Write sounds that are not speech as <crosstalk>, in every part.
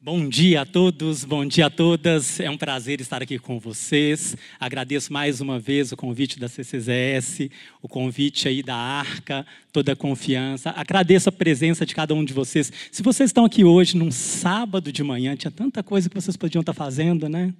Bom dia a todos, bom dia a todas. É um prazer estar aqui com vocês. Agradeço mais uma vez o convite da CCZS, o convite aí da Arca, toda a confiança. Agradeço a presença de cada um de vocês. Se vocês estão aqui hoje, num sábado de manhã, tinha tanta coisa que vocês podiam estar fazendo, né?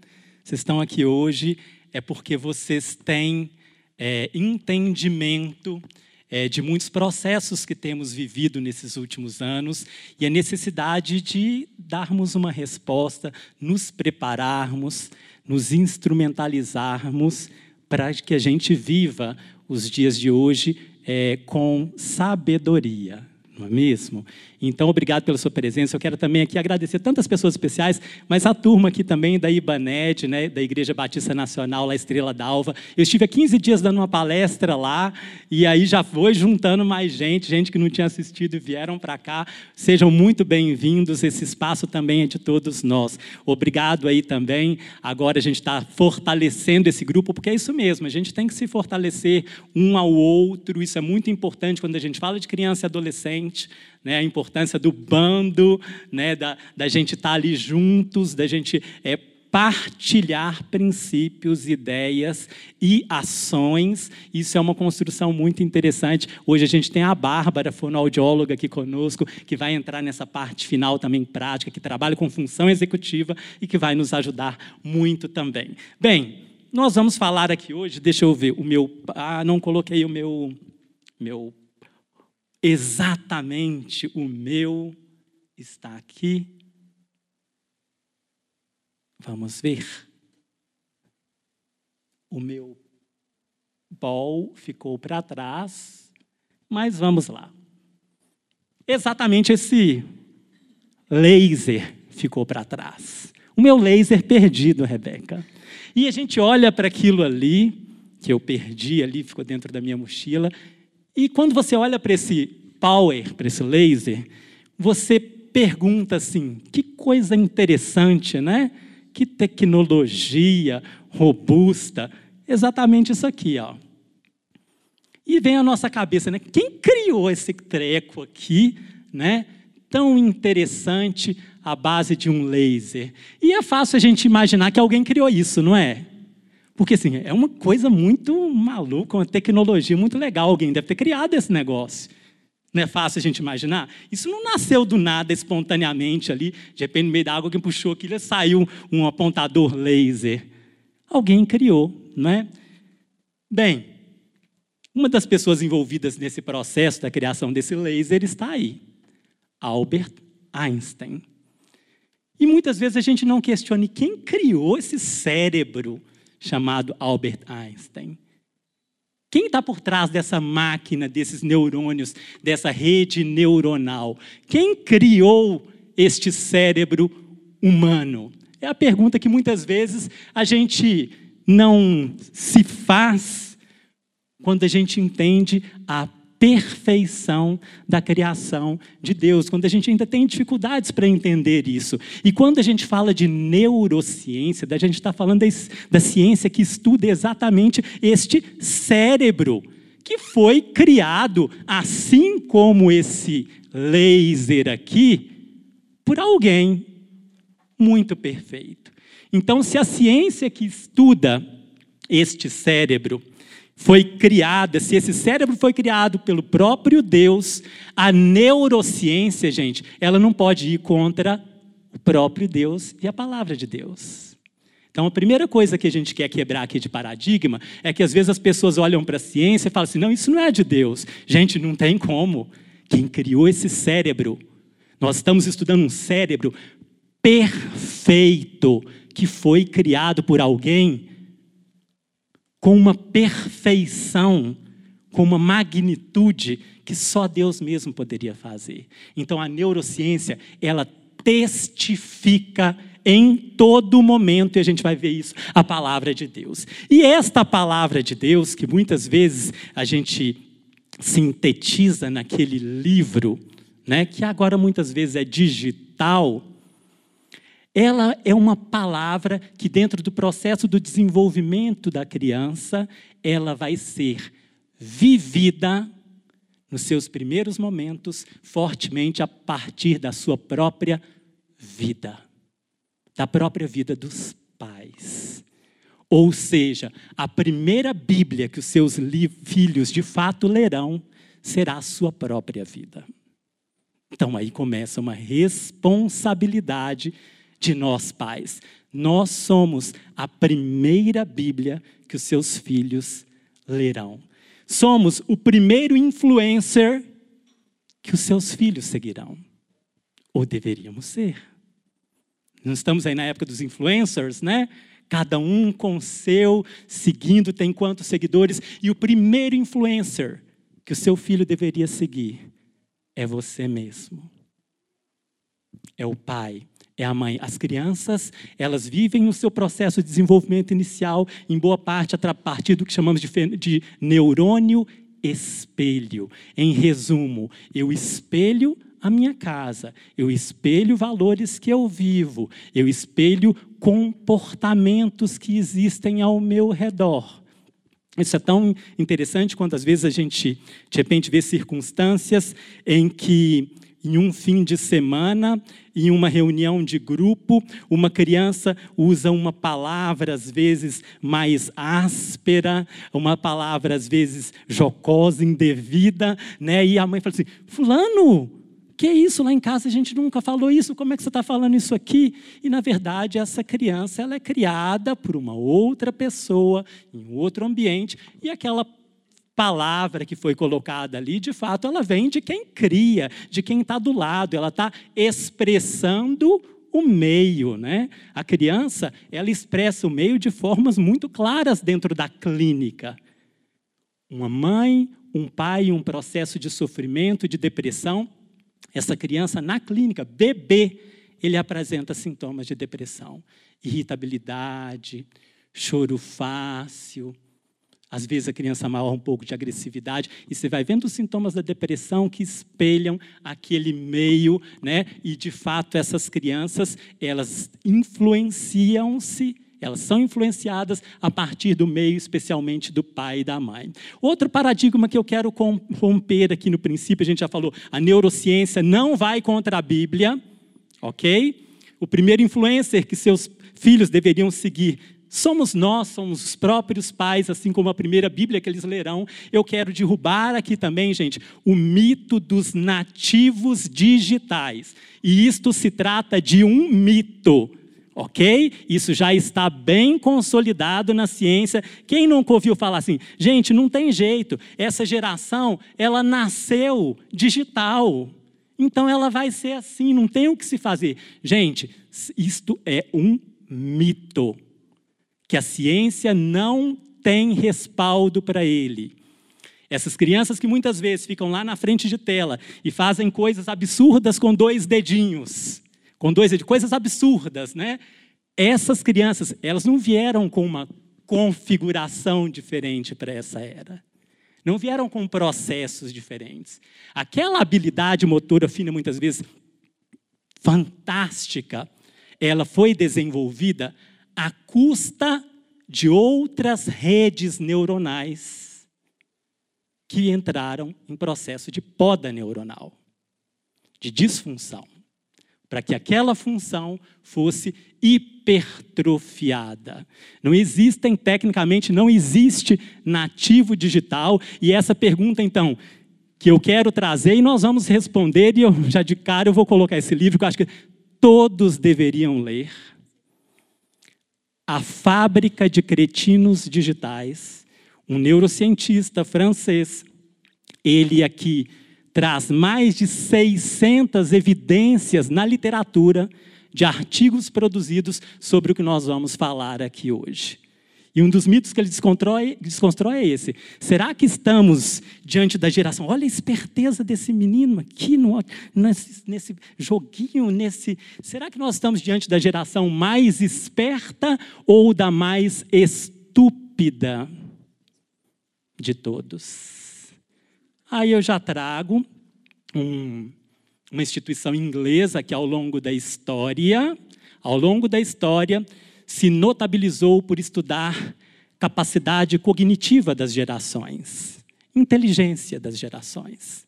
Vocês estão aqui hoje é porque vocês têm é, entendimento é, de muitos processos que temos vivido nesses últimos anos e a necessidade de darmos uma resposta, nos prepararmos, nos instrumentalizarmos para que a gente viva os dias de hoje é, com sabedoria não é mesmo? Então, obrigado pela sua presença. Eu quero também aqui agradecer tantas pessoas especiais, mas a turma aqui também da Ibanet, né, da Igreja Batista Nacional, lá Estrela d'Alva. Eu estive há 15 dias dando uma palestra lá, e aí já foi juntando mais gente, gente que não tinha assistido e vieram para cá. Sejam muito bem-vindos, esse espaço também é de todos nós. Obrigado aí também. Agora a gente está fortalecendo esse grupo, porque é isso mesmo, a gente tem que se fortalecer um ao outro, isso é muito importante quando a gente fala de criança e adolescente né, a importância do bando, né, da, da gente estar tá ali juntos, da gente é, partilhar princípios, ideias e ações. Isso é uma construção muito interessante. Hoje a gente tem a Bárbara, fonoaudióloga aqui conosco, que vai entrar nessa parte final também prática, que trabalha com função executiva e que vai nos ajudar muito também. Bem, nós vamos falar aqui hoje, deixa eu ver, o meu, ah, não coloquei o meu meu exatamente o meu está aqui. Vamos ver. O meu bol ficou para trás, mas vamos lá. Exatamente esse laser ficou para trás. O meu laser perdido, Rebeca. E a gente olha para aquilo ali, que eu perdi ali, ficou dentro da minha mochila, e quando você olha para esse power, para esse laser, você pergunta assim: que coisa interessante, né? Que tecnologia robusta. Exatamente isso aqui, ó. E vem a nossa cabeça, né? Quem criou esse treco aqui, né? Tão interessante à base de um laser. E é fácil a gente imaginar que alguém criou isso, não é? Porque assim, é uma coisa muito maluca, uma tecnologia muito legal. Alguém deve ter criado esse negócio. Não é fácil a gente imaginar? Isso não nasceu do nada, espontaneamente ali. De repente, no meio da água, alguém puxou aquilo e saiu um apontador laser. Alguém criou, não é? Bem, uma das pessoas envolvidas nesse processo da criação desse laser está aí. Albert Einstein. E muitas vezes a gente não questiona quem criou esse cérebro chamado Albert Einstein. Quem está por trás dessa máquina, desses neurônios, dessa rede neuronal? Quem criou este cérebro humano? É a pergunta que muitas vezes a gente não se faz quando a gente entende a perfeição da criação de Deus, quando a gente ainda tem dificuldades para entender isso. E quando a gente fala de neurociência, a gente está falando da ciência que estuda exatamente este cérebro, que foi criado, assim como esse laser aqui, por alguém muito perfeito. Então, se a ciência que estuda este cérebro foi criada, se esse cérebro foi criado pelo próprio Deus, a neurociência, gente, ela não pode ir contra o próprio Deus e a palavra de Deus. Então, a primeira coisa que a gente quer quebrar aqui de paradigma é que às vezes as pessoas olham para a ciência e falam assim: não, isso não é de Deus. Gente, não tem como. Quem criou esse cérebro? Nós estamos estudando um cérebro perfeito que foi criado por alguém com uma perfeição, com uma magnitude que só Deus mesmo poderia fazer. Então a neurociência, ela testifica em todo momento, e a gente vai ver isso, a palavra de Deus. E esta palavra de Deus, que muitas vezes a gente sintetiza naquele livro, né, que agora muitas vezes é digital, ela é uma palavra que, dentro do processo do desenvolvimento da criança, ela vai ser vivida nos seus primeiros momentos, fortemente a partir da sua própria vida. da própria vida dos pais. Ou seja, a primeira Bíblia que os seus filhos de fato lerão será a sua própria vida. Então aí começa uma responsabilidade de nós pais. Nós somos a primeira Bíblia que os seus filhos lerão. Somos o primeiro influencer que os seus filhos seguirão. Ou deveríamos ser. Não estamos aí na época dos influencers, né? Cada um com seu, seguindo, tem quantos seguidores. E o primeiro influencer que o seu filho deveria seguir é você mesmo. É o pai, é a mãe. As crianças, elas vivem o seu processo de desenvolvimento inicial, em boa parte a partir do que chamamos de, de neurônio espelho. Em resumo, eu espelho a minha casa, eu espelho valores que eu vivo, eu espelho comportamentos que existem ao meu redor. Isso é tão interessante quando às vezes a gente, de repente, vê circunstâncias em que, em um fim de semana, em uma reunião de grupo, uma criança usa uma palavra, às vezes, mais áspera, uma palavra, às vezes, jocosa, indevida, né? e a mãe fala assim: Fulano, que é isso? Lá em casa a gente nunca falou isso, como é que você está falando isso aqui? E, na verdade, essa criança ela é criada por uma outra pessoa, em outro ambiente, e aquela palavra que foi colocada ali, de fato, ela vem de quem cria, de quem está do lado, ela está expressando o meio, né? A criança, ela expressa o meio de formas muito claras dentro da clínica. Uma mãe, um pai, um processo de sofrimento, de depressão, essa criança, na clínica, bebê, ele apresenta sintomas de depressão, irritabilidade, choro fácil. Às vezes a criança maior um pouco de agressividade, e você vai vendo os sintomas da depressão que espelham aquele meio, né? E de fato essas crianças, elas influenciam-se elas são influenciadas a partir do meio, especialmente do pai e da mãe. Outro paradigma que eu quero romper aqui no princípio, a gente já falou, a neurociência não vai contra a Bíblia, ok? O primeiro influencer que seus filhos deveriam seguir somos nós, somos os próprios pais, assim como a primeira Bíblia que eles lerão. Eu quero derrubar aqui também, gente, o mito dos nativos digitais. E isto se trata de um mito ok? Isso já está bem consolidado na ciência. Quem nunca ouviu falar assim, gente, não tem jeito, essa geração, ela nasceu digital. Então ela vai ser assim, não tem o que se fazer. Gente, isto é um mito. Que a ciência não tem respaldo para ele. Essas crianças que muitas vezes ficam lá na frente de tela e fazem coisas absurdas com dois dedinhos com dois de coisas absurdas, né? Essas crianças, elas não vieram com uma configuração diferente para essa era. Não vieram com processos diferentes. Aquela habilidade motora fina, muitas vezes fantástica, ela foi desenvolvida à custa de outras redes neuronais que entraram em processo de poda neuronal, de disfunção para que aquela função fosse hipertrofiada. Não existem, tecnicamente, não existe nativo digital, e essa pergunta, então, que eu quero trazer, e nós vamos responder, e eu já de cara eu vou colocar esse livro, que eu acho que todos deveriam ler. A Fábrica de Cretinos Digitais, um neurocientista francês, ele aqui traz mais de 600 evidências na literatura de artigos produzidos sobre o que nós vamos falar aqui hoje. E um dos mitos que ele desconstrói, desconstrói é esse. Será que estamos diante da geração? Olha a esperteza desse menino aqui no, nesse, nesse joguinho, nesse. Será que nós estamos diante da geração mais esperta ou da mais estúpida de todos? Aí eu já trago um, uma instituição inglesa que, ao longo da história, ao longo da história, se notabilizou por estudar capacidade cognitiva das gerações, inteligência das gerações.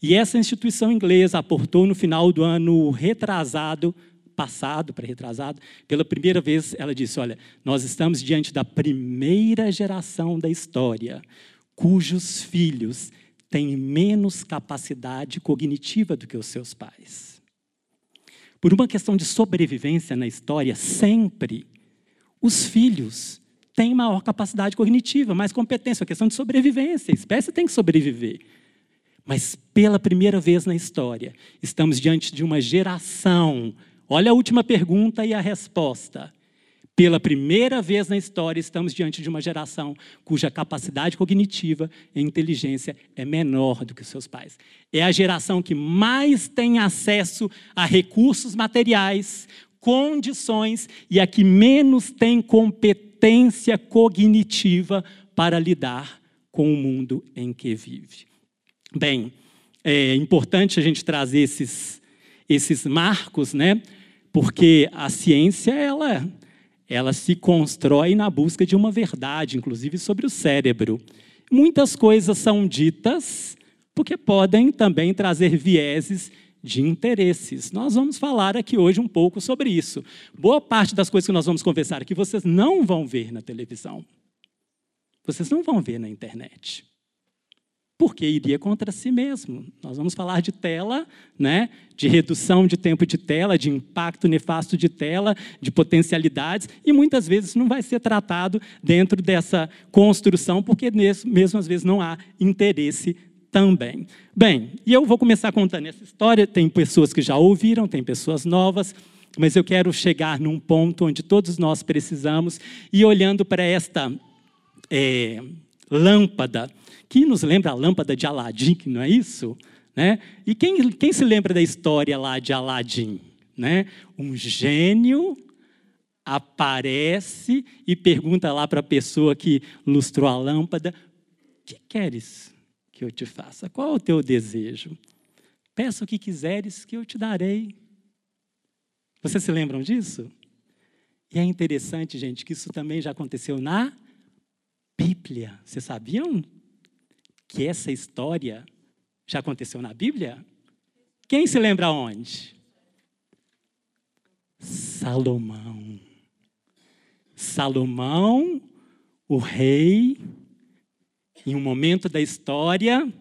E essa instituição inglesa aportou no final do ano retrasado passado, para retrasado, pela primeira vez ela disse: Olha, nós estamos diante da primeira geração da história, cujos filhos têm menos capacidade cognitiva do que os seus pais. Por uma questão de sobrevivência na história, sempre os filhos têm maior capacidade cognitiva, mais competência, é questão de sobrevivência. A espécie tem que sobreviver. Mas pela primeira vez na história, estamos diante de uma geração. Olha a última pergunta e a resposta. Pela primeira vez na história, estamos diante de uma geração cuja capacidade cognitiva e inteligência é menor do que os seus pais. É a geração que mais tem acesso a recursos materiais, condições e a que menos tem competência cognitiva para lidar com o mundo em que vive. Bem, é importante a gente trazer esses, esses marcos, né? Porque a ciência, ela, ela se constrói na busca de uma verdade, inclusive sobre o cérebro. Muitas coisas são ditas porque podem também trazer vieses de interesses. Nós vamos falar aqui hoje um pouco sobre isso. Boa parte das coisas que nós vamos conversar aqui vocês não vão ver na televisão. Vocês não vão ver na internet porque iria contra si mesmo. Nós vamos falar de tela, né? de redução de tempo de tela, de impacto nefasto de tela, de potencialidades, e muitas vezes não vai ser tratado dentro dessa construção, porque mesmo às vezes não há interesse também. Bem, e eu vou começar contando essa história. Tem pessoas que já ouviram, tem pessoas novas, mas eu quero chegar num ponto onde todos nós precisamos, e olhando para esta é, lâmpada, que nos lembra a lâmpada de Aladim, não é isso? Né? E quem, quem se lembra da história lá de Aladim? Né? Um gênio aparece e pergunta lá para a pessoa que lustrou a lâmpada: que queres que eu te faça? Qual é o teu desejo? Peça o que quiseres que eu te darei. Vocês se lembram disso? E é interessante, gente, que isso também já aconteceu na Bíblia. Vocês sabiam? que essa história já aconteceu na Bíblia? Quem se lembra onde? Salomão. Salomão, o rei, em um momento da história,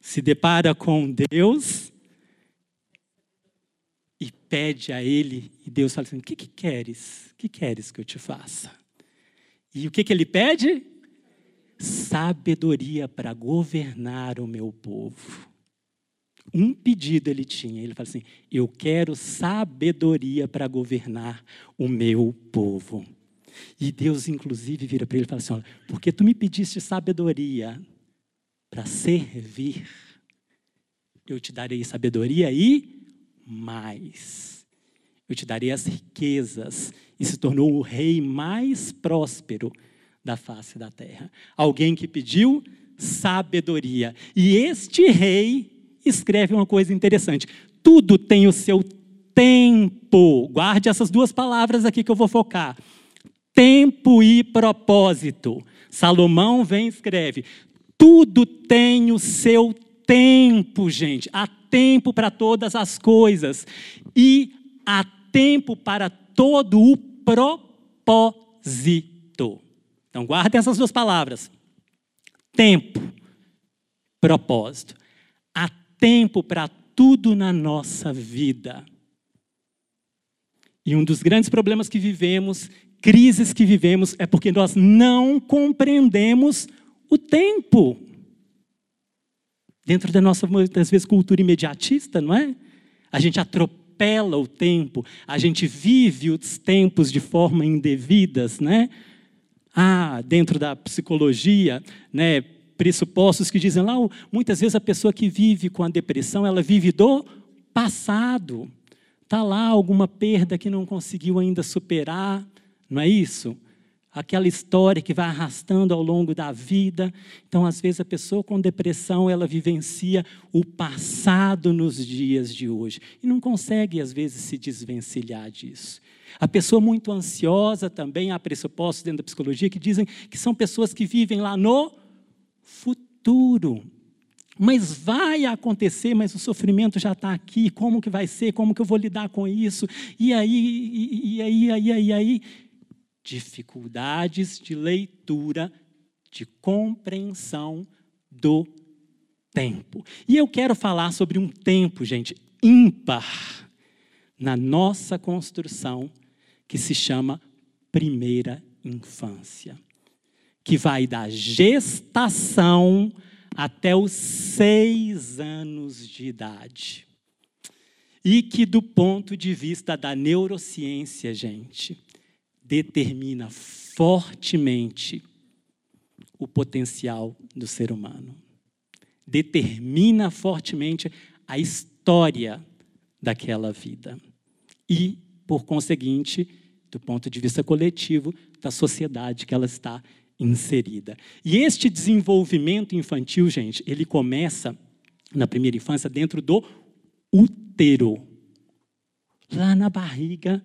se depara com Deus e pede a ele, e Deus fala assim: O que, que queres? O que queres que eu te faça? E o que, que ele pede? sabedoria para governar o meu povo. Um pedido ele tinha, ele fala assim: Eu quero sabedoria para governar o meu povo. E Deus, inclusive, vira para ele e fala assim: porque tu me pediste sabedoria para servir, eu te darei sabedoria e mais. Eu te darei as riquezas. E se tornou o rei mais próspero da face da terra. Alguém que pediu sabedoria. E este rei escreve uma coisa interessante: tudo tem o seu tempo. Guarde essas duas palavras aqui que eu vou focar: tempo e propósito. Salomão vem e escreve: tudo tem o seu tempo, gente. Há tempo para todas as coisas. E há tempo para todo o propósito. Então, guardem essas duas palavras: tempo, propósito. Há tempo para tudo na nossa vida. E um dos grandes problemas que vivemos, crises que vivemos, é porque nós não compreendemos o tempo. Dentro da nossa, muitas vezes, cultura imediatista, não é? A gente atropela o tempo, a gente vive os tempos de forma indevidas, né? ah, dentro da psicologia, né, pressupostos que dizem lá, muitas vezes a pessoa que vive com a depressão, ela vive do passado. Está lá alguma perda que não conseguiu ainda superar, não é isso? Aquela história que vai arrastando ao longo da vida. Então, às vezes, a pessoa com depressão, ela vivencia o passado nos dias de hoje. E não consegue, às vezes, se desvencilhar disso. A pessoa muito ansiosa também, há pressupostos dentro da psicologia que dizem que são pessoas que vivem lá no futuro. Mas vai acontecer, mas o sofrimento já está aqui. Como que vai ser? Como que eu vou lidar com isso? E aí, e, aí, aí, e aí, e aí? Dificuldades de leitura, de compreensão do tempo. E eu quero falar sobre um tempo, gente, ímpar na nossa construção, que se chama primeira infância, que vai da gestação até os seis anos de idade. E que, do ponto de vista da neurociência, gente, determina fortemente o potencial do ser humano. Determina fortemente a história daquela vida. E, por conseguinte, do ponto de vista coletivo, da sociedade que ela está inserida. E este desenvolvimento infantil, gente, ele começa na primeira infância dentro do útero, lá na barriga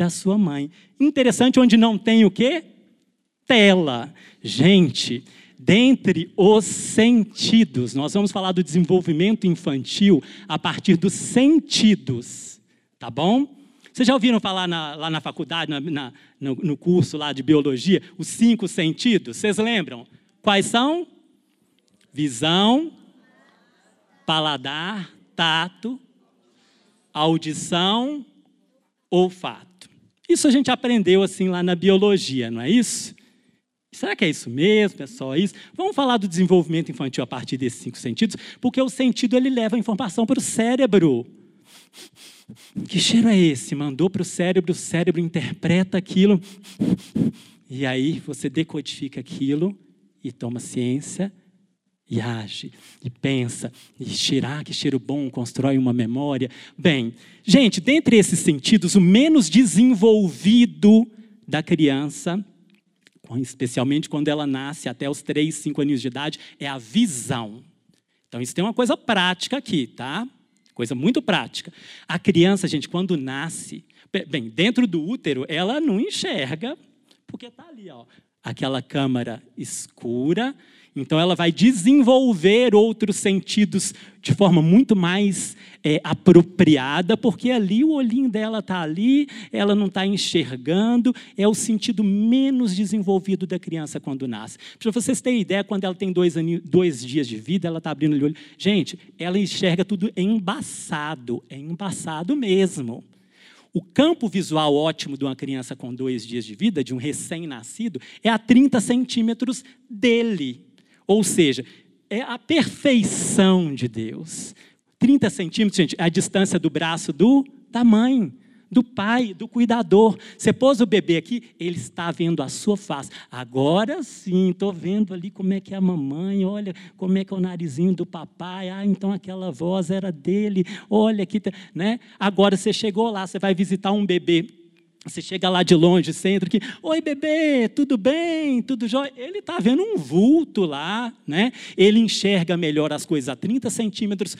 da sua mãe. Interessante onde não tem o quê? Tela. Gente, dentre os sentidos, nós vamos falar do desenvolvimento infantil a partir dos sentidos, tá bom? Vocês já ouviram falar na, lá na faculdade, na, na, no, no curso lá de biologia, os cinco sentidos? Vocês lembram? Quais são? Visão, paladar, tato, audição, olfato. Isso a gente aprendeu assim lá na biologia, não é isso? Será que é isso mesmo? É só isso? Vamos falar do desenvolvimento infantil a partir desses cinco sentidos, porque o sentido ele leva a informação para o cérebro. Que cheiro é esse? Mandou para o cérebro, o cérebro interpreta aquilo, e aí você decodifica aquilo e toma ciência e age, e pensa, e cheirar, que cheiro bom, constrói uma memória. Bem, gente, dentre esses sentidos, o menos desenvolvido da criança, especialmente quando ela nasce até os 3, 5 anos de idade, é a visão. Então, isso tem uma coisa prática aqui, tá? Coisa muito prática. A criança, gente, quando nasce, bem, dentro do útero, ela não enxerga, porque está ali, ó, aquela câmara escura. Então, ela vai desenvolver outros sentidos de forma muito mais é, apropriada, porque ali o olhinho dela está ali, ela não está enxergando, é o sentido menos desenvolvido da criança quando nasce. Para vocês terem ideia, quando ela tem dois, dois dias de vida, ela está abrindo o olho. Gente, ela enxerga tudo embaçado, é embaçado mesmo. O campo visual ótimo de uma criança com dois dias de vida, de um recém-nascido, é a 30 centímetros dele. Ou seja, é a perfeição de Deus. 30 centímetros, gente, é a distância do braço do, da mãe, do pai, do cuidador. Você pôs o bebê aqui, ele está vendo a sua face. Agora sim, estou vendo ali como é que é a mamãe, olha como é que é o narizinho do papai. Ah, então aquela voz era dele. Olha aqui, né? Agora você chegou lá, você vai visitar um bebê você chega lá de longe, você entra aqui, oi bebê, tudo bem? Tudo jóia? Ele está vendo um vulto lá, né? Ele enxerga melhor as coisas a 30 centímetros,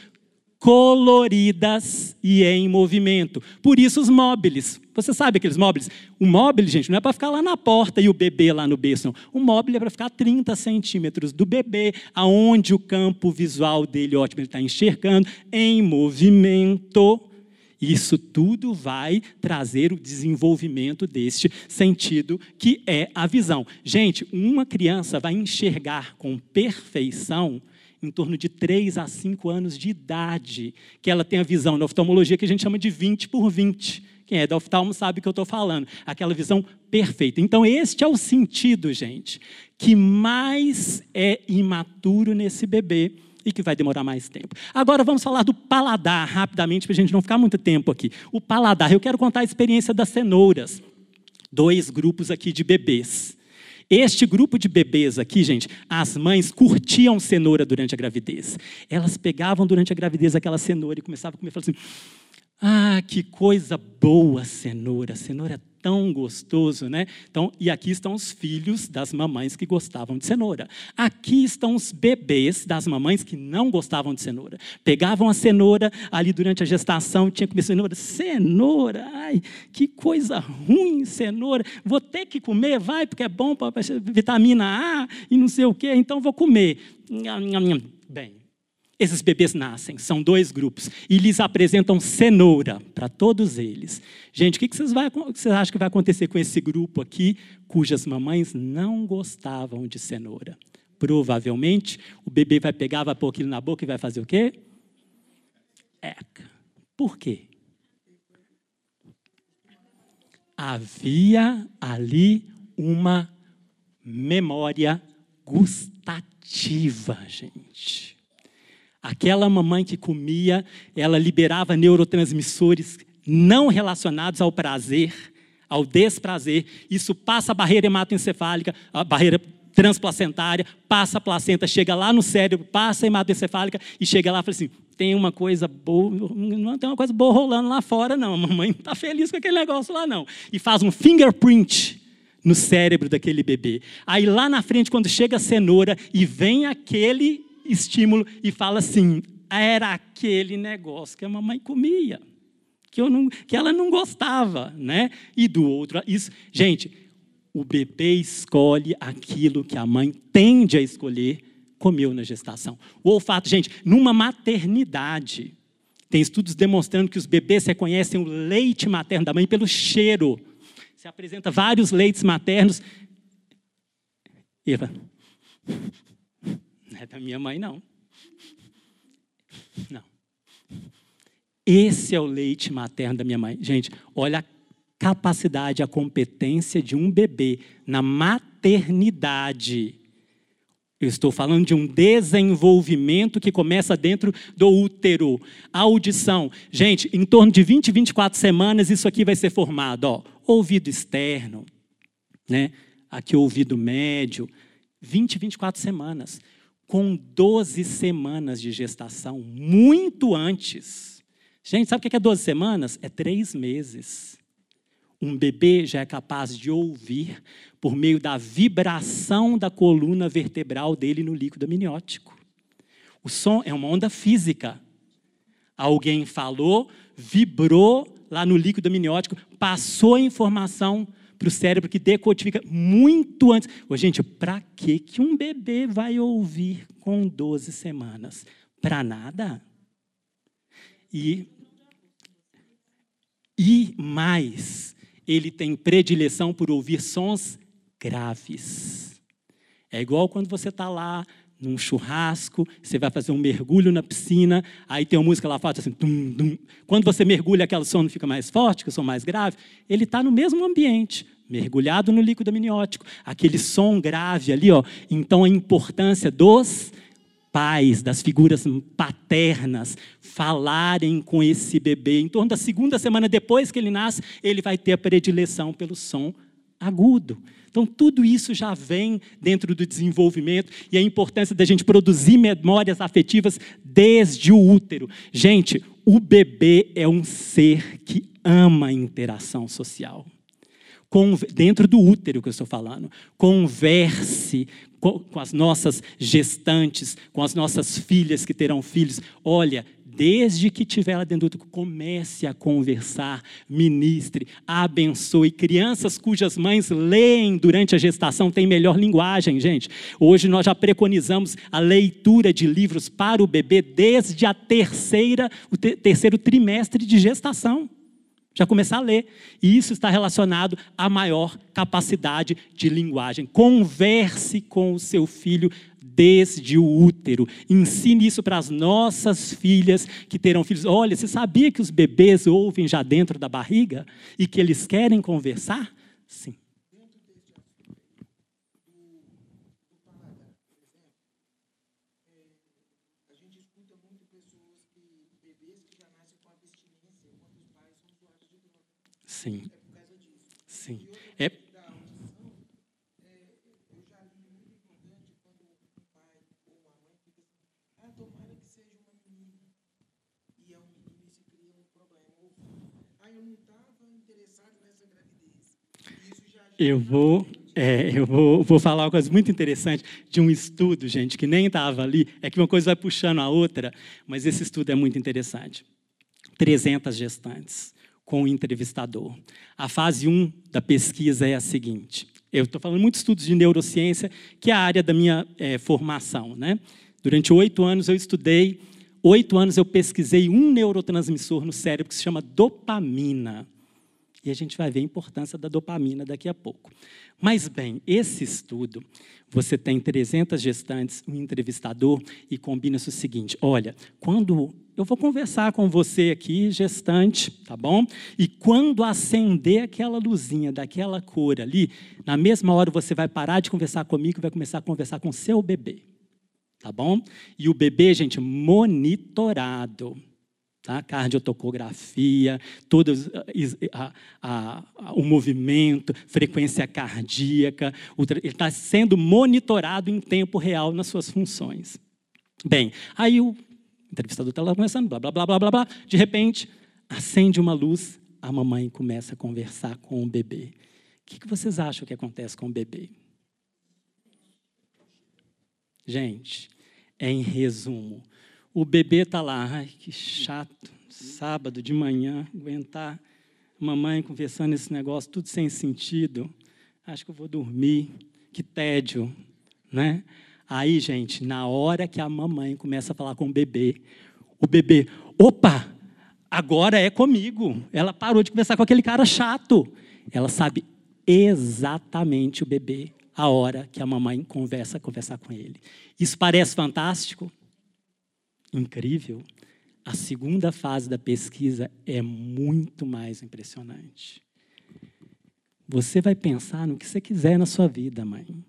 coloridas e em movimento. Por isso os móveis. Você sabe aqueles móveis? O móvel, gente, não é para ficar lá na porta e o bebê lá no berço. O móvel é para ficar a 30 centímetros do bebê, aonde o campo visual dele, ótimo, ele está enxergando, em movimento. Isso tudo vai trazer o desenvolvimento deste sentido que é a visão. Gente, uma criança vai enxergar com perfeição em torno de 3 a 5 anos de idade, que ela tem a visão na oftalmologia que a gente chama de 20 por 20. Quem é da oftalmo sabe o que eu estou falando. Aquela visão perfeita. Então, este é o sentido, gente, que mais é imaturo nesse bebê e que vai demorar mais tempo. Agora vamos falar do paladar rapidamente, para a gente não ficar muito tempo aqui. O paladar, eu quero contar a experiência das cenouras. Dois grupos aqui de bebês. Este grupo de bebês aqui, gente, as mães curtiam cenoura durante a gravidez. Elas pegavam durante a gravidez aquela cenoura e começavam a comer, falavam assim: ah, que coisa boa cenoura, cenoura é tão gostoso, né? Então, e aqui estão os filhos das mamães que gostavam de cenoura. Aqui estão os bebês das mamães que não gostavam de cenoura. Pegavam a cenoura ali durante a gestação, tinha que comer cenoura. Cenoura, ai, que coisa ruim, cenoura. Vou ter que comer, vai, porque é bom para vitamina A e não sei o quê, então vou comer. Bem, esses bebês nascem, são dois grupos, e lhes apresentam cenoura para todos eles. Gente, o que vocês, vai, vocês acham que vai acontecer com esse grupo aqui, cujas mamães não gostavam de cenoura? Provavelmente, o bebê vai pegar, vai pôr aquilo na boca e vai fazer o quê? Eca. Por quê? Havia ali uma memória gustativa, gente. Aquela mamãe que comia, ela liberava neurotransmissores não relacionados ao prazer, ao desprazer. Isso passa a barreira hematoencefálica, a barreira transplacentária, passa a placenta, chega lá no cérebro, passa a hematoencefálica e chega lá e fala assim: tem uma coisa boa, não tem uma coisa boa rolando lá fora, não. A mamãe não está feliz com aquele negócio lá, não. E faz um fingerprint no cérebro daquele bebê. Aí lá na frente, quando chega a cenoura e vem aquele estímulo e fala assim: era aquele negócio que a mamãe comia, que, eu não, que ela não gostava, né? E do outro, isso, gente, o bebê escolhe aquilo que a mãe tende a escolher, comeu na gestação. O olfato, gente, numa maternidade, tem estudos demonstrando que os bebês reconhecem o leite materno da mãe pelo cheiro. Se apresenta vários leites maternos. Eva, é da minha mãe, não. Não. Esse é o leite materno da minha mãe. Gente, olha a capacidade, a competência de um bebê na maternidade. Eu estou falando de um desenvolvimento que começa dentro do útero. Audição. Gente, em torno de 20, 24 semanas isso aqui vai ser formado. Ó, ouvido externo, né? aqui ouvido médio. 20, 24 semanas com 12 semanas de gestação, muito antes. Gente, sabe o que é 12 semanas? É três meses. Um bebê já é capaz de ouvir por meio da vibração da coluna vertebral dele no líquido amniótico. O som é uma onda física. Alguém falou, vibrou lá no líquido amniótico, passou a informação para o cérebro que decodifica muito antes. Ô, gente, para que, que um bebê vai ouvir com 12 semanas? Para nada. E, e mais, ele tem predileção por ouvir sons graves. É igual quando você está lá num churrasco, você vai fazer um mergulho na piscina, aí tem uma música lá fora assim, dum, dum. quando você mergulha, aquele som fica mais forte, que o som mais grave, ele está no mesmo ambiente, mergulhado no líquido amniótico, aquele som grave ali, ó. Então a importância dos pais, das figuras paternas, falarem com esse bebê. Em torno da segunda semana depois que ele nasce, ele vai ter a predileção pelo som agudo. Então, tudo isso já vem dentro do desenvolvimento e a importância da gente produzir memórias afetivas desde o útero. Gente, o bebê é um ser que ama a interação social. Dentro do útero que eu estou falando. Converse com as nossas gestantes, com as nossas filhas que terão filhos. Olha, desde que tiver lá dentro comece a conversar, ministre, abençoe. Crianças cujas mães leem durante a gestação têm melhor linguagem, gente. Hoje nós já preconizamos a leitura de livros para o bebê desde a terceira, o terceiro trimestre de gestação já começar a ler. E isso está relacionado à maior capacidade de linguagem. Converse com o seu filho desde o útero. Ensine isso para as nossas filhas que terão filhos. Olha, você sabia que os bebês ouvem já dentro da barriga e que eles querem conversar? Sim. Sim. É. Eu vou, é, eu vou, vou falar uma coisa muito interessante de um estudo, gente, que nem estava ali. É que uma coisa vai puxando a outra, mas esse estudo é muito interessante. 300 gestantes com o entrevistador. A fase 1 da pesquisa é a seguinte. Eu estou falando muito de estudos de neurociência, que é a área da minha é, formação. Né? Durante oito anos eu estudei, oito anos eu pesquisei um neurotransmissor no cérebro que se chama dopamina. E a gente vai ver a importância da dopamina daqui a pouco. Mas, bem, esse estudo, você tem 300 gestantes, um entrevistador, e combina-se o seguinte: olha, quando eu vou conversar com você aqui, gestante, tá bom? E quando acender aquela luzinha daquela cor ali, na mesma hora você vai parar de conversar comigo e vai começar a conversar com seu bebê. Tá bom? E o bebê, gente, monitorado tá? cardiotocografia, todo a, a, o movimento, frequência cardíaca, ele está sendo monitorado em tempo real nas suas funções. Bem, aí o entrevistador está lá começando, blá, blá, blá, blá, blá, blá, de repente, acende uma luz, a mamãe começa a conversar com o bebê. O que, vocês acham que acontece com o bebê? Gente, em resumo, o bebê está lá, ai, que chato, sábado de manhã, aguentar mamãe conversando esse negócio, tudo sem sentido. Acho que eu vou dormir, que tédio, né? Aí, gente, na hora que a mamãe começa a falar com o bebê, o bebê, opa, agora é comigo. Ela parou de conversar com aquele cara chato. Ela sabe exatamente o bebê, a hora que a mamãe conversa, conversar com ele. Isso parece fantástico? Incrível, a segunda fase da pesquisa é muito mais impressionante. Você vai pensar no que você quiser na sua vida, mãe.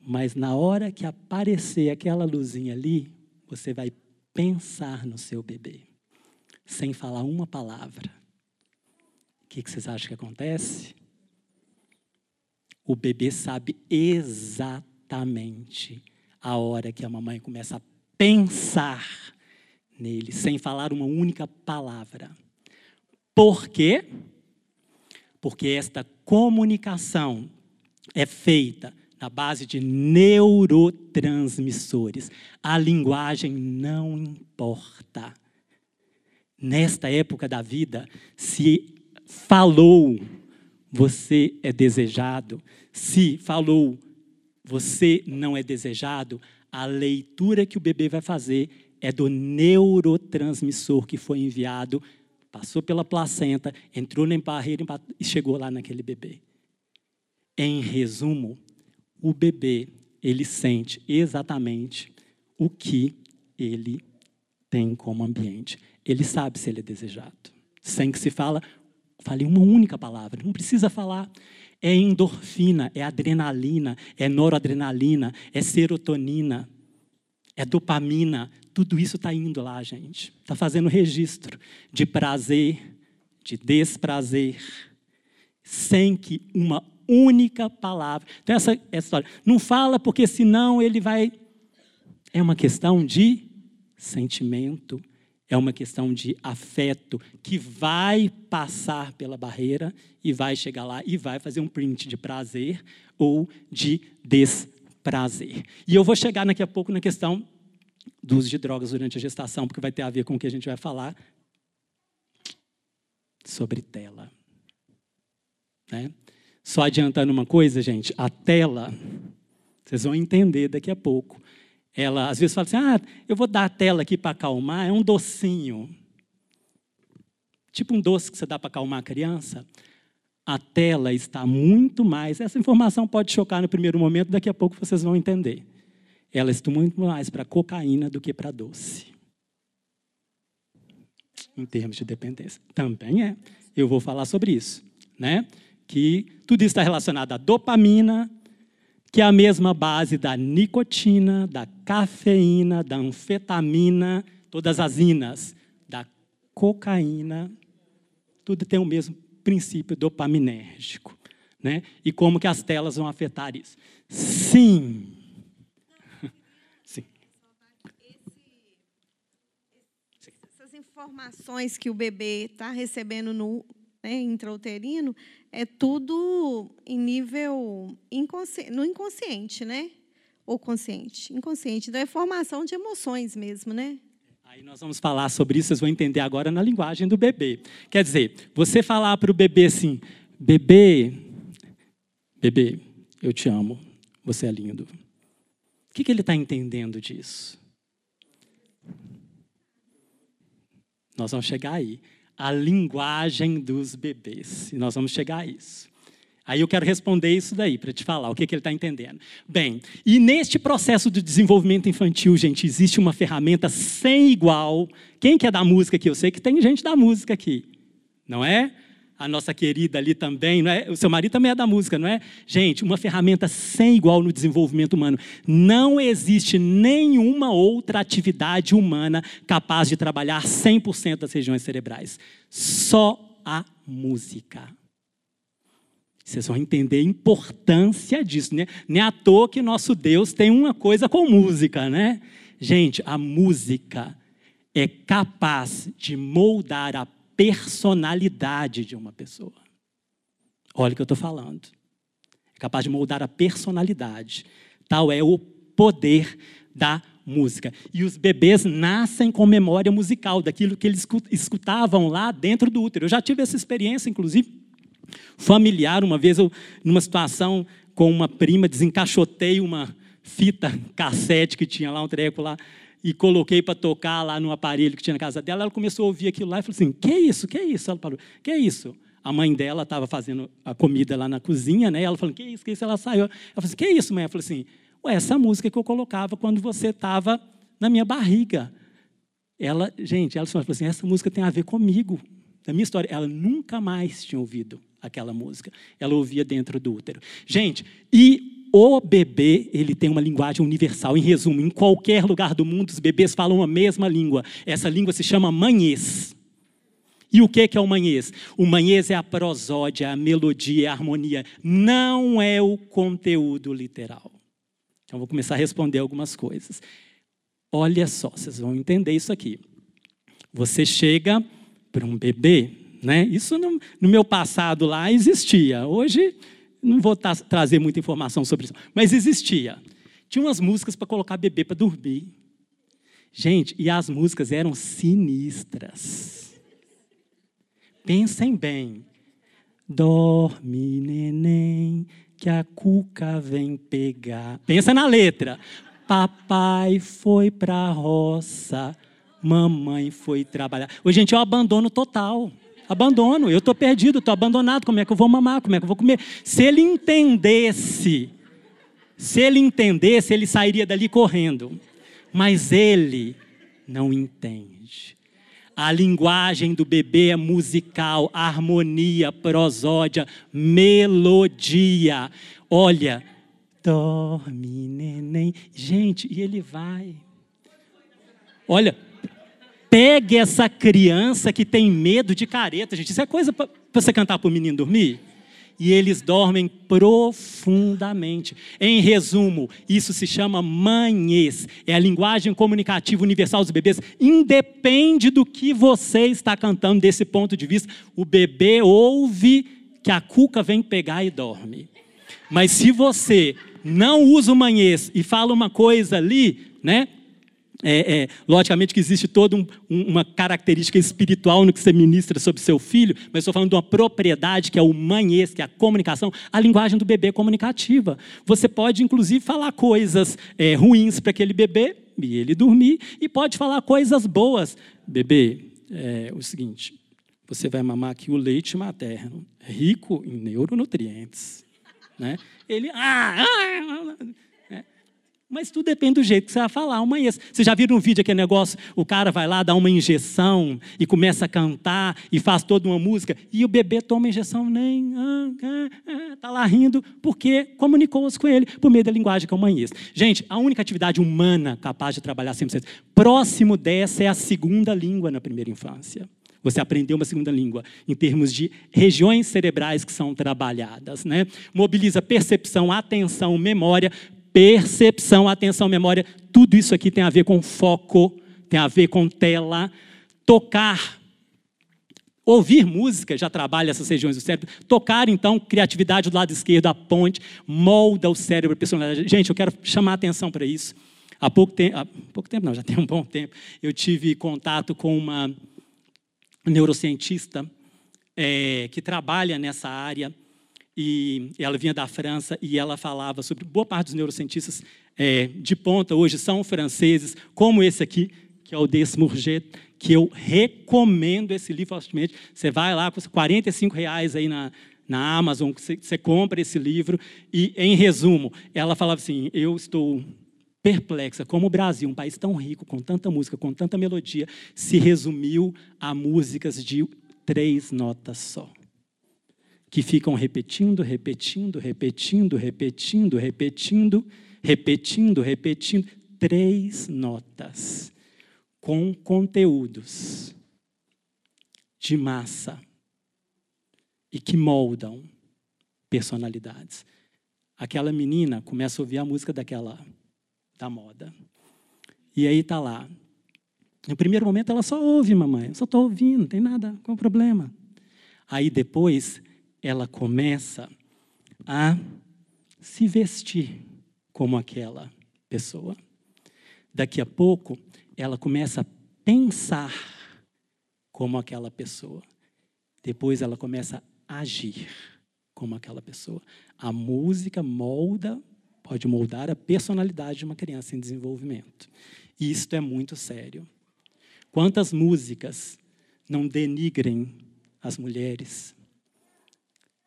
Mas na hora que aparecer aquela luzinha ali, você vai pensar no seu bebê, sem falar uma palavra. O que vocês acham que acontece? O bebê sabe exatamente a hora que a mamãe começa a pensar nele, sem falar uma única palavra. Por quê? Porque esta comunicação é feita na base de neurotransmissores. A linguagem não importa. Nesta época da vida, se falou, você é desejado. Se falou, você não é desejado, a leitura que o bebê vai fazer é do neurotransmissor que foi enviado, passou pela placenta, entrou na barreira e chegou lá naquele bebê. Em resumo, o bebê, ele sente exatamente o que ele tem como ambiente. Ele sabe se ele é desejado. Sem que se fala, fale uma única palavra, não precisa falar. É endorfina, é adrenalina, é noradrenalina, é serotonina, é dopamina. Tudo isso está indo lá, gente. Está fazendo registro de prazer, de desprazer, sem que uma única palavra. Então, essa, essa história. Não fala, porque senão ele vai. É uma questão de sentimento, é uma questão de afeto que vai passar pela barreira e vai chegar lá e vai fazer um print de prazer ou de desprazer. E eu vou chegar daqui a pouco na questão do uso de drogas durante a gestação, porque vai ter a ver com o que a gente vai falar sobre tela. Né? Só adiantando uma coisa, gente, a tela, vocês vão entender daqui a pouco, ela às vezes fala assim: ah, eu vou dar a tela aqui para acalmar, é um docinho. Tipo um doce que você dá para acalmar a criança. A tela está muito mais. Essa informação pode chocar no primeiro momento, daqui a pouco vocês vão entender. Ela está muito mais para cocaína do que para doce. Em termos de dependência. Também é. Eu vou falar sobre isso. Né? Que tudo isso está relacionado à dopamina, que é a mesma base da nicotina, da cafeína, da anfetamina, todas as inas, da cocaína, tudo tem o mesmo princípio dopaminérgico. Né? E como que as telas vão afetar isso? Sim. <laughs> Sim. Essas informações que o bebê está recebendo no né, intrauterino é tudo em nível inconsci... no inconsciente, né? Ou consciente? Inconsciente. Então, é formação de emoções mesmo, né? Aí nós vamos falar sobre isso, vocês vão entender agora na linguagem do bebê. Quer dizer, você falar para o bebê assim, bebê, bebê, eu te amo, você é lindo. O que, que ele está entendendo disso? Nós vamos chegar aí. A linguagem dos bebês. E nós vamos chegar a isso. Aí eu quero responder isso daí, para te falar o que, que ele está entendendo. Bem, e neste processo de desenvolvimento infantil, gente, existe uma ferramenta sem igual. Quem que é da música aqui? Eu sei que tem gente da música aqui, não é? A nossa querida ali também, não é? O seu marido também é da música, não é? Gente, uma ferramenta sem igual no desenvolvimento humano. Não existe nenhuma outra atividade humana capaz de trabalhar 100% das regiões cerebrais. Só a música. Vocês vão entender a importância disso, né? Nem à toa que nosso Deus tem uma coisa com música, né? Gente, a música é capaz de moldar a personalidade de uma pessoa. Olha o que eu estou falando. É capaz de moldar a personalidade. Tal é o poder da música. E os bebês nascem com memória musical, daquilo que eles escutavam lá dentro do útero. Eu já tive essa experiência, inclusive, familiar. Uma vez, eu, numa situação com uma prima, desencaixotei uma fita cassete que tinha lá, um treco lá, e coloquei para tocar lá no aparelho que tinha na casa dela, ela começou a ouvir aquilo lá e falou assim: Que isso? Que isso? Ela falou: Que isso? A mãe dela estava fazendo a comida lá na cozinha, né? Ela falou: Que isso? Que isso? Ela saiu. Ela falou assim: Que isso, mãe? Ela falou assim: Ué, essa música que eu colocava quando você estava na minha barriga. Ela, gente, ela falou assim: Essa música tem a ver comigo, da minha história. Ela nunca mais tinha ouvido aquela música. Ela ouvia dentro do útero. Gente, e o bebê, ele tem uma linguagem universal. Em resumo, em qualquer lugar do mundo, os bebês falam a mesma língua. Essa língua se chama manhês. E o que é o manhês? O manhês é a prosódia, a melodia, a harmonia. Não é o conteúdo literal. Então, vou começar a responder algumas coisas. Olha só, vocês vão entender isso aqui. Você chega para um bebê, né? Isso no, no meu passado lá existia. Hoje não vou tra trazer muita informação sobre isso, mas existia. Tinha umas músicas para colocar bebê para dormir. Gente, e as músicas eram sinistras. Pensem bem. Dorme, neném, que a cuca vem pegar. Pensa na letra. Papai foi para a roça, mamãe foi trabalhar. Hoje, gente, é um abandono total. Abandono, eu estou perdido, estou abandonado, como é que eu vou mamar, como é que eu vou comer? Se ele entendesse, se ele entendesse, ele sairia dali correndo. Mas ele não entende. A linguagem do bebê é musical, harmonia, prosódia, melodia. Olha, dorme, neném. Gente, e ele vai. Olha, Pegue essa criança que tem medo de careta, gente. Isso é coisa para você cantar para o menino dormir? E eles dormem profundamente. Em resumo, isso se chama manhês. É a linguagem comunicativa universal dos bebês. Independe do que você está cantando desse ponto de vista, o bebê ouve que a cuca vem pegar e dorme. Mas se você não usa o manhês e fala uma coisa ali, né? É, é, logicamente que existe toda um, uma característica espiritual no que você ministra sobre seu filho, mas estou falando de uma propriedade que é o manhês, que é a comunicação, a linguagem do bebê é comunicativa. Você pode, inclusive, falar coisas é, ruins para aquele bebê e ele dormir, e pode falar coisas boas. Bebê, é o seguinte, você vai mamar aqui o leite materno, rico em neuronutrientes. Né? Ele, ah, ah, ah mas tudo depende do jeito que você vai falar. Amanhã. Você já viram um vídeo aquele negócio? O cara vai lá, dá uma injeção e começa a cantar e faz toda uma música. E o bebê toma injeção, nem. Ah, ah, ah, lá rindo, porque comunicou-se com ele por meio da linguagem que é o manhês. Gente, a única atividade humana capaz de trabalhar 100%. Próximo dessa é a segunda língua na primeira infância. Você aprendeu uma segunda língua em termos de regiões cerebrais que são trabalhadas, né? Mobiliza percepção, atenção, memória, percepção, atenção, memória, tudo isso aqui tem a ver com foco, tem a ver com tela, tocar. Ouvir música já trabalha essas regiões do cérebro. Tocar, então, criatividade do lado esquerdo, a ponte, molda o cérebro, a personalidade. Gente, eu quero chamar a atenção para isso. Há pouco tempo, há pouco tempo não, já <laughs> tem um bom tempo, eu tive contato com uma neurocientista é, que trabalha nessa área e ela vinha da França e ela falava sobre boa parte dos neurocientistas é, de ponta hoje são franceses, como esse aqui, que é o Desmurger, que eu recomendo esse livro fortemente. Você vai lá, custa 45 reais aí na, na Amazon, você, você compra esse livro, e, em resumo, ela falava assim, eu estou perplexa como o Brasil, um país tão rico, com tanta música, com tanta melodia, se resumiu a músicas de três notas só. Que ficam repetindo, repetindo, repetindo, repetindo, repetindo, repetindo, repetindo. Três notas com conteúdos de massa e que moldam personalidades. Aquela menina começa a ouvir a música daquela da moda. E aí tá lá. No primeiro momento ela só ouve, mamãe, só estou ouvindo, não tem nada, qual o problema? Aí depois ela começa a se vestir como aquela pessoa. Daqui a pouco ela começa a pensar como aquela pessoa. Depois ela começa a agir como aquela pessoa. A música molda pode moldar a personalidade de uma criança em desenvolvimento. E isto é muito sério. Quantas músicas não denigrem as mulheres?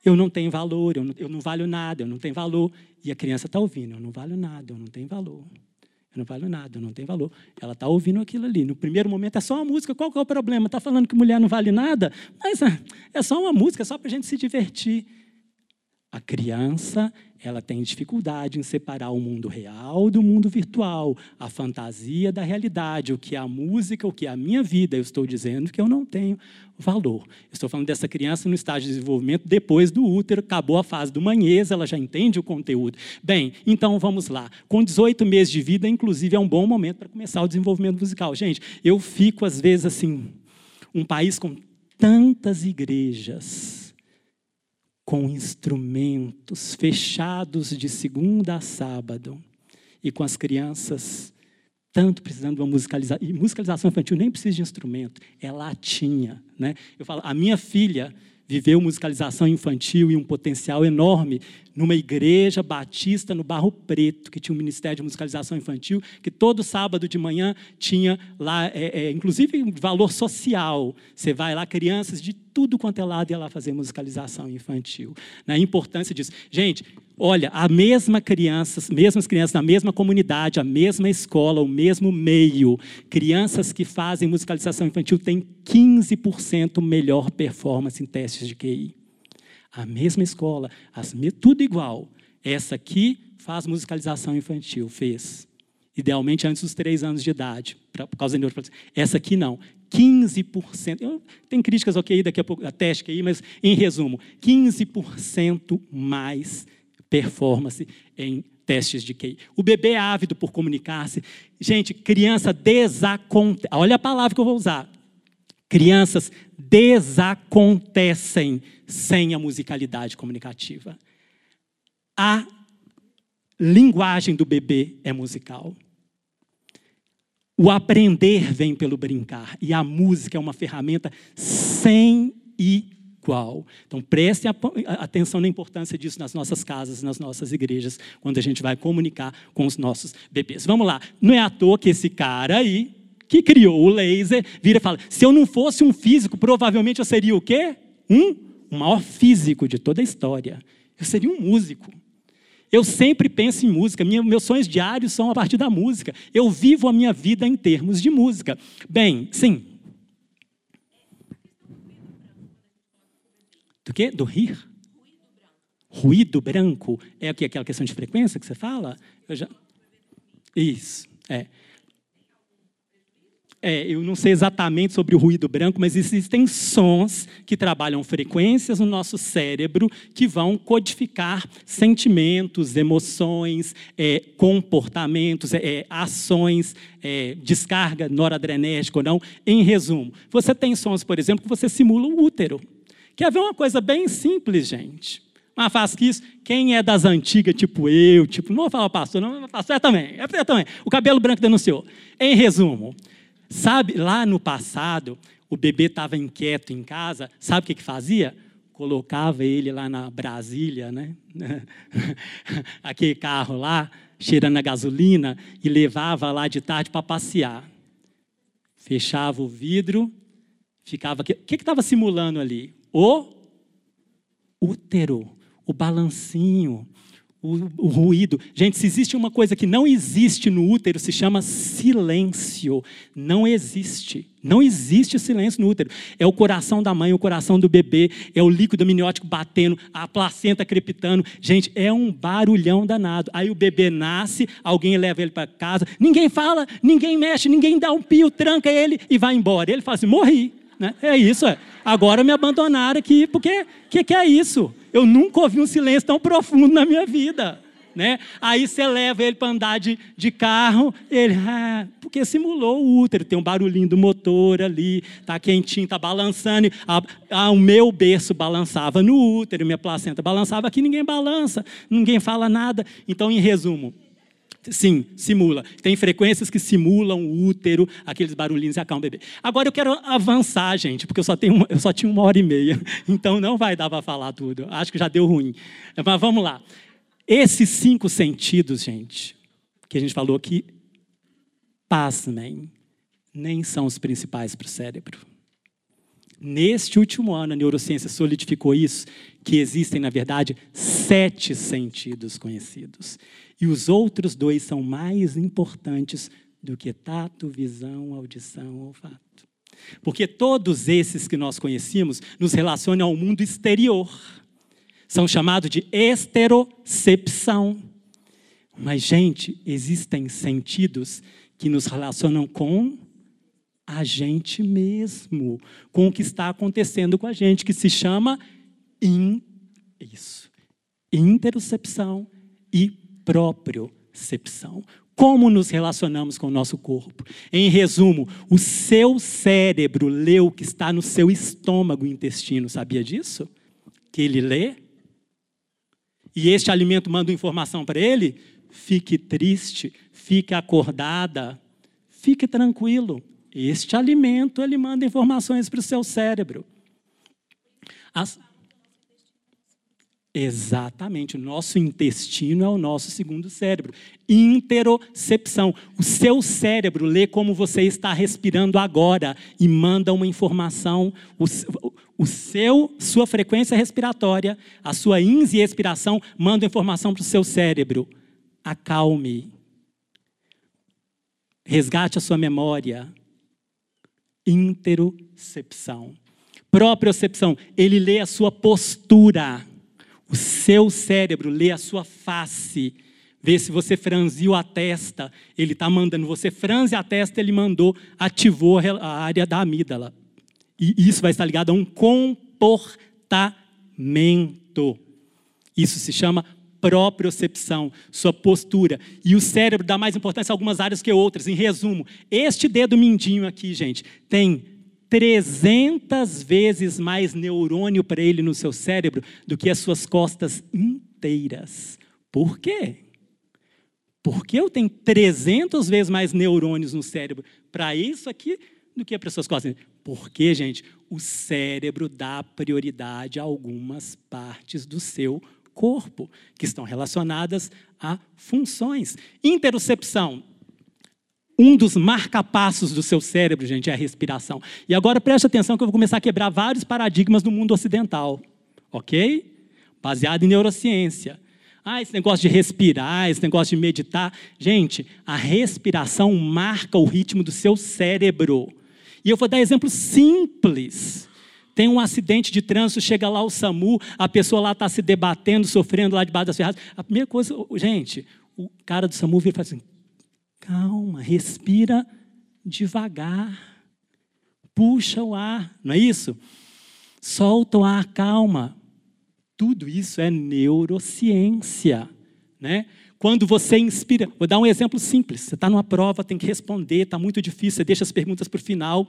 Eu não tenho valor, eu não, eu não valho nada, eu não tenho valor. E a criança está ouvindo, eu não valho nada, eu não tenho valor. Eu não valho nada, eu não tenho valor. Ela está ouvindo aquilo ali. No primeiro momento é só uma música. Qual que é o problema? Está falando que mulher não vale nada? Mas ah, é só uma música, é só para a gente se divertir. A criança ela tem dificuldade em separar o mundo real do mundo virtual, a fantasia da realidade, o que é a música, o que é a minha vida. Eu estou dizendo que eu não tenho valor. estou falando dessa criança no estágio de desenvolvimento depois do útero, acabou a fase do manhês, ela já entende o conteúdo. Bem, então vamos lá. Com 18 meses de vida, inclusive, é um bom momento para começar o desenvolvimento musical. Gente, eu fico às vezes assim, um país com tantas igrejas, com instrumentos fechados de segunda a sábado e com as crianças tanto precisando de uma musicalização. E musicalização infantil nem precisa de instrumento, é latinha. Né? Eu falo, a minha filha viveu musicalização infantil e um potencial enorme numa igreja batista no Barro Preto, que tinha um ministério de musicalização infantil, que todo sábado de manhã tinha lá, é, é, inclusive, valor social. Você vai lá, crianças de tudo quanto é lado ia lá fazer musicalização infantil. Na importância disso. Gente, olha, a mesma crianças, mesmas crianças na mesma comunidade, a mesma escola, o mesmo meio, crianças que fazem musicalização infantil têm 15% melhor performance em testes de QI a mesma escola, as tudo igual. Essa aqui faz musicalização infantil, fez. Idealmente antes dos três anos de idade, pra, por causa da neuroplasia. Essa aqui não. 15%. Eu, tem críticas, ok, daqui a pouco, a teste aí, mas em resumo, 15% mais performance em testes de QI. O bebê é ávido por comunicar-se. Gente, criança desacontece. Olha a palavra que eu vou usar. Crianças desacontecem sem a musicalidade comunicativa. A linguagem do bebê é musical. O aprender vem pelo brincar. E a música é uma ferramenta sem Então, preste atenção na importância disso nas nossas casas, nas nossas igrejas, quando a gente vai comunicar com os nossos bebês. Vamos lá. Não é à toa que esse cara aí, que criou o laser, vira e fala: se eu não fosse um físico, provavelmente eu seria o quê? Um o maior físico de toda a história. Eu seria um músico. Eu sempre penso em música, Minha, meus sonhos diários são a partir da música. Eu vivo a minha vida em termos de música. Bem, sim. Do quê? Do rir? Ruído branco. É aquela questão de frequência que você fala? Eu já... Isso, é. É, eu não sei exatamente sobre o ruído branco, mas existem sons que trabalham frequências no nosso cérebro que vão codificar sentimentos, emoções, é, comportamentos, é, ações, é, descarga noradrenérgica ou não. Em resumo, você tem sons, por exemplo, que você simula o útero. Quer ver uma coisa bem simples, gente? Mais fácil que isso, quem é das antigas, tipo eu, tipo, não vou falar pastor, não, pastor é também, é também. O cabelo branco denunciou. Em resumo, Sabe, lá no passado, o bebê estava inquieto em casa, sabe o que, que fazia? Colocava ele lá na Brasília, né? <laughs> aquele carro lá, cheirando a gasolina, e levava lá de tarde para passear. Fechava o vidro, ficava. O que estava simulando ali? O útero, o balancinho, o, o, ruído. Gente, se existe uma coisa que não existe no útero, se chama silêncio. Não existe. Não existe silêncio no útero. É o coração da mãe, o coração do bebê, é o líquido amniótico batendo, a placenta crepitando. Gente, é um barulhão danado. Aí o bebê nasce, alguém leva ele para casa, ninguém fala, ninguém mexe, ninguém dá um pio, tranca ele e vai embora. Ele fala assim: morri. Né? É isso, é. Agora me abandonaram aqui, porque que, que é isso? Eu nunca ouvi um silêncio tão profundo na minha vida. Né? Aí você leva ele para andar de, de carro, ele, ah, porque simulou o útero, tem um barulhinho do motor ali, tá quentinho, tá balançando. O meu berço balançava no útero, minha placenta balançava, aqui ninguém balança, ninguém fala nada. Então, em resumo, Sim, simula. Tem frequências que simulam o útero, aqueles barulhinhos e acalmam o bebê. Agora eu quero avançar, gente, porque eu só, tenho eu só tinha uma hora e meia, <laughs> então não vai dar para falar tudo. Acho que já deu ruim. Mas vamos lá. Esses cinco sentidos, gente, que a gente falou aqui, pasmem, nem são os principais para o cérebro. Neste último ano, a neurociência solidificou isso, que existem, na verdade, sete sentidos conhecidos. E os outros dois são mais importantes do que tato, visão, audição, olfato. Porque todos esses que nós conhecemos nos relacionam ao mundo exterior. São chamados de esterocepção. Mas, gente, existem sentidos que nos relacionam com a gente mesmo, com o que está acontecendo com a gente, que se chama in, isso, interocepção e propriocepção. Como nos relacionamos com o nosso corpo? Em resumo, o seu cérebro lê o que está no seu estômago intestino, sabia disso? Que ele lê? E este alimento manda informação para ele? Fique triste, fique acordada, fique tranquilo. Este alimento ele manda informações para o seu cérebro. As... Exatamente, o nosso intestino é o nosso segundo cérebro. Interocepção. O seu cérebro lê como você está respirando agora e manda uma informação. O, o seu, sua frequência respiratória, a sua ins e expiração manda informação para o seu cérebro. Acalme. Resgate a sua memória interocepção. Propriocepção, ele lê a sua postura. O seu cérebro lê a sua face. Vê se você franziu a testa, ele está mandando. Você franze a testa, ele mandou, ativou a área da amígdala. E isso vai estar ligado a um comportamento. Isso se chama propriocepção, sua postura. E o cérebro dá mais importância a algumas áreas que outras. Em resumo, este dedo mindinho aqui, gente, tem 300 vezes mais neurônio para ele no seu cérebro do que as suas costas inteiras. Por quê? Porque eu tenho 300 vezes mais neurônios no cérebro para isso aqui do que para as suas costas. Porque, gente, o cérebro dá prioridade a algumas partes do seu corpo, que estão relacionadas a funções. Interocepção. Um dos marcapassos do seu cérebro, gente, é a respiração. E agora preste atenção que eu vou começar a quebrar vários paradigmas do mundo ocidental. Ok? Baseado em neurociência. Ah, esse negócio de respirar, esse negócio de meditar. Gente, a respiração marca o ritmo do seu cérebro. E eu vou dar exemplos simples. Tem um acidente de trânsito, chega lá o SAMU, a pessoa lá está se debatendo, sofrendo lá debaixo das ferradas. A primeira coisa, gente, o cara do SAMU vira e fala assim: calma, respira devagar, puxa o ar, não é isso? Solta o ar, calma. Tudo isso é neurociência, né? Quando você inspira, vou dar um exemplo simples. Você está numa prova, tem que responder, está muito difícil, você deixa as perguntas para o final.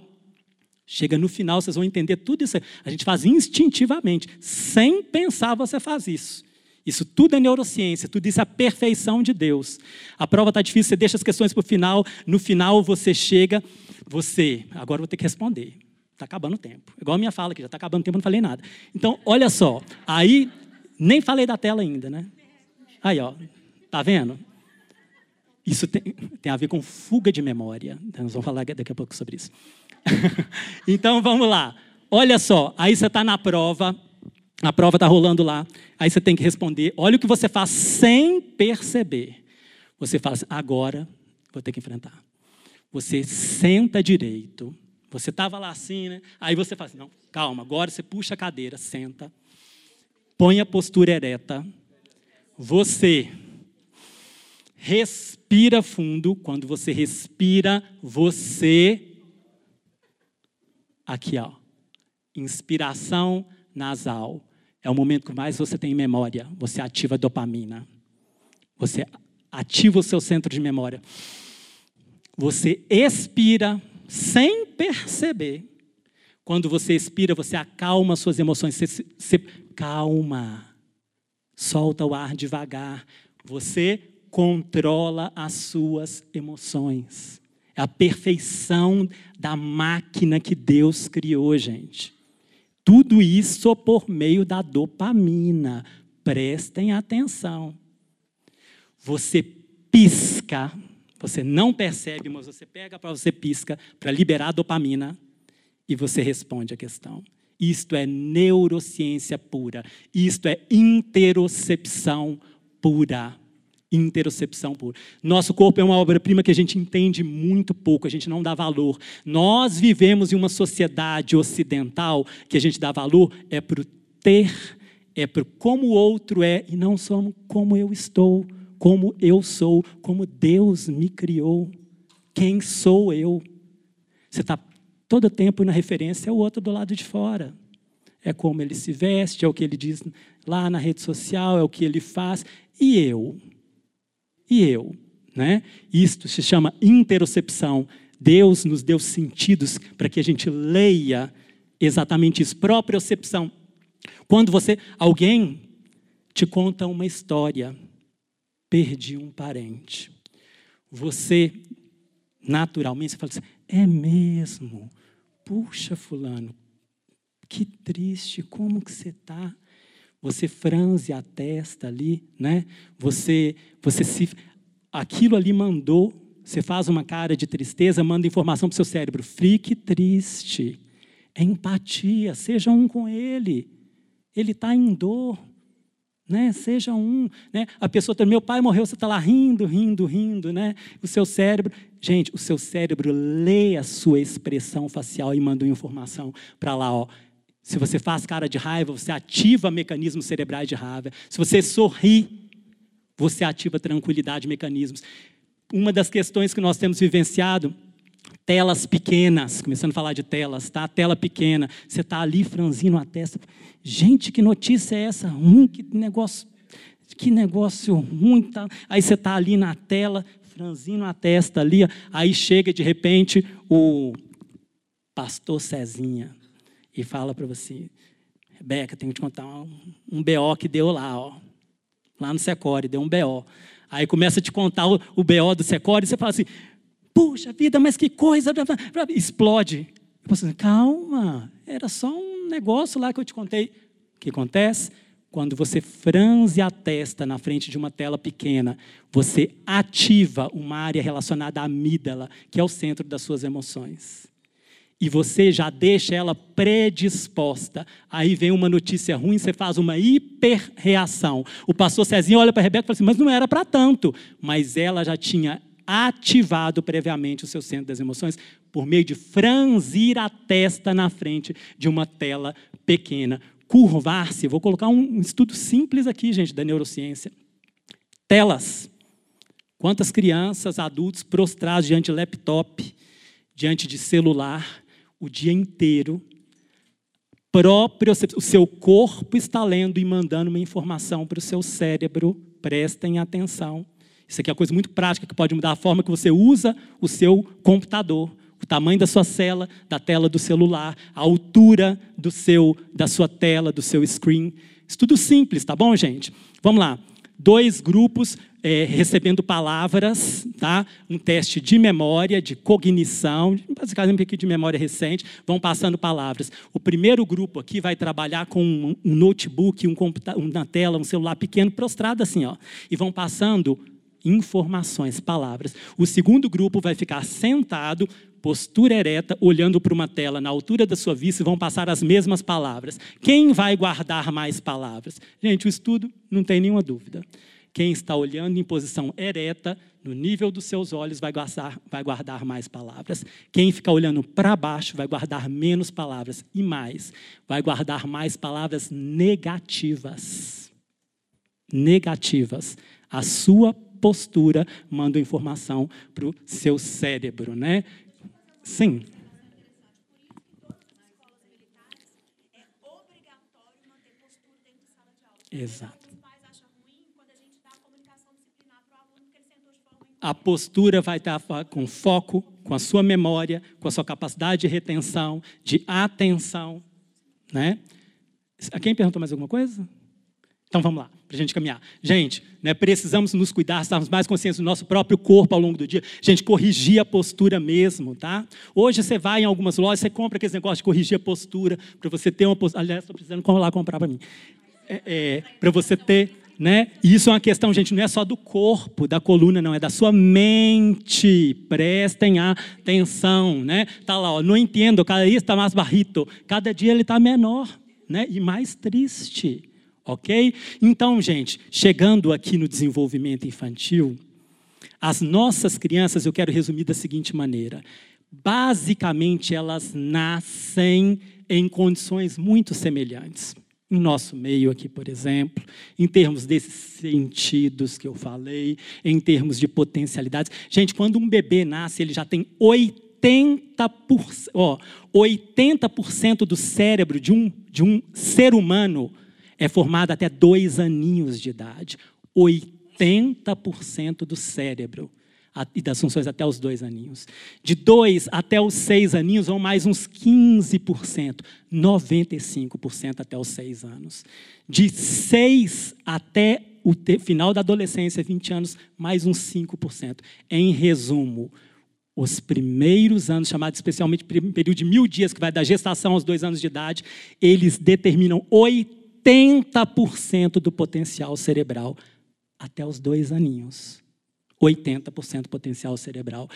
Chega no final, vocês vão entender tudo isso. A gente faz instintivamente, sem pensar você faz isso. Isso tudo é neurociência, tudo isso é a perfeição de Deus. A prova está difícil, você deixa as questões para o final, no final você chega, você, agora vou ter que responder. Está acabando o tempo. Igual a minha fala aqui, já está acabando o tempo, não falei nada. Então, olha só, aí, nem falei da tela ainda, né? Aí, ó, tá vendo? Isso tem, tem a ver com fuga de memória. Nós vamos falar daqui a pouco sobre isso. <laughs> então vamos lá. Olha só, aí você está na prova, a prova está rolando lá, aí você tem que responder. Olha o que você faz sem perceber. Você fala assim, agora vou ter que enfrentar. Você senta direito. Você estava lá assim, né? Aí você fala assim, não, calma, agora você puxa a cadeira, senta, põe a postura ereta. Você respira fundo. Quando você respira, você. Aqui, ó. Inspiração nasal. É o momento que mais você tem memória. Você ativa a dopamina. Você ativa o seu centro de memória. Você expira sem perceber. Quando você expira, você acalma suas emoções. Você, você calma. Solta o ar devagar. Você controla as suas emoções. É a perfeição da máquina que Deus criou, gente. Tudo isso por meio da dopamina. Prestem atenção. Você pisca, você não percebe, mas você pega para você pisca para liberar a dopamina e você responde a questão. Isto é neurociência pura. Isto é interocepção pura. Interocepção pura. Nosso corpo é uma obra-prima que a gente entende muito pouco, a gente não dá valor. Nós vivemos em uma sociedade ocidental que a gente dá valor é para o ter, é para como o outro é e não somos como eu estou como eu sou, como Deus me criou. Quem sou eu? Você está todo tempo na referência ao outro do lado de fora. É como ele se veste, é o que ele diz lá na rede social, é o que ele faz. E eu? E eu? Né? Isto se chama interocepção. Deus nos deu sentidos para que a gente leia exatamente isso. Propriocepção. Quando você, alguém te conta uma história, perdi um parente. Você, naturalmente, você fala assim: é mesmo? Puxa, Fulano, que triste, como que você está? Você franze a testa ali, né? Você, você se. Aquilo ali mandou, você faz uma cara de tristeza, manda informação para o seu cérebro: fique triste. É empatia, seja um com ele. Ele está em dor. Né? Seja um, né? A pessoa, meu pai morreu, você está lá rindo, rindo, rindo, né? O seu cérebro, gente, o seu cérebro lê a sua expressão facial e manda uma informação para lá, ó. Se você faz cara de raiva, você ativa mecanismos cerebrais de raiva. Se você sorri, você ativa tranquilidade, mecanismos. Uma das questões que nós temos vivenciado telas pequenas, começando a falar de telas, tá? Tela pequena, você está ali franzindo a testa. Gente, que notícia é essa? Hum, que negócio, que negócio ruim. Tá? Aí você está ali na tela, franzindo a testa ali, aí chega de repente o pastor Cezinha e fala para você, Rebeca, tenho que te contar um, BO que deu lá, ó. Lá no Secore, deu um BO. Aí começa a te contar o, o BO do Secore e você fala assim, puxa vida, mas que coisa, explode. Eu falo assim, calma, era só um negócio lá que eu te contei. O que acontece? Quando você franze a testa na frente de uma tela pequena, você ativa uma área relacionada à amígdala, que é o centro das suas emoções. E você já deixa ela predisposta. Aí vem uma notícia ruim, você faz uma hiperreação. O pastor Cezinho olha para a Rebeca e fala assim: Mas não era para tanto. Mas ela já tinha ativado previamente o seu centro das emoções por meio de franzir a testa na frente de uma tela pequena. Curvar-se, vou colocar um estudo simples aqui, gente, da neurociência. Telas. Quantas crianças, adultos prostrados diante de laptop, diante de celular, o dia inteiro, próprio, o seu corpo está lendo e mandando uma informação para o seu cérebro. Prestem atenção. Isso aqui é uma coisa muito prática que pode mudar a forma que você usa o seu computador, o tamanho da sua cela, da tela do celular, a altura do seu, da sua tela, do seu screen. Isso tudo simples, tá bom, gente? Vamos lá. Dois grupos é, recebendo palavras, tá? Um teste de memória, de cognição, basicamente aqui de memória recente, vão passando palavras. O primeiro grupo aqui vai trabalhar com um, notebook, um uma tela, um celular pequeno prostrado assim, ó, e vão passando informações, palavras. O segundo grupo vai ficar sentado, postura ereta, olhando para uma tela na altura da sua vista e vão passar as mesmas palavras. Quem vai guardar mais palavras? Gente, o estudo não tem nenhuma dúvida. Quem está olhando em posição ereta, no nível dos seus olhos, vai guardar, vai guardar mais palavras. Quem fica olhando para baixo vai guardar menos palavras. E mais, vai guardar mais palavras negativas. Negativas. A sua postura manda informação para o seu cérebro, né? Sim. Exato. A postura vai estar com foco, com a sua memória, com a sua capacidade de retenção, de atenção, né? Quem perguntou mais alguma coisa? Então vamos lá, para a gente caminhar. Gente, né, precisamos nos cuidar, estarmos mais conscientes do nosso próprio corpo ao longo do dia. Gente, corrigir a postura mesmo, tá? Hoje você vai em algumas lojas, você compra aquele negócio de corrigir a postura, para você ter uma postura. Aliás, estou precisando lá comprar para mim. É, é, para você ter. Né? Isso é uma questão, gente, não é só do corpo, da coluna, não, é da sua mente. Prestem atenção, né? Tá lá, ó, não entendo, cada dia está mais barrito, cada dia ele está menor, né? E mais triste. Ok? Então, gente, chegando aqui no desenvolvimento infantil, as nossas crianças, eu quero resumir da seguinte maneira: basicamente, elas nascem em condições muito semelhantes. Em nosso meio aqui, por exemplo, em termos desses sentidos que eu falei, em termos de potencialidades. Gente, quando um bebê nasce, ele já tem 80%, ó, 80 do cérebro de um, de um ser humano é formada até dois aninhos de idade. 80% do cérebro e das funções até os dois aninhos. De dois até os seis aninhos, vão mais uns 15%, 95% até os seis anos. De seis até o final da adolescência, 20 anos, mais uns 5%. Em resumo, os primeiros anos, chamados especialmente período de mil dias, que vai da gestação aos dois anos de idade, eles determinam 80%. 80% do potencial cerebral até os dois aninhos. 80% potencial cerebral.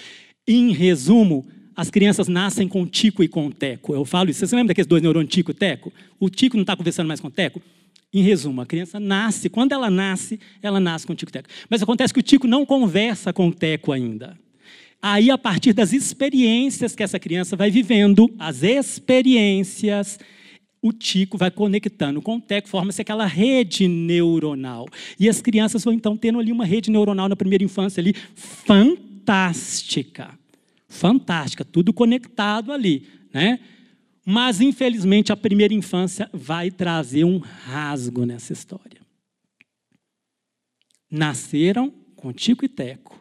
Em resumo, as crianças nascem com tico e com teco. Eu falo isso. Você lembra daqueles dois neurônios tico e teco? O tico não está conversando mais com o teco? Em resumo, a criança nasce, quando ela nasce, ela nasce com o tico e teco. Mas acontece que o tico não conversa com o teco ainda. Aí, a partir das experiências que essa criança vai vivendo, as experiências, o tico vai conectando com o teco, forma-se aquela rede neuronal. E as crianças vão então tendo ali uma rede neuronal na primeira infância ali fantástica. Fantástica, tudo conectado ali, né? Mas infelizmente a primeira infância vai trazer um rasgo nessa história. Nasceram com tico e teco.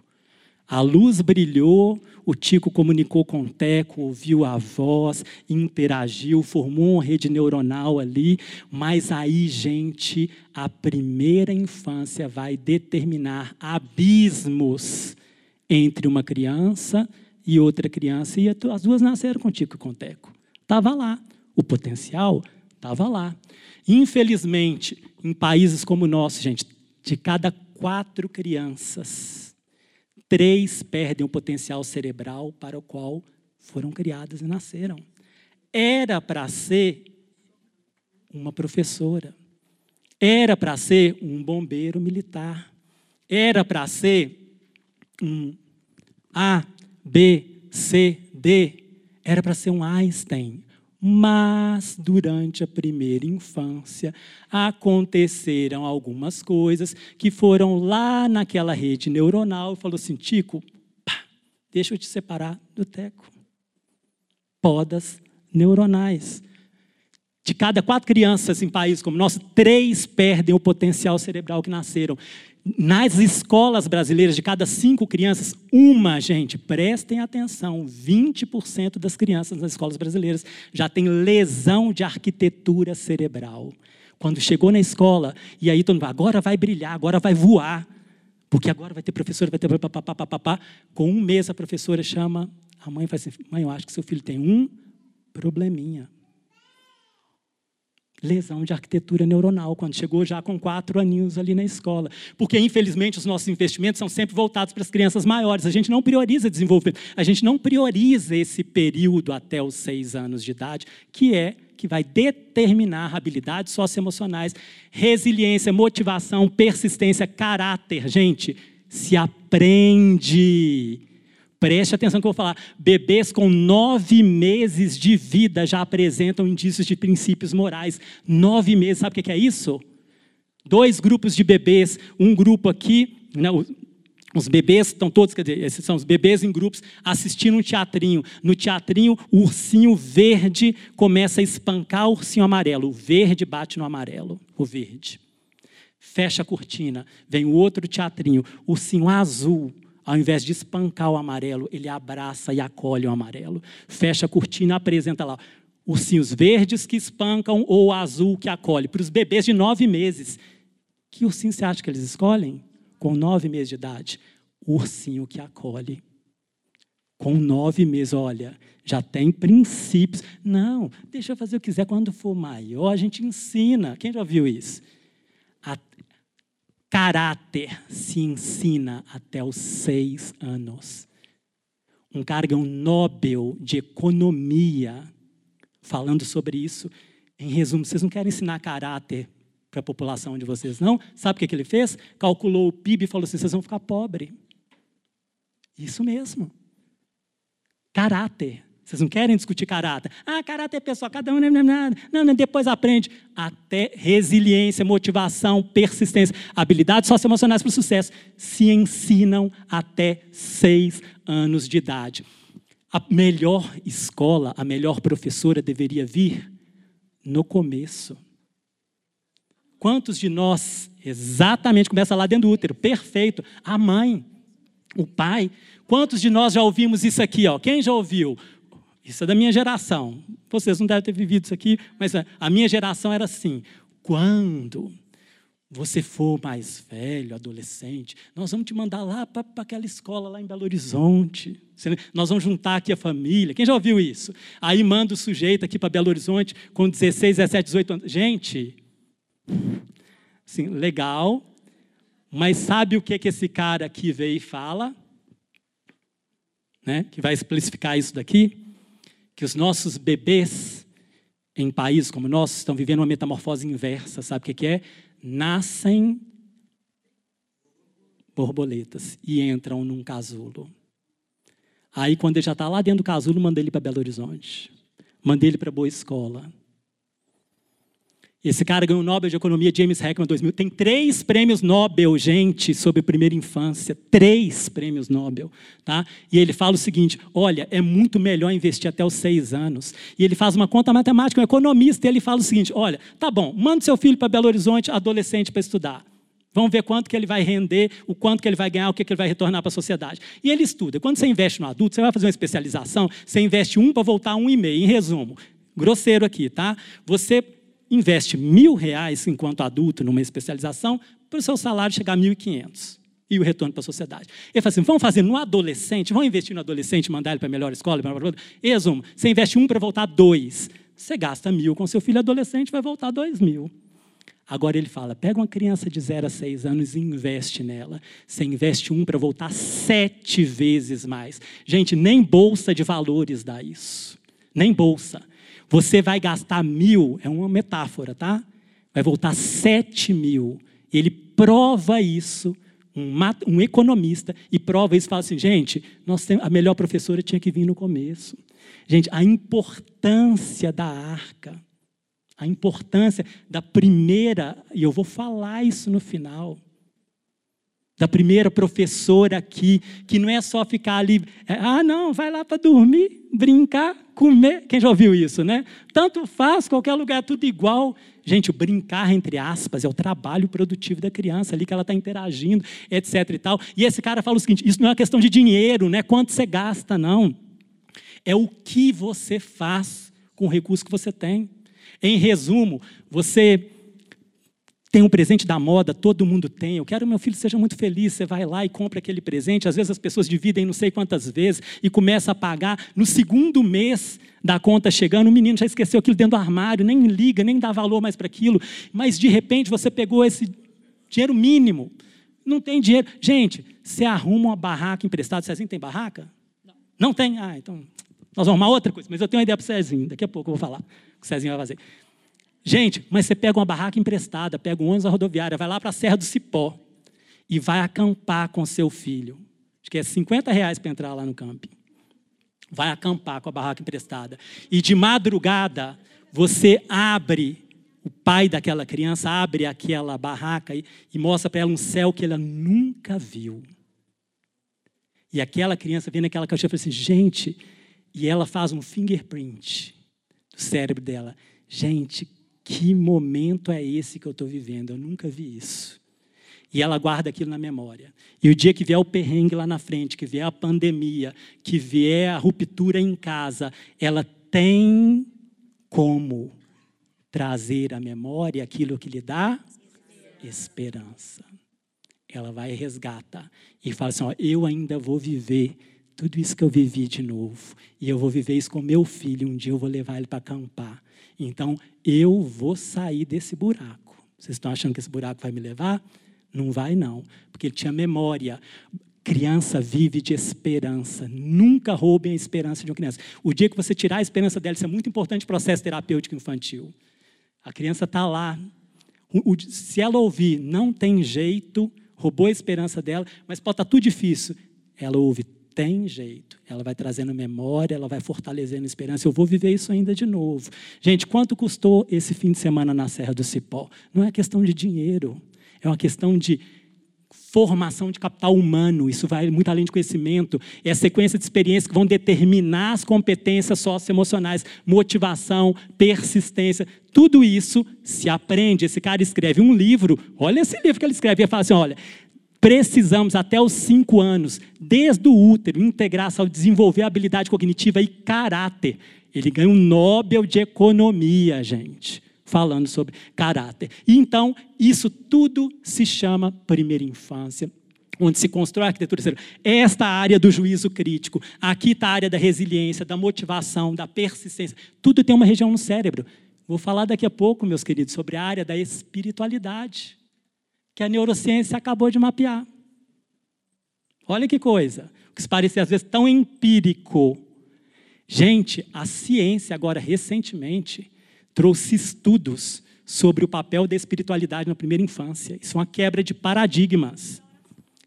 A luz brilhou, o Tico comunicou com o Teco, ouviu a voz, interagiu, formou uma rede neuronal ali, mas aí, gente, a primeira infância vai determinar abismos entre uma criança e outra criança, e as duas nasceram com Tico e com Teco. Estava lá, o potencial estava lá. Infelizmente, em países como o nosso, gente, de cada quatro crianças, três perdem o potencial cerebral para o qual foram criadas e nasceram. Era para ser uma professora, era para ser um bombeiro militar, era para ser um A, B, C, D, era para ser um Einstein, mas durante a primeira infância aconteceram algumas coisas que foram lá naquela rede neuronal e falou assim: Tico, pá, deixa eu te separar do teco. Podas neuronais. De cada quatro crianças em países como o nosso, três perdem o potencial cerebral que nasceram. Nas escolas brasileiras, de cada cinco crianças, uma, gente, prestem atenção, 20% das crianças nas escolas brasileiras já tem lesão de arquitetura cerebral. Quando chegou na escola, e aí todo mundo, agora vai brilhar, agora vai voar, porque agora vai ter professora, vai ter papapá, Com um mês a professora chama, a mãe fala assim, mãe, eu acho que seu filho tem um probleminha. Lesão de arquitetura neuronal, quando chegou já com quatro aninhos ali na escola. Porque, infelizmente, os nossos investimentos são sempre voltados para as crianças maiores. A gente não prioriza desenvolvimento, a gente não prioriza esse período até os seis anos de idade, que é que vai determinar habilidades socioemocionais, resiliência, motivação, persistência, caráter. Gente, se aprende. Preste atenção que eu vou falar. Bebês com nove meses de vida já apresentam indícios de princípios morais. Nove meses, sabe o que é isso? Dois grupos de bebês, um grupo aqui, né, os bebês estão todos, quer dizer, esses são os bebês em grupos, assistindo um teatrinho. No teatrinho, o ursinho verde começa a espancar o ursinho amarelo. O verde bate no amarelo, o verde. Fecha a cortina, vem o outro teatrinho, o ursinho azul ao invés de espancar o amarelo, ele abraça e acolhe o amarelo. Fecha a cortina, apresenta lá ursinhos verdes que espancam ou azul que acolhe. Para os bebês de nove meses. Que ursinho você acha que eles escolhem? Com nove meses de idade. Ursinho que acolhe. Com nove meses, olha, já tem princípios. Não, deixa eu fazer o que quiser quando for maior, a gente ensina. Quem já viu isso? Caráter se ensina até os seis anos. Um cargo Nobel de Economia, falando sobre isso. Em resumo, vocês não querem ensinar caráter para a população de vocês, não? Sabe o que, que ele fez? Calculou o PIB e falou assim: vocês vão ficar pobres. Isso mesmo. Caráter. Vocês não querem discutir caráter. Ah, caráter é pessoal, cada um. Não, não, não, não, depois aprende. Até resiliência, motivação, persistência, habilidades socioemocionais para o sucesso se ensinam até seis anos de idade. A melhor escola, a melhor professora deveria vir no começo. Quantos de nós, exatamente, começa lá dentro do útero, perfeito, a mãe, o pai. Quantos de nós já ouvimos isso aqui? Ó? Quem já ouviu? Isso é da minha geração. Vocês não devem ter vivido isso aqui, mas a minha geração era assim. Quando você for mais velho, adolescente, nós vamos te mandar lá para aquela escola lá em Belo Horizonte. Nós vamos juntar aqui a família. Quem já ouviu isso? Aí manda o sujeito aqui para Belo Horizonte com 16, 17, 18 anos. Gente, assim, legal, mas sabe o que, que esse cara aqui veio e fala? Né? Que vai explicificar isso daqui? Que os nossos bebês em países como o nosso estão vivendo uma metamorfose inversa. Sabe o que é? Nascem borboletas e entram num casulo. Aí, quando ele já está lá dentro do casulo, mandei ele para Belo Horizonte. Mandei ele para boa escola. Esse cara ganhou o Nobel de Economia, James Heckman, 2000. Tem três prêmios Nobel, gente, sobre primeira infância. Três prêmios Nobel. Tá? E ele fala o seguinte: olha, é muito melhor investir até os seis anos. E ele faz uma conta matemática, um economista, e ele fala o seguinte: olha, tá bom, manda seu filho para Belo Horizonte, adolescente, para estudar. Vamos ver quanto que ele vai render, o quanto que ele vai ganhar, o que, que ele vai retornar para a sociedade. E ele estuda. Quando você investe no adulto, você vai fazer uma especialização, você investe um para voltar um e meio. Em resumo, grosseiro aqui, tá? Você investe mil reais enquanto adulto numa especialização para o seu salário chegar a 1.500 e o retorno para a sociedade. Ele fala assim, vamos fazer no adolescente, vamos investir no adolescente, mandar ele para a melhor escola, e resumo, você investe um para voltar dois. Você gasta mil com seu filho adolescente, vai voltar dois mil. Agora ele fala, pega uma criança de 0 a 6 anos e investe nela. Você investe um para voltar sete vezes mais. Gente, nem bolsa de valores dá isso. Nem bolsa. Você vai gastar mil, é uma metáfora, tá? Vai voltar sete mil. Ele prova isso, um, um economista, e prova isso fala assim: gente, nós temos, a melhor professora tinha que vir no começo. Gente, a importância da arca, a importância da primeira, e eu vou falar isso no final, da primeira professora aqui, que não é só ficar ali, é, ah, não, vai lá para dormir, brincar, comer. Quem já ouviu isso, né? Tanto faz, qualquer lugar, tudo igual. Gente, o brincar, entre aspas, é o trabalho produtivo da criança, ali que ela está interagindo, etc. e tal. E esse cara fala o seguinte: isso não é uma questão de dinheiro, não é quanto você gasta, não. É o que você faz com o recurso que você tem. Em resumo, você tem um presente da moda, todo mundo tem. Eu quero que meu filho seja muito feliz. Você vai lá e compra aquele presente. Às vezes as pessoas dividem não sei quantas vezes e começa a pagar. No segundo mês da conta chegando, o menino já esqueceu aquilo dentro do armário, nem liga, nem dá valor mais para aquilo. Mas de repente você pegou esse dinheiro mínimo. Não tem dinheiro. Gente, você arruma uma barraca emprestada. Cezinho tem barraca? Não. Não tem? Ah, então nós vamos arrumar outra coisa. Mas eu tenho uma ideia para o Cezinho. Daqui a pouco eu vou falar o que o Cezinho vai fazer. Gente, mas você pega uma barraca emprestada, pega um ônibus da rodoviária, vai lá para a Serra do Cipó e vai acampar com seu filho. Acho que é 50 reais para entrar lá no camping. Vai acampar com a barraca emprestada. E de madrugada, você abre, o pai daquela criança abre aquela barraca e, e mostra para ela um céu que ela nunca viu. E aquela criança vem naquela caixinha e fala assim, gente, e ela faz um fingerprint do cérebro dela. Gente, que momento é esse que eu estou vivendo? Eu nunca vi isso. E ela guarda aquilo na memória. E o dia que vier o perrengue lá na frente, que vier a pandemia, que vier a ruptura em casa, ela tem como trazer à memória aquilo que lhe dá esperança. Ela vai resgatar e fala assim: ó, eu ainda vou viver tudo isso que eu vivi de novo. E eu vou viver isso com meu filho. Um dia eu vou levar ele para acampar. Então, eu vou sair desse buraco. Vocês estão achando que esse buraco vai me levar? Não vai, não. Porque ele tinha memória. Criança vive de esperança. Nunca roubem a esperança de uma criança. O dia que você tirar a esperança dela, isso é muito importante processo terapêutico infantil. A criança está lá. se ela ouvir, não tem jeito, roubou a esperança dela, mas pode estar tá tudo difícil. Ela ouve, tem jeito. Ela vai trazendo memória, ela vai fortalecendo esperança. Eu vou viver isso ainda de novo. Gente, quanto custou esse fim de semana na Serra do Cipó? Não é questão de dinheiro, é uma questão de formação de capital humano, isso vai muito além de conhecimento, é a sequência de experiências que vão determinar as competências socioemocionais, motivação, persistência, tudo isso se aprende. Esse cara escreve um livro, olha esse livro que ele escreve, ele fala assim: olha, precisamos, até os cinco anos, desde o útero, integrar-se ao desenvolver habilidade cognitiva e caráter. Ele ganha um Nobel de Economia, gente, falando sobre caráter. E então, isso tudo se chama primeira infância onde se constrói a arquitetura cerebral. Esta área do juízo crítico, aqui está a área da resiliência, da motivação, da persistência. Tudo tem uma região no cérebro. Vou falar daqui a pouco, meus queridos, sobre a área da espiritualidade que a neurociência acabou de mapear. Olha que coisa, o que se parece às vezes tão empírico. Gente, a ciência agora recentemente trouxe estudos sobre o papel da espiritualidade na primeira infância. Isso é uma quebra de paradigmas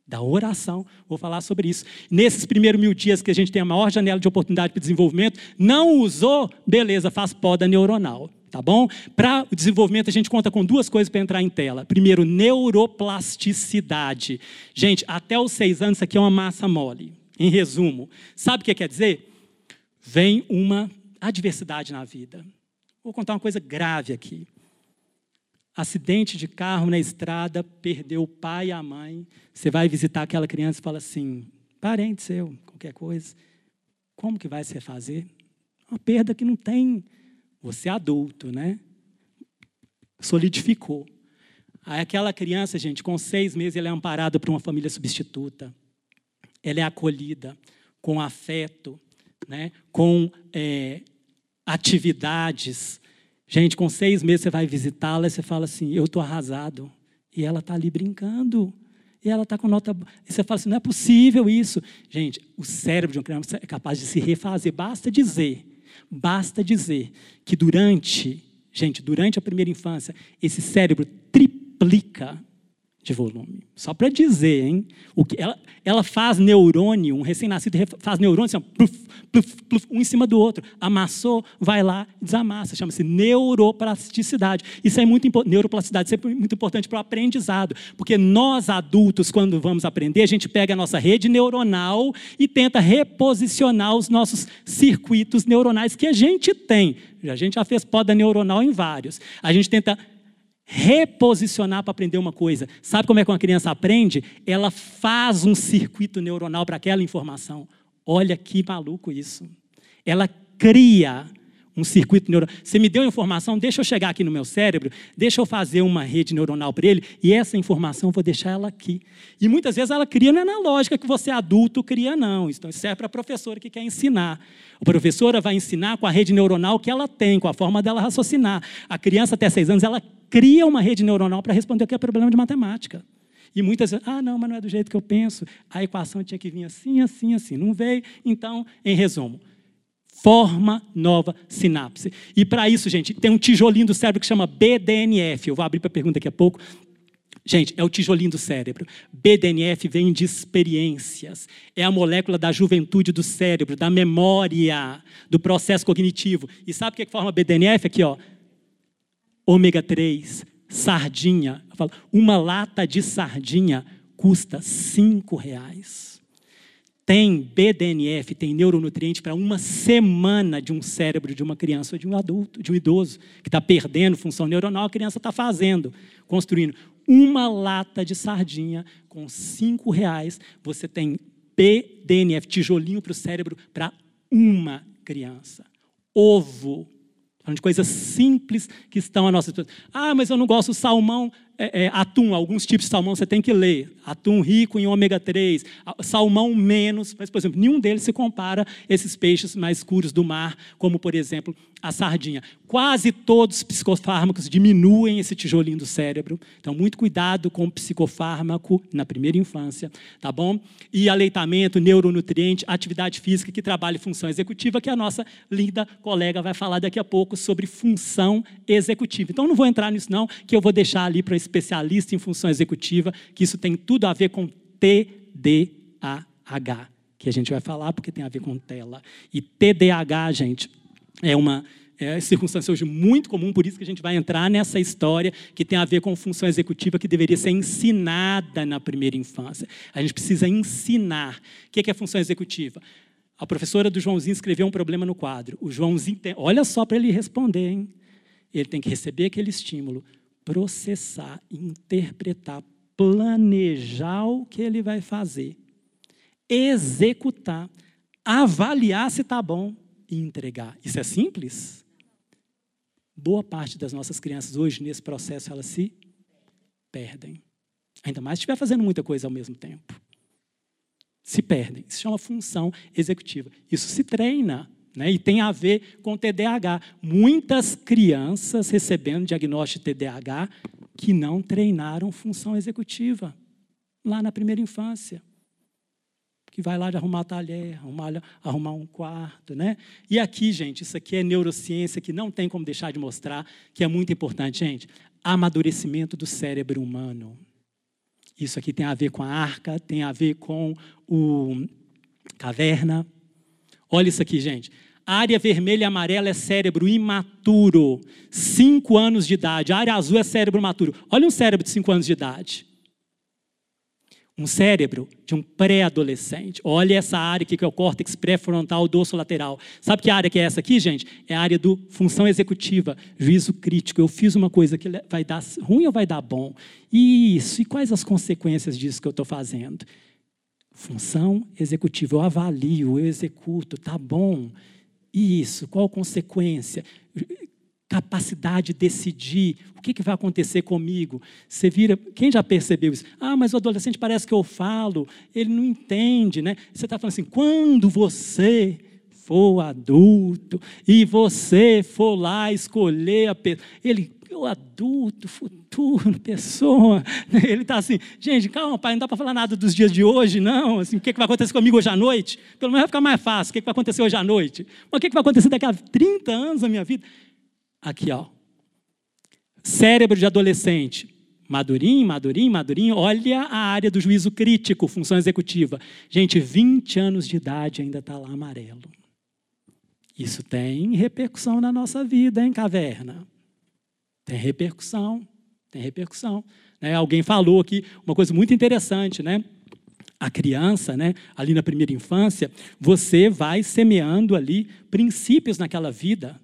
da oração. Vou falar sobre isso. Nesses primeiros mil dias que a gente tem a maior janela de oportunidade para desenvolvimento, não usou, beleza, faz poda neuronal tá bom? Para o desenvolvimento, a gente conta com duas coisas para entrar em tela. Primeiro, neuroplasticidade. Gente, até os seis anos, isso aqui é uma massa mole. Em resumo, sabe o que quer dizer? Vem uma adversidade na vida. Vou contar uma coisa grave aqui. Acidente de carro na estrada, perdeu o pai e a mãe. Você vai visitar aquela criança e fala assim: parente seu, qualquer coisa. Como que vai se refazer? Uma perda que não tem você é adulto, né? Solidificou. Aí aquela criança, gente, com seis meses, ela é amparada por uma família substituta. Ela é acolhida com afeto, né? com é, atividades. Gente, com seis meses você vai visitá-la e você fala assim, eu estou arrasado. E ela está ali brincando. E ela está com nota. E você fala assim, não é possível isso. Gente, o cérebro de uma criança é capaz de se refazer. Basta dizer Basta dizer que durante, gente, durante a primeira infância, esse cérebro triplica de volume. Só para dizer, hein? O que ela, ela faz neurônio, um recém-nascido faz neurônio assim, pluf, pluf, pluf, um em cima do outro. Amassou, vai lá, desamassa. Chama-se neuroplasticidade. Isso é muito neuroplasticidade, isso é muito importante para o aprendizado, porque nós adultos, quando vamos aprender, a gente pega a nossa rede neuronal e tenta reposicionar os nossos circuitos neuronais que a gente tem. A gente já fez poda neuronal em vários. A gente tenta reposicionar para aprender uma coisa. Sabe como é que uma criança aprende? Ela faz um circuito neuronal para aquela informação. Olha que maluco isso. Ela cria um circuito neuronal. Você me deu informação, deixa eu chegar aqui no meu cérebro, deixa eu fazer uma rede neuronal para ele, e essa informação eu vou deixar ela aqui. E muitas vezes ela cria não é na lógica que você adulto cria, não. Então, isso serve para a professora que quer ensinar. A professora vai ensinar com a rede neuronal que ela tem, com a forma dela raciocinar. A criança até seis anos, ela cria uma rede neuronal para responder o que é problema de matemática. E muitas vezes, ah, não, mas não é do jeito que eu penso. A equação tinha que vir assim, assim, assim. Não veio. Então, em resumo, forma nova sinapse. E para isso, gente, tem um tijolinho do cérebro que chama BDNF. Eu vou abrir para pergunta daqui a pouco. Gente, é o tijolinho do cérebro. BDNF vem de experiências. É a molécula da juventude do cérebro, da memória, do processo cognitivo. E sabe o que, é que forma BDNF? Aqui, ó. Ômega 3, sardinha. Uma lata de sardinha custa cinco reais. Tem BDNF, tem neuronutriente para uma semana de um cérebro de uma criança ou de um adulto, de um idoso, que está perdendo função neuronal, a criança está fazendo, construindo. Uma lata de sardinha com cinco reais, você tem BDNF, tijolinho para o cérebro, para uma criança. Ovo, falando de coisas simples que estão à nossa disposição. Ah, mas eu não gosto do salmão é, é, atum, alguns tipos de salmão você tem que ler. Atum rico em ômega 3, salmão menos, mas, por exemplo, nenhum deles se compara a esses peixes mais escuros do mar, como, por exemplo, a sardinha. Quase todos os psicofármacos diminuem esse tijolinho do cérebro. Então, muito cuidado com o psicofármaco na primeira infância, tá bom? E aleitamento, neuronutriente, atividade física que trabalha função executiva, que a nossa linda colega vai falar daqui a pouco sobre função executiva. Então, não vou entrar nisso não, que eu vou deixar ali para especialista em função executiva, que isso tem tudo a ver com TDAH, que a gente vai falar porque tem a ver com tela. E TDAH, gente, é uma é circunstância hoje muito comum, por isso que a gente vai entrar nessa história que tem a ver com função executiva que deveria ser ensinada na primeira infância. A gente precisa ensinar. O que é função executiva? A professora do Joãozinho escreveu um problema no quadro. O Joãozinho, tem, olha só para ele responder, hein? Ele tem que receber aquele estímulo, processar, interpretar, planejar o que ele vai fazer, executar, avaliar se está bom e entregar. Isso é simples? Boa parte das nossas crianças hoje, nesse processo, elas se perdem. Ainda mais se estiver fazendo muita coisa ao mesmo tempo. Se perdem. Isso chama função executiva. Isso se treina. Né? E tem a ver com TDAH. Muitas crianças recebendo diagnóstico de TDAH que não treinaram função executiva lá na primeira infância. Que vai lá de arrumar talher, arrumar, arrumar um quarto, né? E aqui, gente, isso aqui é neurociência que não tem como deixar de mostrar, que é muito importante, gente. Amadurecimento do cérebro humano. Isso aqui tem a ver com a arca, tem a ver com o caverna. Olha isso aqui, gente. A área vermelha e amarela é cérebro imaturo, 5 anos de idade. A área azul é cérebro maturo. Olha um cérebro de 5 anos de idade. Um cérebro de um pré-adolescente. Olha essa área aqui que é o córtex pré-frontal dorso lateral. Sabe que área que é essa aqui, gente? É a área do função executiva, juízo crítico. Eu fiz uma coisa que vai dar ruim ou vai dar bom? Isso. E quais as consequências disso que eu estou fazendo? Função executiva. Eu avalio, eu executo. Tá bom. Isso, qual consequência? Capacidade de decidir o que, que vai acontecer comigo. Você vira, quem já percebeu isso? Ah, mas o adolescente parece que eu falo, ele não entende, né? Você está falando assim, quando você for adulto e você for lá escolher a pessoa, ele o adulto, futuro, <laughs> pessoa. Ele está assim, gente, calma, pai, não dá para falar nada dos dias de hoje, não. Assim, o que, que vai acontecer comigo hoje à noite? Pelo menos vai ficar mais fácil. O que, que vai acontecer hoje à noite? Mas o que, que vai acontecer daqui a 30 anos da minha vida? Aqui, ó. Cérebro de adolescente. Madurinho, madurinho, madurinho. Olha a área do juízo crítico, função executiva. Gente, 20 anos de idade ainda está lá amarelo. Isso tem repercussão na nossa vida, hein, caverna? Tem repercussão, tem repercussão. Né? Alguém falou aqui uma coisa muito interessante, né? A criança, né, ali na primeira infância, você vai semeando ali princípios naquela vida,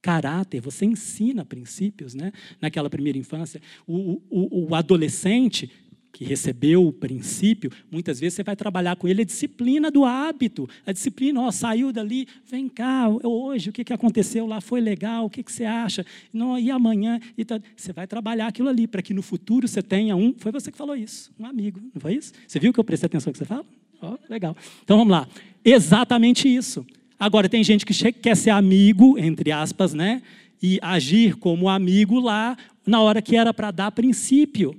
caráter, você ensina princípios né, naquela primeira infância. O, o, o adolescente, que recebeu o princípio, muitas vezes você vai trabalhar com ele a disciplina do hábito, a disciplina, ó, saiu dali, vem cá, hoje o que, que aconteceu lá foi legal, o que, que você acha? Não, e amanhã? E tá, você vai trabalhar aquilo ali, para que no futuro você tenha um, foi você que falou isso, um amigo, não foi isso? Você viu que eu prestei atenção no que você fala? Ó, legal. Então vamos lá, exatamente isso. Agora, tem gente que quer ser amigo, entre aspas, né? E agir como amigo lá, na hora que era para dar princípio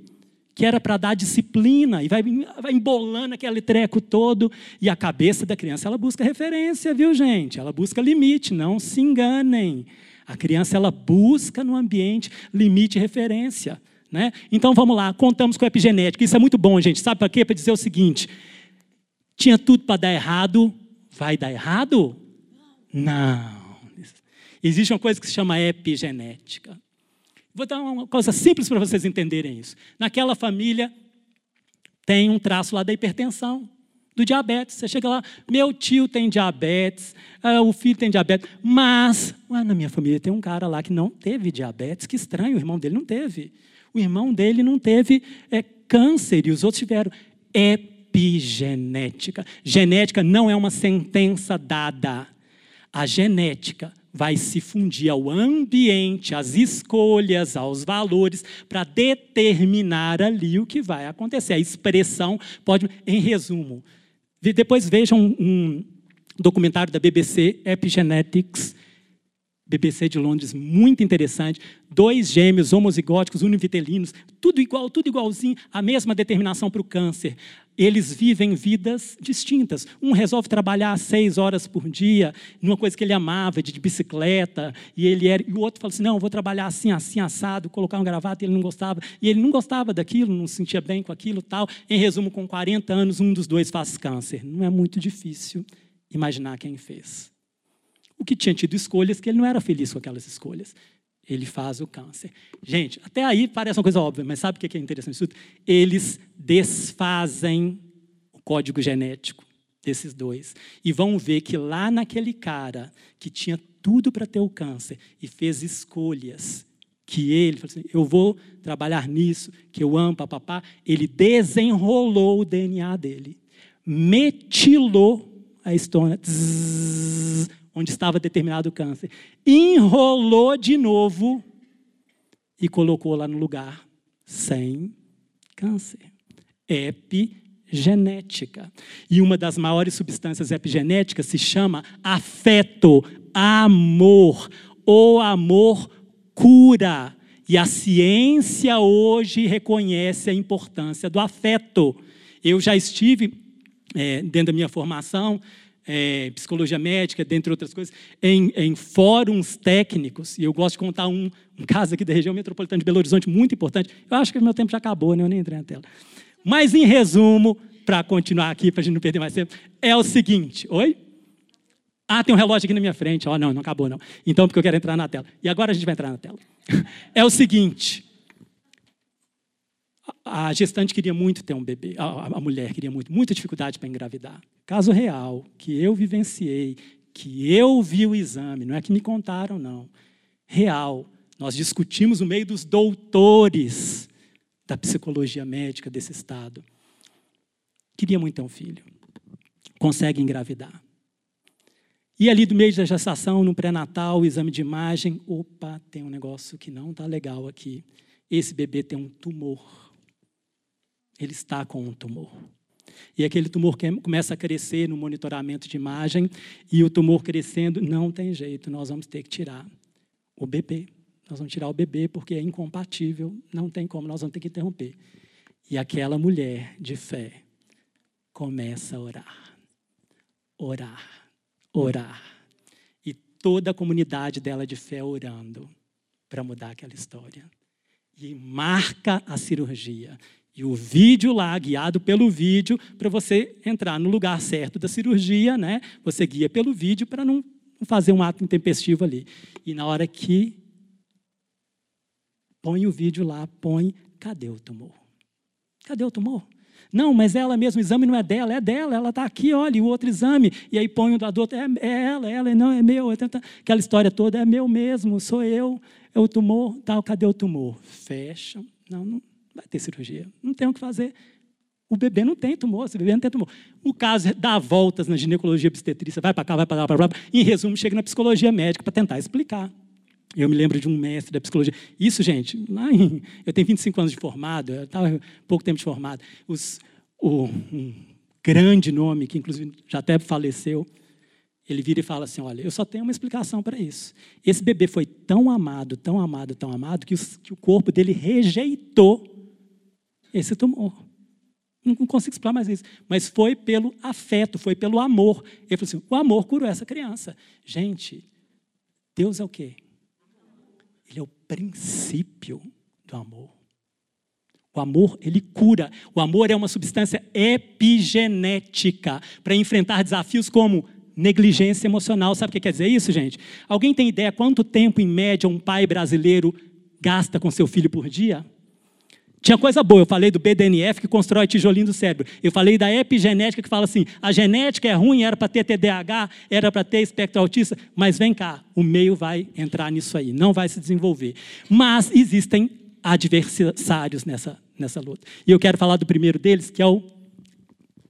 que era para dar disciplina, e vai, vai embolando aquele treco todo, e a cabeça da criança, ela busca referência, viu, gente? Ela busca limite, não se enganem. A criança, ela busca no ambiente limite e referência. Né? Então, vamos lá, contamos com a epigenética. Isso é muito bom, gente. Sabe para quê? Para dizer o seguinte, tinha tudo para dar errado, vai dar errado? Não. Existe uma coisa que se chama epigenética. Vou dar uma coisa simples para vocês entenderem isso. Naquela família tem um traço lá da hipertensão, do diabetes. Você chega lá, meu tio tem diabetes, uh, o filho tem diabetes, mas ué, na minha família tem um cara lá que não teve diabetes, que estranho, o irmão dele não teve. O irmão dele não teve é, câncer e os outros tiveram. Epigenética. Genética não é uma sentença dada. A genética vai se fundir ao ambiente, às escolhas, aos valores, para determinar ali o que vai acontecer. A expressão pode, em resumo, depois vejam um, um documentário da BBC, Epigenetics, BBC de Londres, muito interessante. Dois gêmeos homozigóticos, univitelinos, tudo igual, tudo igualzinho, a mesma determinação para o câncer eles vivem vidas distintas. Um resolve trabalhar seis horas por dia, numa coisa que ele amava, de bicicleta, e ele era, e o outro fala assim: não, vou trabalhar assim, assim, assado, colocar um gravata, e ele não gostava. E ele não gostava daquilo, não se sentia bem com aquilo tal. Em resumo, com 40 anos, um dos dois faz câncer. Não é muito difícil imaginar quem fez. O que tinha tido escolhas que ele não era feliz com aquelas escolhas ele faz o câncer. Gente, até aí parece uma coisa óbvia, mas sabe o que é interessante isso? Eles desfazem o código genético desses dois e vão ver que lá naquele cara que tinha tudo para ter o câncer e fez escolhas que ele falou assim, eu vou trabalhar nisso, que eu amo, papapá, ele desenrolou o DNA dele, metilou a estônia, onde estava determinado o câncer, enrolou de novo e colocou lá no lugar sem câncer. Epigenética. E uma das maiores substâncias epigenéticas se chama afeto, amor. O amor cura. E a ciência hoje reconhece a importância do afeto. Eu já estive, é, dentro da minha formação, é, psicologia médica, dentre outras coisas, em, em, fóruns técnicos, e eu gosto de contar um, um, caso aqui da região metropolitana de Belo Horizonte muito importante. Eu acho que o meu tempo já acabou, né? eu nem entrei na tela. Mas, em resumo, para continuar aqui, para a gente não perder mais tempo, é o seguinte: oi? Ah, tem um relógio aqui na minha frente. Oh, não, não acabou não. Então, porque eu quero entrar na tela. E agora a gente vai entrar na tela. <laughs> É o seguinte: a gestante queria muito ter um bebê, a, mulher queria muito, muita dificuldade para engravidar. Caso real, que eu vivenciei, que eu vi o exame, não é que me contaram, não. Real. Nós discutimos no meio dos doutores da psicologia médica desse estado. Queria muito ter um filho. Consegue engravidar. E ali do meio da gestação, no pré-natal, exame de imagem, opa, tem um negócio que não está legal aqui. Esse bebê tem um tumor ele está com um tumor. E aquele tumor começa a crescer no monitoramento de imagem, e o tumor crescendo, não tem jeito, nós vamos ter que tirar o bebê. Nós vamos tirar o bebê porque é incompatível, não tem como, nós vamos ter que interromper. E aquela mulher de fé começa a orar, orar, orar. E toda a comunidade dela de fé orando para mudar aquela história. E marca a cirurgia. E o vídeo lá, guiado pelo vídeo, para você entrar no lugar certo da cirurgia, né? Você guia pelo vídeo para não fazer um ato intempestivo ali. E na hora que põe o vídeo lá, põe, cadê o tumor? Cadê o tumor? Não, mas ela mesmo, o exame não é dela, é dela, ela está aqui, olha, e o outro exame. E aí põe o do outro, é, é ela, é ela, não, é meu. É aquela história toda, é meu mesmo, sou eu, é o tumor, tal, cadê o tumor? Fecha, não, não Vai ter cirurgia. Não tem o que fazer. O bebê não tem tumor, o bebê não tem tumor. O caso dar voltas na ginecologia obstetrícia, vai para cá, vai para lá, para lá. Em resumo, chega na psicologia médica para tentar explicar. Eu me lembro de um mestre da psicologia. Isso, gente, lá em, eu tenho 25 anos de formado, eu estava pouco tempo de formado. Os, o, um grande nome, que inclusive já até faleceu, ele vira e fala assim: Olha, eu só tenho uma explicação para isso. Esse bebê foi tão amado, tão amado, tão amado, que, os, que o corpo dele rejeitou esse tumor. Não consigo explicar mais isso. Mas foi pelo afeto, foi pelo amor. Ele falou assim: o amor curou essa criança. Gente, Deus é o quê? Ele é o princípio do amor. O amor, ele cura. O amor é uma substância epigenética para enfrentar desafios como negligência emocional. Sabe o que quer dizer isso, gente? Alguém tem ideia quanto tempo, em média, um pai brasileiro gasta com seu filho por dia? Tinha coisa boa, eu falei do BDNF que constrói tijolinho do cérebro. Eu falei da epigenética que fala assim: a genética é ruim, era para ter TDAH, era para ter espectro autista, mas vem cá, o meio vai entrar nisso aí, não vai se desenvolver. Mas existem adversários nessa, nessa luta. E eu quero falar do primeiro deles, que é o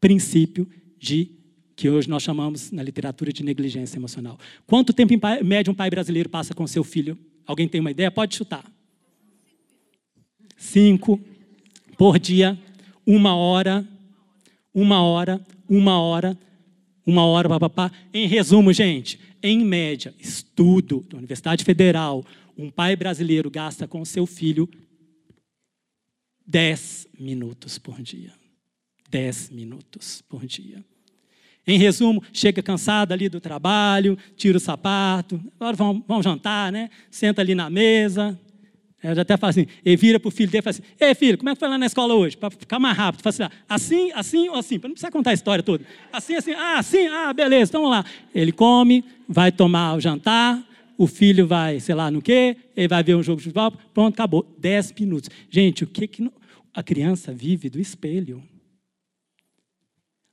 princípio de que hoje nós chamamos na literatura de negligência emocional. Quanto tempo em média um pai brasileiro passa com seu filho? Alguém tem uma ideia? Pode chutar cinco por dia, uma hora, uma hora, uma hora, uma hora, papapá. Em resumo, gente, em média, estudo da Universidade Federal, um pai brasileiro gasta com seu filho 10 minutos por dia. 10 minutos por dia. Em resumo, chega cansado ali do trabalho, tira o sapato, agora vamos, jantar, né? Senta ali na mesa, eu já até falo assim, ele vira para o filho dele e fala assim, ei filho, como é que foi lá na escola hoje? Para ficar mais rápido. Fala assim, assim, assim ou assim? Para não precisar contar a história toda. Assim, assim, ah, assim, ah, beleza, então vamos lá. Ele come, vai tomar o jantar, o filho vai, sei lá no quê, ele vai ver um jogo de futebol, pronto, acabou. Dez minutos. Gente, o que, que a criança vive do espelho?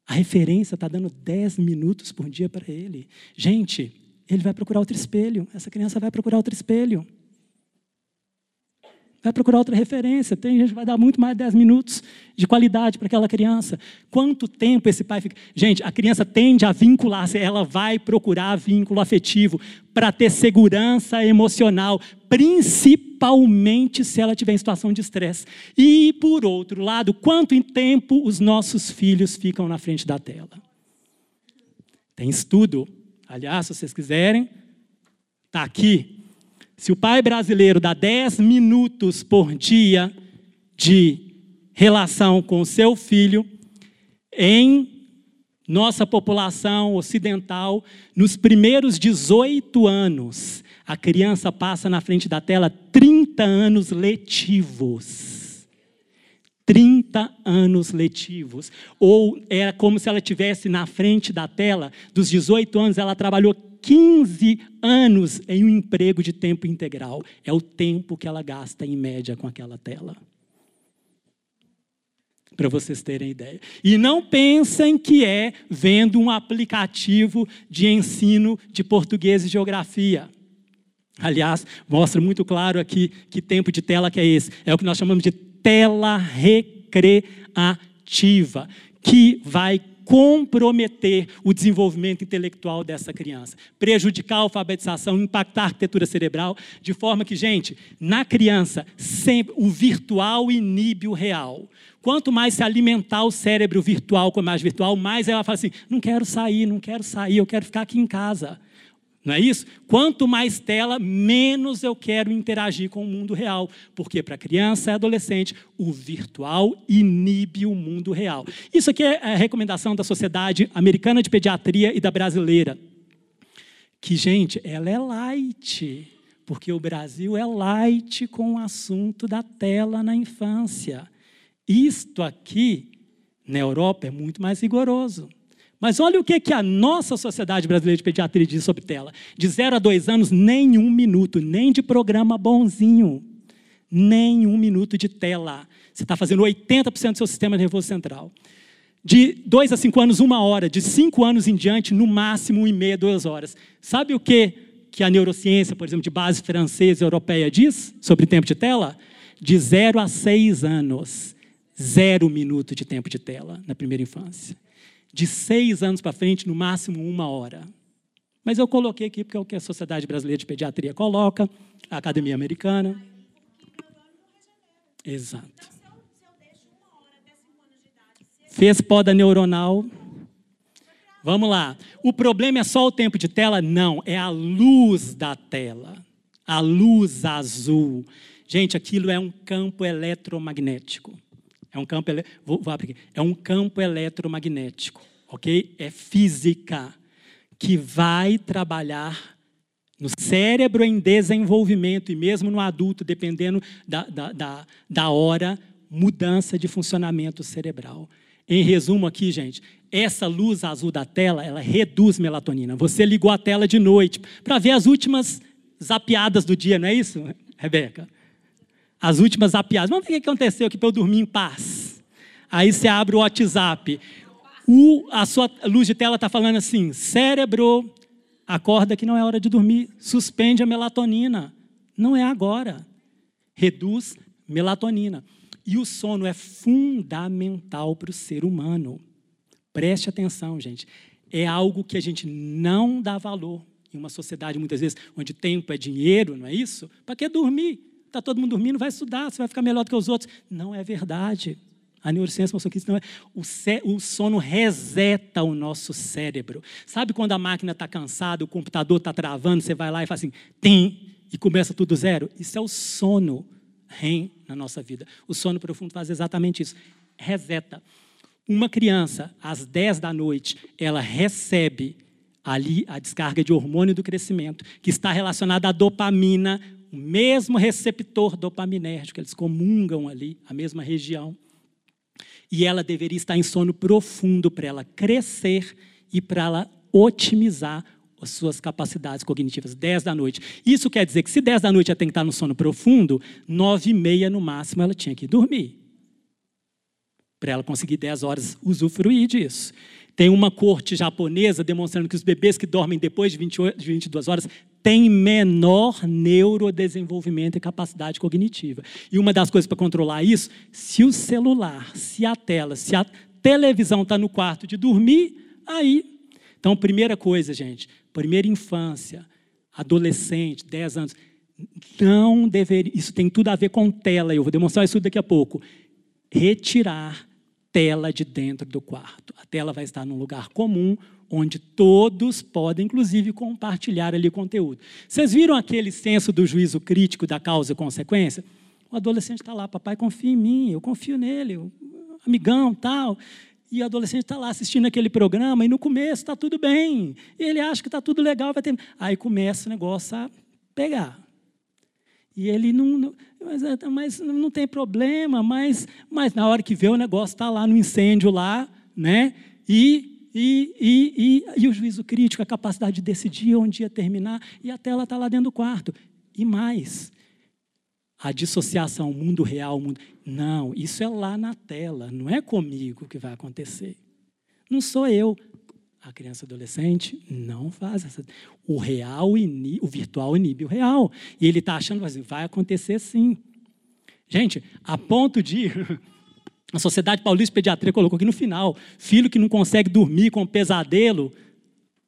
A referência está dando dez minutos por dia para ele. Gente, ele vai procurar outro espelho. Essa criança vai procurar outro espelho vai procurar outra referência. Tem gente que vai dar muito mais de 10 minutos de qualidade para aquela criança. Quanto tempo esse pai fica. Gente, a criança tende a vincular-se, ela vai procurar vínculo afetivo para ter segurança emocional, principalmente se ela tiver em situação de estresse. E, por outro lado, quanto em tempo os nossos filhos ficam na frente da tela? Tem estudo, aliás, se vocês quiserem, está aqui se o pai brasileiro dá 10 minutos por dia de relação com o seu filho, em nossa população ocidental, nos primeiros 18 anos, a criança passa na frente da tela 30 anos letivos. 30 anos letivos. Ou é como se ela tivesse na frente da tela, dos 18 anos, ela trabalhou 15 anos em um emprego de tempo integral. É o tempo que ela gasta, em média, com aquela tela. Para vocês terem ideia. E não pensem que é vendo um aplicativo de ensino de português e geografia. Aliás, mostra muito claro aqui que tempo de tela que é esse. É o que nós chamamos de tela recreativa, que vai comprometer o desenvolvimento intelectual dessa criança, prejudicar a alfabetização, impactar a arquitetura cerebral, de forma que, gente, na criança, sempre o virtual inibe o real. Quanto mais se alimentar o cérebro virtual com a imagem virtual, mais ela fala assim: não quero sair, não quero sair, eu quero ficar aqui em casa. Não é isso? Quanto mais tela, menos eu quero interagir com o mundo real. Porque para criança e adolescente, o virtual inibe o mundo real. Isso aqui é a recomendação da Sociedade Americana de Pediatria e da Brasileira. Que, gente, ela é light. Porque o Brasil é light com o assunto da tela na infância. Isto aqui, na Europa, é muito mais rigoroso. Mas olha o que, que a nossa Sociedade Brasileira de Pediatria diz sobre tela. De 0 a 2 anos, nem um minuto, nem de programa bonzinho. Nem um minuto de tela. Você está fazendo 80% do seu sistema nervoso central. De 2 a 5 anos, uma hora. De 5 anos em diante, no máximo, uma e meia, duas horas. Sabe o que, que a neurociência, por exemplo, de base francesa e europeia diz sobre tempo de tela? de 0 a 6 anos, zero minuto de tempo de tela na primeira infância. De 6 anos para frente, no máximo uma hora. Mas eu coloquei aqui porque é o que a Sociedade Brasileira de Pediatria coloca, a Academia Americana. Exato. Fez poda neuronal. Vamos lá. O problema é só o tempo de tela? Não, é a luz da tela. A luz azul. Gente, aquilo é um campo eletromagnético. É um campo, ele... vou, vou. É um campo eletromagnético, ok? É física que vai trabalhar no cérebro em desenvolvimento e mesmo no adulto, dependendo da, da, da, da hora, mudança de funcionamento cerebral. Em resumo aqui, gente, essa luz azul da tela, ela reduz melatonina. Você ligou a tela de noite para ver as últimas zapiadas do dia, não é isso, Rebeca? As últimas zapiadas. Vamos ver o que aconteceu aqui para eu dormir em paz. Aí você abre o WhatsApp. O, a sua luz de tela está falando assim: cérebro, acorda que não é hora de dormir. Suspende a melatonina. Não é agora. Reduz melatonina. E o sono é fundamental para o ser humano. Preste atenção, gente. É algo que a gente não dá valor em uma sociedade, muitas vezes, onde tempo é dinheiro, não é isso? Para que dormir? Está todo mundo dormindo, vai estudar, você vai ficar melhor do que os outros. Não é verdade. A neurociência isso não é. O, o sono reseta o nosso cérebro. Sabe quando a máquina está cansada, o computador está travando, você vai lá e faz assim, tem, e começa tudo zero? Isso é o sono REM na nossa vida. O sono profundo faz exatamente isso. Reseta. Uma criança, às 10 da noite, ela recebe ali a descarga de hormônio do crescimento, que está relacionada à dopamina, o mesmo receptor dopaminérgico, eles comungam ali, a mesma região. E ela deveria estar em sono profundo para ela crescer e para ela otimizar as suas capacidades cognitivas, 10 da noite. Isso quer dizer que se 10 da noite ela tem que estar no sono profundo, 9 e meia no máximo ela tinha que dormir. Para ela conseguir 10 horas usufruir disso. Tem uma corte japonesa demonstrando que os bebês que dormem depois de, 28, de 22 horas têm menor neurodesenvolvimento e capacidade cognitiva. E uma das coisas para controlar isso, se o celular, se a tela, se a televisão está no quarto de dormir, aí. Então, primeira coisa, gente, primeira infância, adolescente, 10 anos, não deveria, isso tem tudo a ver com tela, eu vou demonstrar isso daqui a pouco. Retirar tela de dentro do quarto. A tela vai estar num lugar comum, onde todos podem, inclusive, compartilhar ali conteúdo. Vocês viram aquele senso do juízo crítico da causa e consequência? O adolescente está lá, papai confia em mim, eu confio nele, amigão, tal. E o adolescente está lá assistindo aquele programa e no começo está tudo bem. Ele acha que está tudo legal, vai ter. Aí começa o negócio a pegar. E ele não, mas, é, mas não tem problema, mas, mas na hora que vê o negócio está lá no incêndio lá, né? E, e, e, e, e o juízo crítico, a capacidade de decidir onde ia terminar, e a tela está lá dentro do quarto. E mais, a dissociação mundo real, mundo. Não, isso é lá na tela, não é comigo que vai acontecer. Não sou eu. A criança adolescente não faz essa. O real o virtual inibe o real. E ele está achando vai acontecer sim. Gente, a ponto de. <laughs> A Sociedade Paulista de Pediatria colocou aqui no final: filho que não consegue dormir com pesadelo,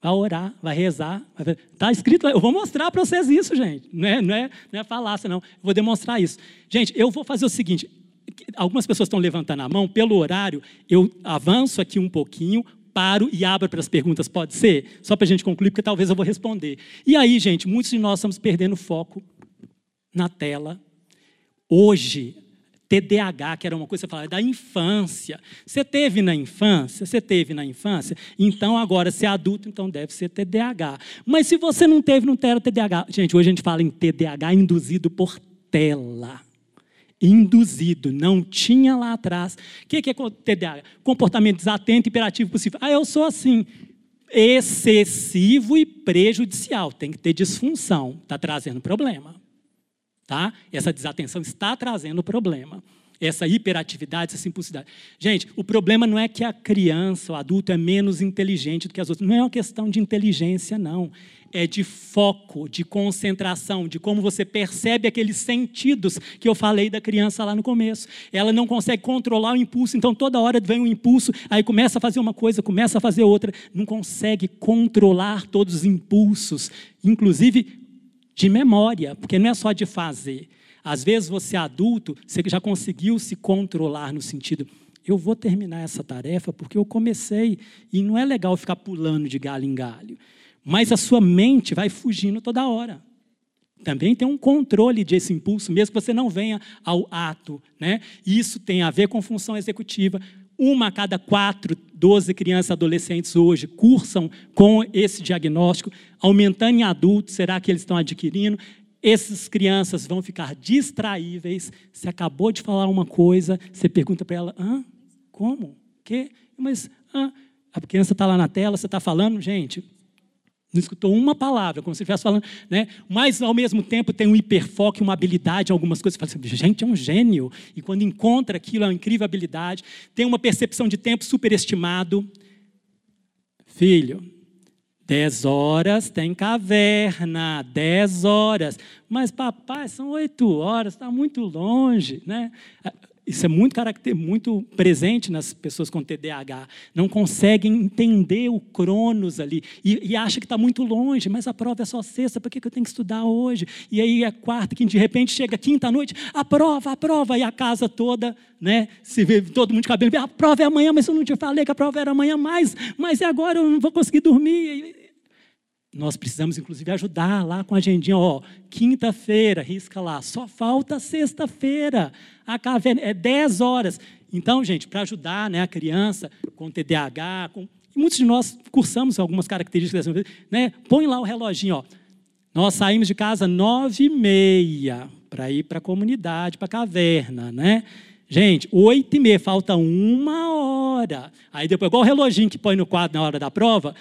vai orar, vai rezar. Está escrito, eu vou mostrar para vocês isso, gente. Não é, não, é, não é falácia, não. Eu vou demonstrar isso. Gente, eu vou fazer o seguinte: algumas pessoas estão levantando a mão, pelo horário, eu avanço aqui um pouquinho, paro e abro para as perguntas, pode ser? Só para a gente concluir, porque talvez eu vou responder. E aí, gente, muitos de nós estamos perdendo foco na tela. Hoje, TDAH, que era uma coisa que você falava da infância. Você teve na infância? Você teve na infância? Então, agora, se é adulto, então deve ser TDAH. Mas se você não teve, não tem TDAH. Gente, hoje a gente fala em TDAH induzido por tela. Induzido, não tinha lá atrás. O que é TDAH? Comportamento desatento, hiperativo possível. Ah, eu sou assim. Excessivo e prejudicial. Tem que ter disfunção. Está trazendo problema. Tá? Essa desatenção está trazendo problema. Essa hiperatividade, essa impulsividade. Gente, o problema não é que a criança, o adulto, é menos inteligente do que as outras. Não é uma questão de inteligência, não. é de foco, de concentração, de como você percebe aqueles sentidos que eu falei da criança lá no começo. Ela não consegue controlar o impulso, então toda hora vem um impulso, aí começa a fazer uma coisa, começa a fazer outra, não consegue controlar todos os impulsos, inclusive de memória, porque não é só de fazer. Às vezes você é adulto, você já conseguiu se controlar no sentido eu vou terminar essa tarefa porque eu comecei e não é legal ficar pulando de galho em galho. Mas a sua mente vai fugindo toda hora. Também tem um controle desse impulso, mesmo que você não venha ao ato. Né? Isso tem a ver com função executiva. Uma a cada quatro, doze crianças e adolescentes hoje cursam com esse diagnóstico, aumentando em adultos, será que eles estão adquirindo? Essas crianças vão ficar distraíveis. Você acabou de falar uma coisa, você pergunta para ela: Hã? como? Que? Mas hã? a criança está lá na tela, você está falando, gente, não escutou uma palavra, como se estivesse falando, né? mas ao mesmo tempo tem um hiperfoco, uma habilidade em algumas coisas. Você fala assim, gente, é um gênio. E quando encontra aquilo, é uma incrível habilidade. Tem uma percepção de tempo superestimado. Filho, 10 horas tem caverna, 10 horas. Mas, papai, são 8 horas, está muito longe. Né? Isso é muito, muito presente nas pessoas com TDAH. Não conseguem entender o cronos ali. E, e acha que está muito longe, mas a prova é só sexta, por que, que eu tenho que estudar hoje? E aí é quarta, que de repente chega quinta-noite, a prova, a prova, e a casa toda, né? Se vê todo mundo de cabelo, a prova é amanhã, mas eu não te falei que a prova era amanhã mais, mas é agora, eu não vou conseguir dormir. Nós precisamos, inclusive, ajudar lá com a agendinha. Ó, quinta-feira, risca lá. Só falta sexta-feira. A caverna é 10 horas. Então, gente, para ajudar né, a criança com TDAH, com, muitos de nós cursamos algumas características, né? Põe lá o reloginho, ó. Nós saímos de casa nove e meia para ir para a comunidade, para a caverna, né? Gente, oito e meia, falta uma hora. Aí depois, igual o reloginho que põe no quadro na hora da prova,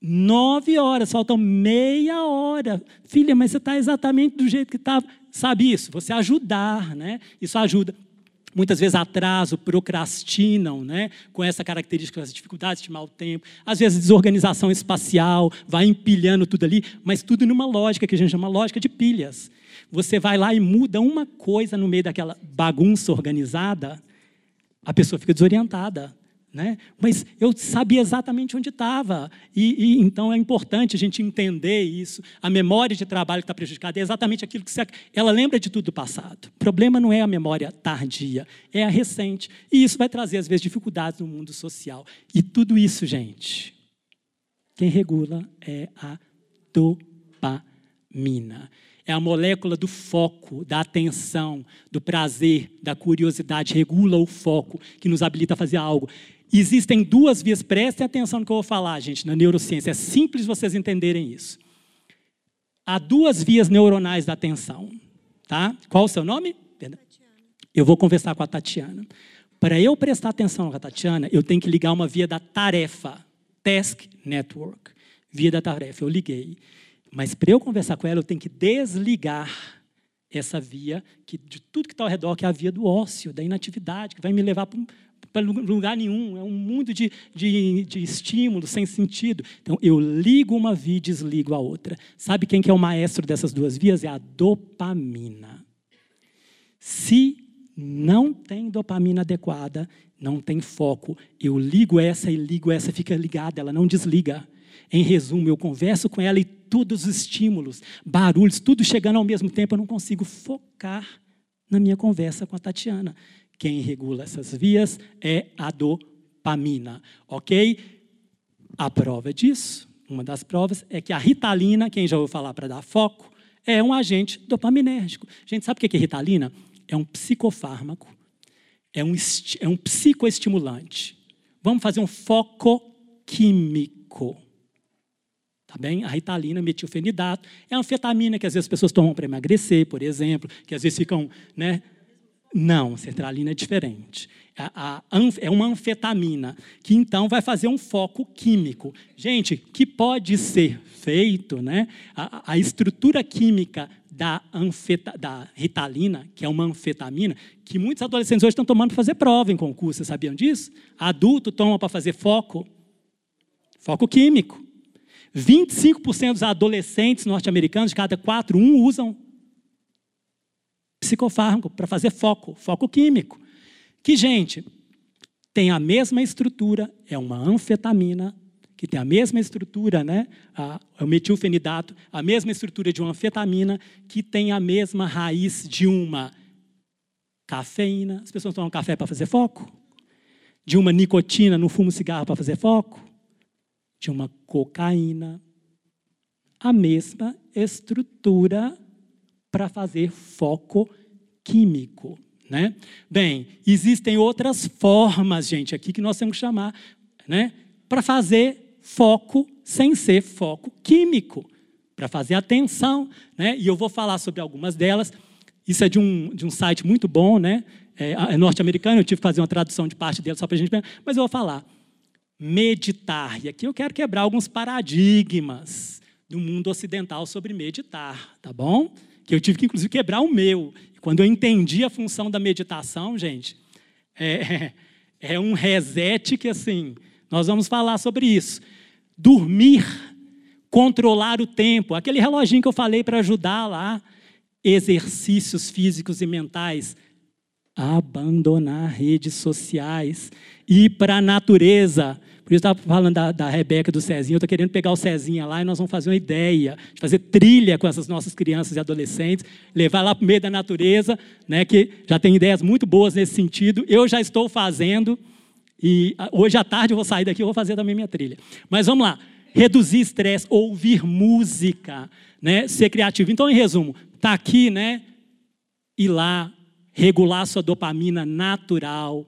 Nove horas, faltam meia hora. Filha, mas você está exatamente do jeito que estava. Sabe isso? Você ajudar, né? Isso ajuda. Muitas vezes atraso, procrastinam, né? com essa característica, as dificuldades de mau tempo. Às vezes desorganização espacial, vai empilhando tudo ali, mas tudo numa lógica que a gente chama lógica de pilhas. Você vai lá e muda uma coisa no meio daquela bagunça organizada, a pessoa fica desorientada. Né? Mas eu sabia exatamente onde estava. E, e, então é importante a gente entender isso. A memória de trabalho que está prejudicada é exatamente aquilo que você, ela lembra de tudo do passado. O problema não é a memória tardia, é a recente. E isso vai trazer, às vezes, dificuldades no mundo social. E tudo isso, gente, quem regula é a dopamina. É a molécula do foco, da atenção, do prazer, da curiosidade. Regula o foco que nos habilita a fazer algo. Existem duas vias, prestem atenção no que eu vou falar, gente, na neurociência. É simples vocês entenderem isso. Há duas vias neuronais da atenção. Tá? Qual o seu nome? Eu vou conversar com a Tatiana. Para eu prestar atenção com a Tatiana, eu tenho que ligar uma via da tarefa. Task Network. Via da tarefa. Eu liguei. Mas para eu conversar com ela, eu tenho que desligar essa via que, de tudo que está ao redor, que é a via do ócio, da inatividade, que vai me levar para um, para lugar nenhum, é um mundo de, de, de estímulo sem sentido. Então, eu ligo uma via e desligo a outra. Sabe quem que é o maestro dessas duas vias? É a dopamina. Se não tem dopamina adequada, não tem foco, eu ligo essa e ligo essa, fica ligada, ela não desliga. Em resumo, eu converso com ela e todos os estímulos, barulhos, tudo chegando ao mesmo tempo, eu não consigo focar na minha conversa com a Tatiana. Quem regula essas vias é a dopamina, ok? A prova disso, uma das provas, é que a ritalina, quem já ouviu falar para dar foco, é um agente dopaminérgico. Gente, sabe o que é ritalina? É um psicofármaco, é um, é um psicoestimulante. Vamos fazer um foco químico. Tá bem? A ritalina, metilfenidato, é uma anfetamina que às vezes as pessoas tomam para emagrecer, por exemplo, que às vezes ficam, né, não, sertralina é diferente. é uma anfetamina, que então vai fazer um foco químico. Gente, que pode ser feito, né? A, a estrutura química da, anfeta, da ritalina, que é uma anfetamina, que muitos adolescentes hoje estão tomando para fazer prova em concurso, sabiam disso? Adulto toma para fazer foco, foco químico. 25% dos adolescentes norte-americanos, de cada quatro, um usam psicofármaco para fazer foco, foco químico. Que, gente, tem a mesma estrutura, é uma anfetamina, que tem a mesma estrutura, né? A, o metilfenidato, a mesma estrutura de uma anfetamina, que tem a mesma raiz de uma cafeína. As pessoas tomam café para fazer foco? De uma nicotina no fumo cigarro para fazer foco? De uma cocaína. A mesma estrutura para fazer foco químico. Né? Bem, existem outras formas, gente, aqui que nós temos que chamar, né? Para fazer foco sem ser foco químico, para fazer atenção. Né? E eu vou falar sobre algumas delas. Isso é de um, de um site muito bom, né? é, é norte-americano, eu tive que fazer uma tradução de parte dele só para a gente mas eu vou falar. Meditar. E aqui eu quero quebrar alguns paradigmas do mundo ocidental sobre meditar, tá bom? Que eu tive que, inclusive, quebrar o meu. Quando eu entendi a função da meditação, gente, é, <laughs> é um reset que, assim, nós vamos falar sobre isso dormir, controlar o tempo, aquele reloginho que eu falei para ajudar lá, exercícios físicos e mentais, abandonar redes sociais, ir para a natureza. Por isso estava falando da, da Rebeca do Cezinho, eu estou querendo pegar o Cezinha lá e nós vamos fazer uma ideia, de fazer trilha com essas nossas crianças e adolescentes, levar lá para o meio da natureza, né, que já tem ideias muito boas nesse sentido. Eu já estou fazendo, e ah, hoje à tarde eu vou sair daqui e vou fazer também minha trilha. Mas vamos lá. Reduzir estresse, ouvir música, né? ser criativo. Então, em resumo, está aqui, né? Ir lá, regular sua dopamina natural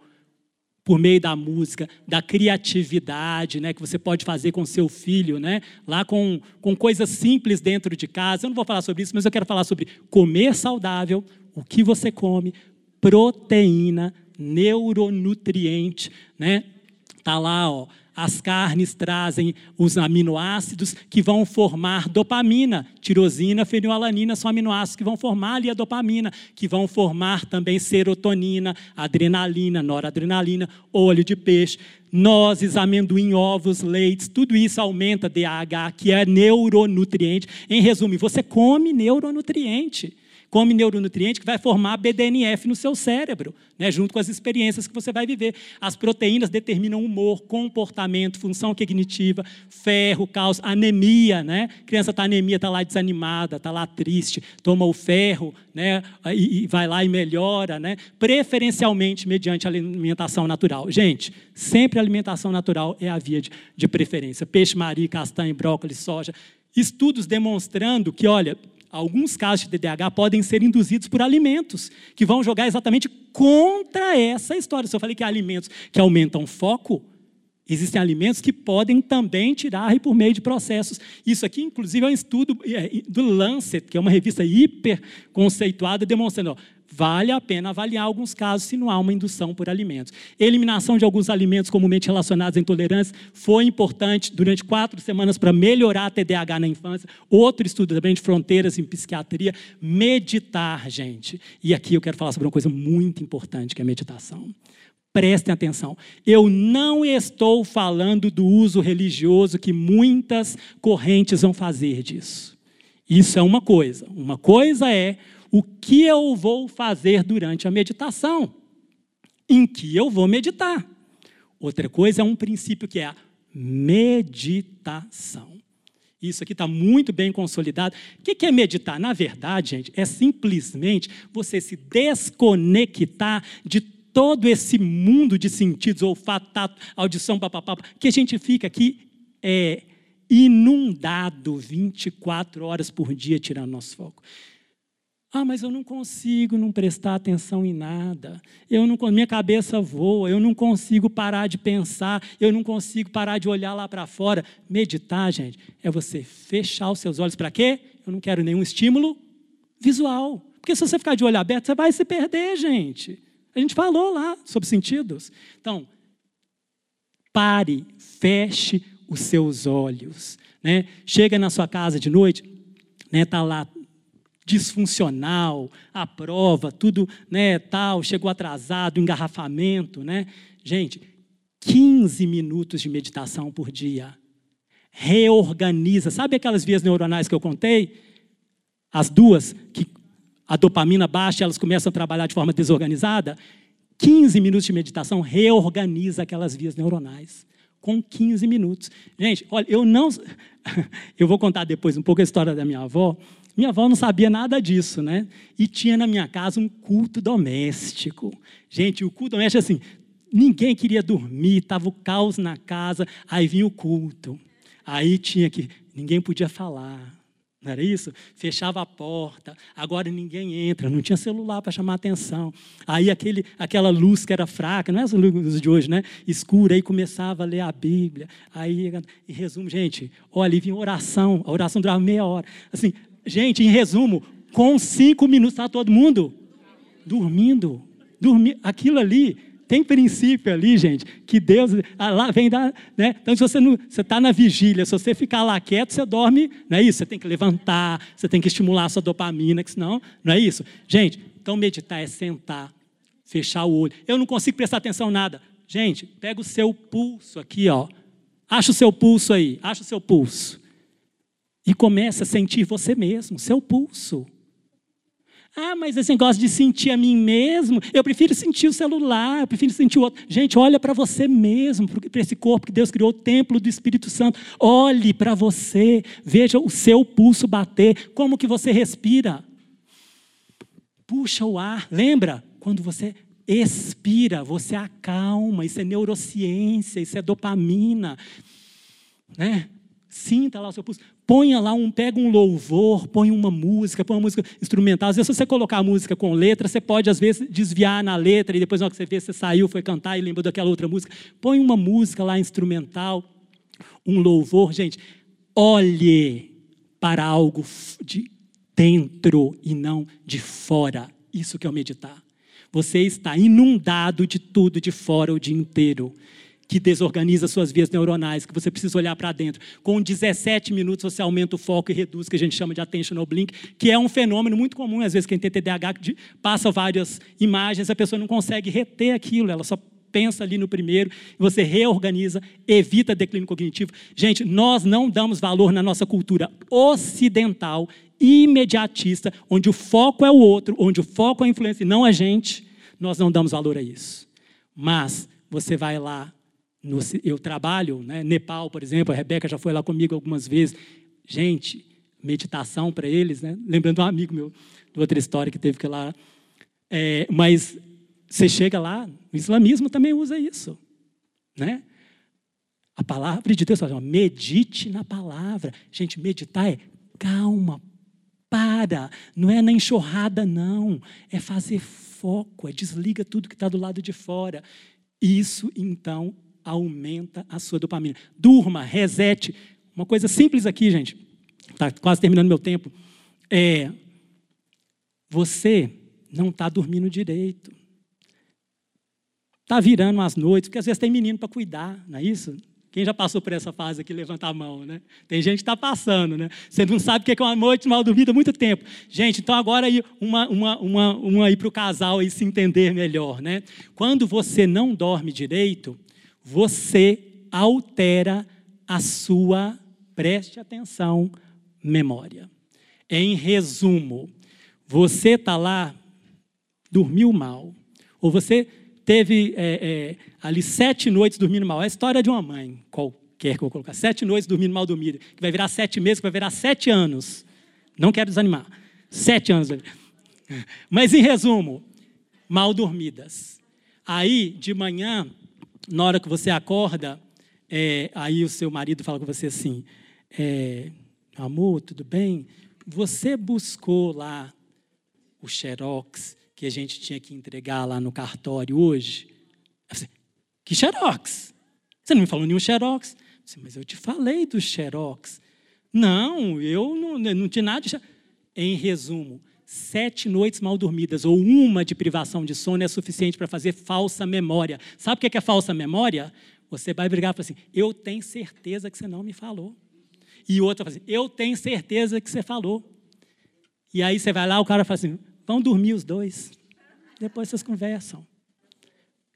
por meio da música, da criatividade, né, que você pode fazer com seu filho, né, lá com, com coisas simples dentro de casa. Eu não vou falar sobre isso, mas eu quero falar sobre comer saudável, o que você come, proteína, neuronutriente, né? Tá lá, ó. As carnes trazem os aminoácidos que vão formar dopamina. Tirosina, fenilalanina são aminoácidos que vão formar ali a dopamina, que vão formar também serotonina, adrenalina, noradrenalina, óleo de peixe, nozes, amendoim, ovos, leites, tudo isso aumenta DHA, que é neuronutriente. Em resumo, você come neuronutriente come neuronutriente que vai formar BDNF no seu cérebro, né, junto com as experiências que você vai viver. As proteínas determinam humor, comportamento, função cognitiva, ferro, cálcio, anemia. Né? A criança está anemia, está lá desanimada, está lá triste, toma o ferro né, e, e vai lá e melhora, né? preferencialmente mediante alimentação natural. Gente, sempre alimentação natural é a via de, de preferência. Peixe, maria, castanha, brócolis, soja. Estudos demonstrando que, olha, alguns casos de TDAH podem ser induzidos por alimentos, que vão jogar exatamente contra essa história. Se eu falei que há alimentos que aumentam foco, existem alimentos que podem também tirar por meio de processos. Isso aqui, inclusive, é um estudo é, do Lancet, que é uma revista hiper conceituada, demonstrando, ó, vale a pena avaliar alguns casos se não há uma indução por alimentos. Eliminação de alguns alimentos comumente relacionados à intolerância foi importante durante quatro semanas para melhorar a TDAH na infância. Outro estudo também de fronteiras em psiquiatria. Meditar, gente. E aqui eu quero falar sobre uma coisa muito importante, que é a meditação. Prestem atenção. Eu não estou falando do uso religioso que muitas correntes vão fazer disso. Isso é uma coisa. Uma coisa é o que eu vou fazer durante a meditação, em que eu vou meditar. Outra coisa é um princípio que é a meditação. Isso aqui está muito bem consolidado. O que é meditar? Na verdade, gente, é simplesmente você se desconectar de todo esse mundo de sentidos, olfato, tato, audição, papapá, que a gente fica aqui é, inundado 24 horas por dia tirando nosso foco. Ah, mas eu não consigo não prestar atenção em nada. Eu não, minha cabeça voa, eu não consigo parar de pensar, eu não consigo parar de olhar lá para fora. Meditar, gente, é você fechar os seus olhos para quê? Eu não quero nenhum estímulo visual. Porque se você ficar de olho aberto, você vai se perder, gente. A gente falou lá sobre sentidos. Então, pare, feche os seus olhos. Né? Chega na sua casa de noite, né, tá lá disfuncional, a prova, tudo, né, tal, chegou atrasado, engarrafamento, né? Gente, 15 minutos de meditação por dia reorganiza. Sabe aquelas vias neuronais que eu contei? As duas, que a dopamina baixa, elas começam a trabalhar de forma desorganizada. 15 minutos de meditação reorganiza aquelas vias neuronais. Com 15 minutos. Gente, olha, eu não. <laughs> Eu vou contar depois um pouco a história da minha avó. Minha avó não sabia nada disso, né? E tinha na minha casa um culto doméstico. Gente, o culto doméstico, assim, ninguém queria dormir, estava o caos na casa, aí vinha o culto. Aí tinha que. Ninguém podia falar. Não era isso? Fechava a porta, agora ninguém entra, não tinha celular para chamar atenção. Aí aquele, aquela luz que era fraca, não é essa luz de hoje, né? Escura, aí começava a ler a Bíblia. Aí, em resumo, gente, olha, vinha oração, a oração durava meia hora. Assim, gente, em resumo, com cinco minutos estava todo mundo dormindo. Dormi, aquilo ali tem princípio ali, gente, que Deus ah, lá vem da, né? Então se você não, você está na vigília, se você ficar lá quieto, você dorme, não é isso? Você tem que levantar, você tem que estimular a sua dopamina, que senão, não é isso? Gente, então meditar é sentar, fechar o olho. Eu não consigo prestar atenção nada. Gente, pega o seu pulso aqui, ó. Acha o seu pulso aí, acha o seu pulso. E começa a sentir você mesmo, seu pulso. Ah, mas esse negócio de sentir a mim mesmo, eu prefiro sentir o celular, eu prefiro sentir o outro. Gente, olha para você mesmo, para esse corpo que Deus criou, o templo do Espírito Santo. Olhe para você, veja o seu pulso bater, como que você respira. Puxa o ar, lembra? Quando você expira, você acalma, isso é neurociência, isso é dopamina. Né? Sinta lá o seu pulso ponha lá um, pega um louvor, põe uma música, põe uma música instrumental. Às vezes, se você colocar a música com letra, você pode, às vezes, desviar na letra e depois, na hora que você vê, você saiu, foi cantar e lembrou daquela outra música. Põe uma música lá instrumental, um louvor. Gente, olhe para algo de dentro e não de fora. Isso que é o meditar. Você está inundado de tudo de fora o dia inteiro que desorganiza suas vias neuronais, que você precisa olhar para dentro. Com 17 minutos você aumenta o foco e reduz o que a gente chama de attentional blink, que é um fenômeno muito comum, às vezes quem tem TDAH passa várias imagens, a pessoa não consegue reter aquilo, ela só pensa ali no primeiro, você reorganiza, evita declínio cognitivo. Gente, nós não damos valor na nossa cultura ocidental, imediatista, onde o foco é o outro, onde o foco é a influência e não a gente, nós não damos valor a isso. Mas você vai lá no, eu trabalho, né, Nepal, por exemplo, a Rebeca já foi lá comigo algumas vezes. Gente, meditação para eles, né? lembrando um amigo meu, de outra história que teve que ir lá. É, mas você chega lá, o islamismo também usa isso. Né? A palavra de Deus fala, medite na palavra. Gente, meditar é calma, para, não é na enxurrada, não. É fazer foco, é desliga tudo que está do lado de fora. Isso, então, aumenta a sua dopamina. Durma, resete. Uma coisa simples aqui, gente. Está quase terminando meu tempo. É, você não está dormindo direito. Está virando as noites, porque às vezes tem menino para cuidar, não é isso? Quem já passou por essa fase aqui, levanta a mão, né? Tem gente que está passando, né? Você não sabe o que é uma noite mal dormida há muito tempo. Gente, então agora aí uma, uma, uma, uma aí para o casal aí se entender melhor, né? Quando você não dorme direito, você altera a sua, preste atenção, memória. Em resumo, você está lá, dormiu mal, ou você teve é, é, ali sete noites dormindo mal. É a história de uma mãe, qualquer que eu vou colocar. Sete noites dormindo mal dormida, que vai virar sete meses, que vai virar sete anos. Não quero desanimar. Sete anos. Mas, em resumo, mal dormidas. Aí, de manhã, na hora que você acorda, é, aí o seu marido fala com você assim: é, amor, tudo bem? Você buscou lá o xerox que a gente tinha que entregar lá no cartório hoje? Falei, que xerox? Você não me falou nenhum xerox? Falei, mas eu te falei do xerox. Não, eu não, não tinha nada de xerox. Em resumo, sete noites mal dormidas ou uma de privação de sono é suficiente para fazer falsa memória. Sabe o que é falsa memória? Você vai brigar e falar assim: eu tenho certeza que você não me falou. E outra fala assim: eu tenho certeza que você falou. E aí você vai lá, o cara fala assim: vão dormir os dois. Depois vocês conversam.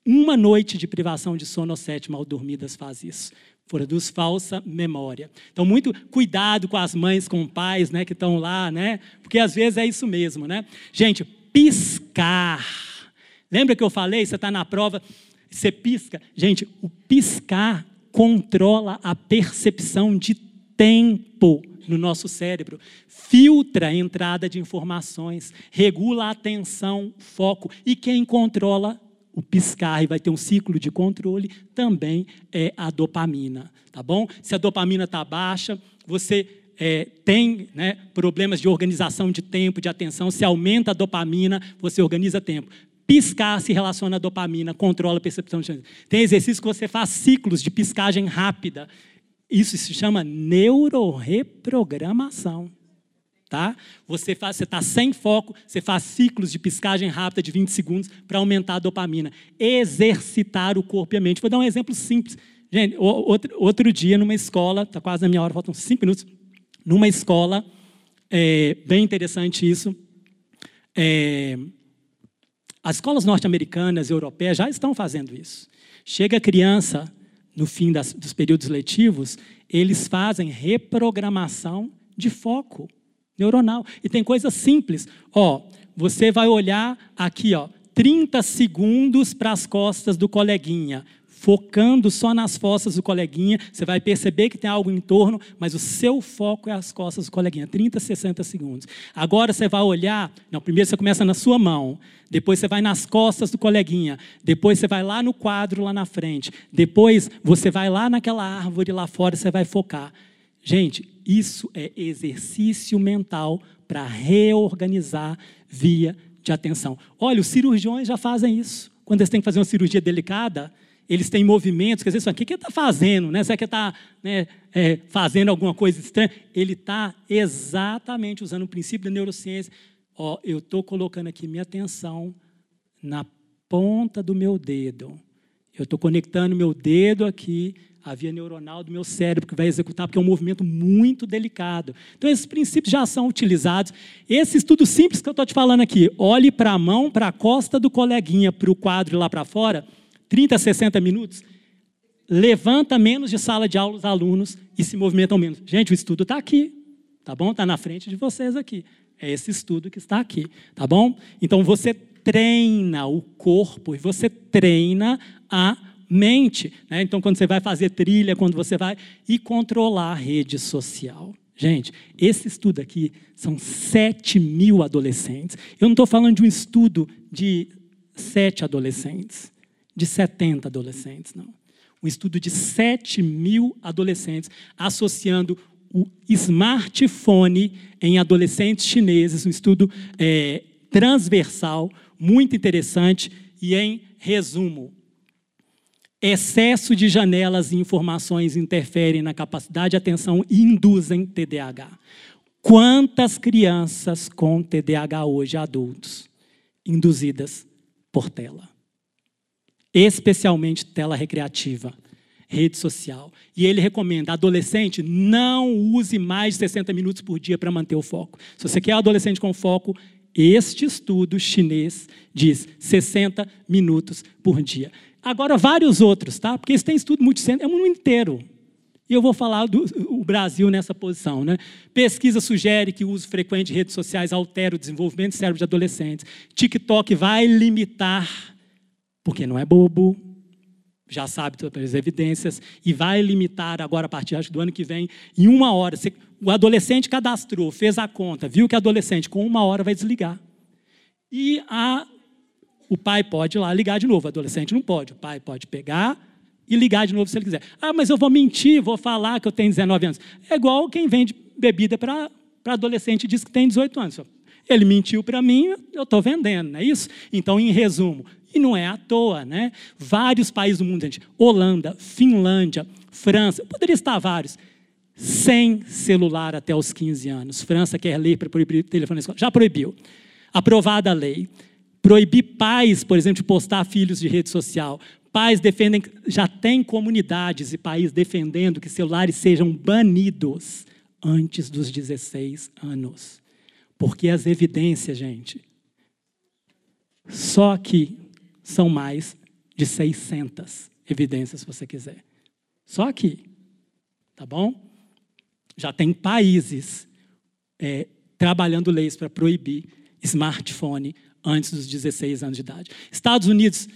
Uma noite de privação de sono ou sete mal dormidas faz isso. Produz falsa memória. Então, muito cuidado com as mães, com os pais, né, que estão lá, né? Porque às vezes é isso mesmo, né? Gente, piscar. Lembra que eu falei? Você está na prova, você pisca. Gente, o piscar controla a percepção de tempo no nosso cérebro, filtra a entrada de informações, regula a atenção, foco. E quem controla o piscar e vai ter um ciclo de controle também é a dopamina, tá bom? Se a dopamina está baixa, você é, tem né, problemas de organização de tempo, de atenção, se aumenta a dopamina, você organiza tempo. Piscar se relaciona à dopamina, controla a percepção de tempo. Tem exercício que você faz ciclos de piscagem rápida. Isso se chama neuroreprogramação. Tá? Você está sem foco, você faz ciclos de piscagem rápida de 20 segundos para aumentar a dopamina. Exercitar o corpo e a mente. Vou dar um exemplo simples. Gente, outro, outro dia, numa escola, está quase na minha hora, faltam cinco minutos. Numa escola, é, bem interessante isso. É, as escolas norte-americanas e europeias já estão fazendo isso. Chega a criança no fim das, dos períodos letivos, eles fazem reprogramação de foco neuronal. E tem coisas simples. Ó, você vai olhar aqui, ó, 30 segundos para as costas do coleguinha, focando só nas costas do coleguinha, você vai perceber que tem algo em torno, mas o seu foco é as costas do coleguinha, 30, 60 segundos. Agora você vai olhar, não, primeiro você começa na sua mão, depois você vai nas costas do coleguinha, depois você vai lá no quadro lá na frente, depois você vai lá naquela árvore lá fora, você vai focar. Gente, isso é exercício mental para reorganizar via de atenção. Olha, os cirurgiões já fazem isso. Quando eles têm que fazer uma cirurgia delicada, eles têm movimentos, quer dizer, o que ele está fazendo? Né? Será que ele está né, é, fazendo alguma coisa estranha? Ele está exatamente usando o princípio da neurociência. Ó, eu estou colocando aqui minha atenção na ponta do meu dedo. Eu estou conectando meu dedo aqui à via neuronal do meu cérebro, que vai executar, porque é um movimento muito delicado. Então, esses princípios já são utilizados. Esse estudo simples que eu estou te falando aqui, olhe para a mão, para a costa do coleguinha, para o quadro lá para fora, 30, 60 minutos, levanta menos de sala de aula os alunos e se movimentam menos. Gente, o estudo está aqui, tá bom? Está na frente de vocês aqui. É esse estudo que está aqui, tá bom? Então você treina o corpo e você treina a mente. Né? Então, quando você vai fazer trilha, quando você vai. e controlar a rede social. Gente, esse estudo aqui são 7 mil adolescentes. Eu não estou falando de um estudo de sete adolescentes de 70 adolescentes, não. Um estudo de 7 mil adolescentes associando o smartphone em adolescentes chineses, um estudo é, transversal, muito interessante, e em resumo, excesso de janelas e informações interferem na capacidade de atenção e induzem TDAH. Quantas crianças com TDAH hoje, adultos, induzidas por tela? especialmente tela recreativa, rede social. E ele recomenda, adolescente, não use mais de 60 minutos por dia para manter o foco. Se você quer um adolescente com foco, este estudo chinês diz 60 minutos por dia. Agora, vários outros, tá? Porque esse tem estudo muito é o mundo inteiro. E eu vou falar do Brasil nessa posição. Né? Pesquisa sugere que o uso frequente de redes sociais altera o desenvolvimento do cérebro de adolescentes. TikTok vai limitar porque não é bobo, já sabe todas as evidências, e vai limitar agora, a partir do ano que vem, em uma hora. O adolescente cadastrou, fez a conta, viu que adolescente com uma hora vai desligar. E a, o pai pode ir lá ligar de novo, o adolescente não pode. O pai pode pegar e ligar de novo se ele quiser. Ah, mas eu vou mentir, vou falar que eu tenho 19 anos. É igual quem vende bebida para adolescente e diz que tem 18 anos. Ele mentiu para mim, eu estou vendendo, não é isso? Então, em resumo, e não é à toa, né? Vários países do mundo, gente, Holanda, Finlândia, França, poderia estar vários, sem celular até os 15 anos. França quer lei para proibir telefone na escola, já proibiu. Aprovada a lei. Proibir pais, por exemplo, de postar filhos de rede social. Pais defendem, já tem comunidades e países defendendo que celulares sejam banidos antes dos 16 anos. Porque as evidências, gente, só que são mais de 600 evidências, se você quiser. Só aqui, tá bom? Já tem países é, trabalhando leis para proibir smartphone antes dos 16 anos de idade. Estados Unidos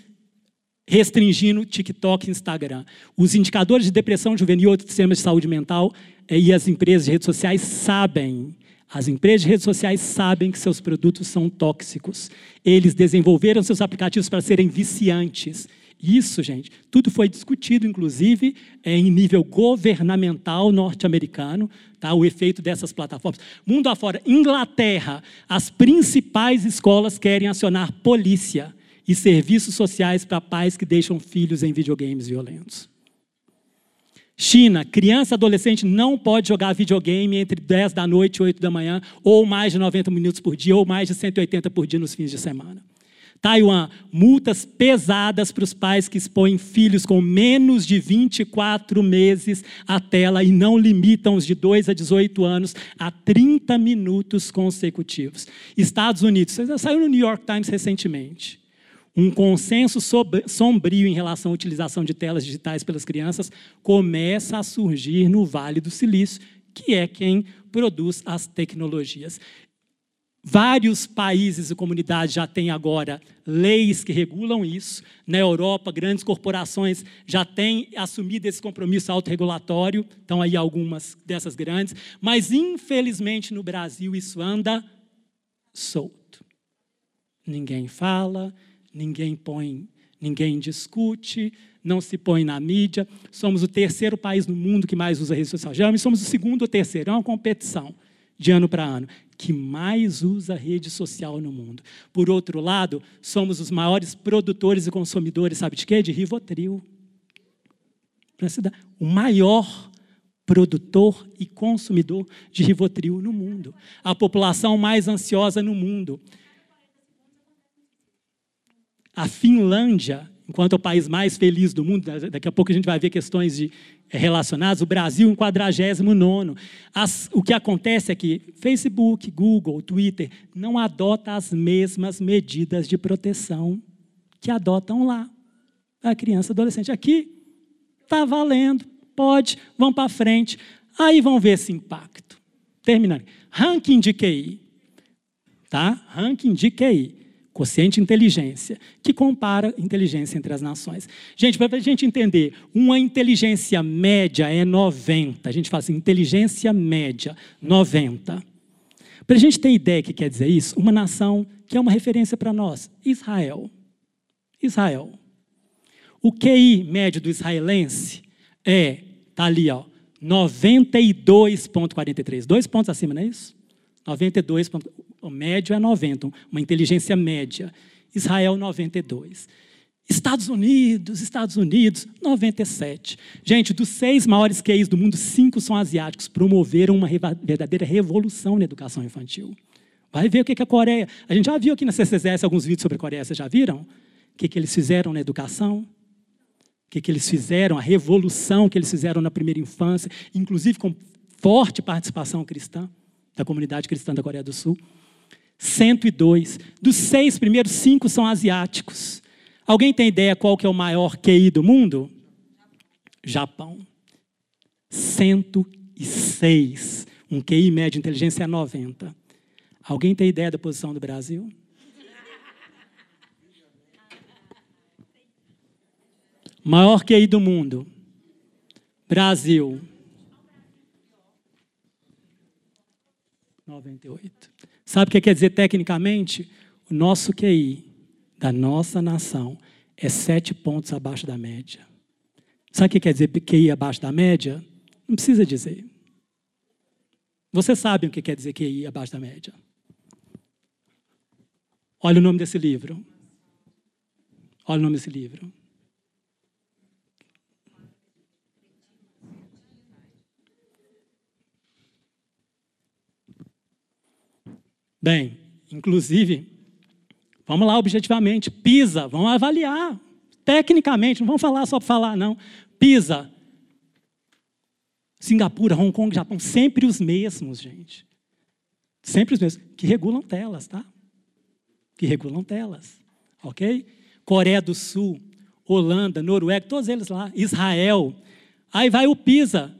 restringindo TikTok e Instagram. Os indicadores de depressão juvenil e sistemas de saúde mental eh, e as empresas de redes sociais sabem. As empresas de redes sociais sabem que seus produtos são tóxicos. Eles desenvolveram seus aplicativos para serem viciantes. Isso, gente, tudo foi discutido, inclusive, eh, em nível governamental norte-americano, tá? o efeito dessas plataformas. Mundo afora, Inglaterra, as principais escolas querem acionar polícia e serviços sociais para pais que deixam filhos em videogames violentos. China, criança e adolescente não pode jogar videogame entre 10 da noite e 8 da manhã, ou mais de 90 minutos por dia, ou mais de 180 por dia nos fins de semana. Taiwan, multas pesadas para os pais que expõem filhos com menos de 24 meses à tela e não limitam os de 2 a 18 anos a 30 minutos consecutivos. Estados Unidos, saiu no New York Times recentemente um consenso sombrio em relação à utilização de telas digitais pelas crianças começa a surgir no Vale do Silício, que é quem produz as tecnologias. Vários países e comunidades já têm agora leis que regulam isso. Na Europa, grandes corporações já têm assumido esse compromisso autorregulatório, estão aí algumas dessas grandes, mas infelizmente no Brasil isso anda solto. Ninguém fala, ninguém põe, ninguém discute, não se põe na mídia. Somos o terceiro país no mundo que mais usa rede social. Geralmente somos o segundo ou terceiro, é uma competição de ano para ano, que mais usa rede social no mundo. Por outro lado, somos os maiores produtores e consumidores, sabe de quê? De Rivotril. O maior produtor e consumidor de Rivotril no mundo. A população mais ansiosa no mundo. A Finlândia, enquanto é o país mais feliz do mundo, daqui a pouco a gente vai ver questões de, eh, relacionadas, o Brasil em 49 As, o que acontece é que Facebook, Google, Twitter não adotam as mesmas medidas de proteção que adotam lá. A criança adolescente aqui está valendo, pode, vão para frente. Aí vão ver esse impacto. Terminando. Ranking de QI. Tá? Ranking de QI quociente inteligência, que compara inteligência entre as nações. Gente, para a gente entender, uma inteligência média é 90. A gente fala assim, inteligência média, 90. Para a gente ter ideia que quer dizer isso, uma nação que é uma referência para nós, Israel. Israel. O QI médio do israelense é, está ali, ó, 92,43. Dois pontos acima, não é isso? 92 o médio é 90, uma inteligência média. Israel, 92. Estados Unidos, Estados Unidos, 97. Gente, dos seis maiores QIs do mundo, cinco são asiáticos. Promoveram uma verdadeira revolução na educação infantil. Vai ver o que a Coreia. A gente já viu aqui na CCS alguns vídeos sobre a Coreia, vocês já viram? O que, que eles fizeram na educação? O que, que eles fizeram? A revolução que eles fizeram na primeira infância, inclusive com forte participação cristã da comunidade cristã da Coreia do Sul. 102. Dos seis primeiros, cinco são asiáticos. Alguém tem ideia qual que é o maior QI do mundo? Japão. 106. Um QI médio de inteligência é 90. Alguém tem ideia da posição do Brasil? Maior QI do mundo. Brasil. 98. Sabe o que quer dizer tecnicamente? O nosso QI da nossa nação é sete pontos abaixo da média. Sabe o que quer dizer QI abaixo da média? Não precisa dizer. Você sabe o que quer dizer QI abaixo da média. Olha o nome desse livro. Olha o nome desse livro. Bem, inclusive, vamos lá objetivamente, PISA, vamos avaliar. Tecnicamente, não vamos falar só para falar, não. PISA, Singapura, Hong Kong, Japão, sempre os mesmos, gente. Sempre os mesmos, que regulam telas, tá? Que regulam telas, ok? Coreia do Sul, Holanda, Noruega, todos eles lá, Israel. Aí vai o PISA,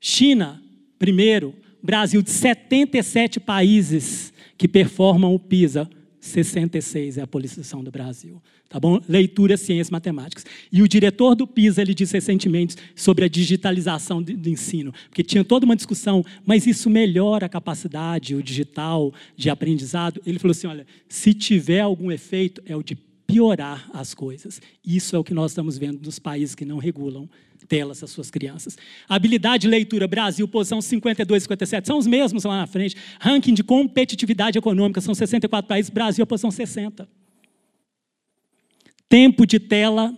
China, primeiro, Brasil, de 77 países que performam o PISA, 66 é a posição do Brasil. Tá bom? Leitura, ciências, matemáticas. E o diretor do PISA, ele disse recentemente sobre a digitalização do ensino, porque tinha toda uma discussão, mas isso melhora a capacidade, o digital, de aprendizado. Ele falou assim, olha, se tiver algum efeito, é o de piorar as coisas. Isso é o que nós estamos vendo nos países que não regulam telas às suas crianças. Habilidade de leitura, Brasil, posição 52 57, são os mesmos lá na frente. Ranking de competitividade econômica, são 64 países, Brasil, posição 60. Tempo de tela,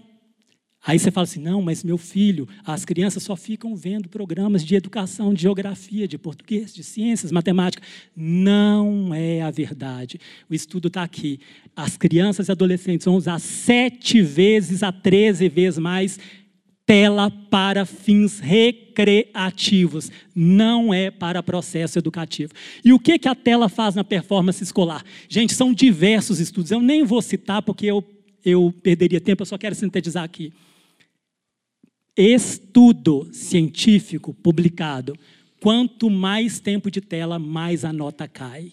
Aí você fala assim: não, mas meu filho, as crianças só ficam vendo programas de educação, de geografia, de português, de ciências, matemática. Não é a verdade. O estudo está aqui. As crianças e adolescentes vão usar sete vezes a 13 vezes mais tela para fins recreativos, não é para processo educativo. E o que, que a tela faz na performance escolar? Gente, são diversos estudos, eu nem vou citar porque eu, eu perderia tempo, eu só quero sintetizar aqui estudo científico publicado, quanto mais tempo de tela, mais a nota cai.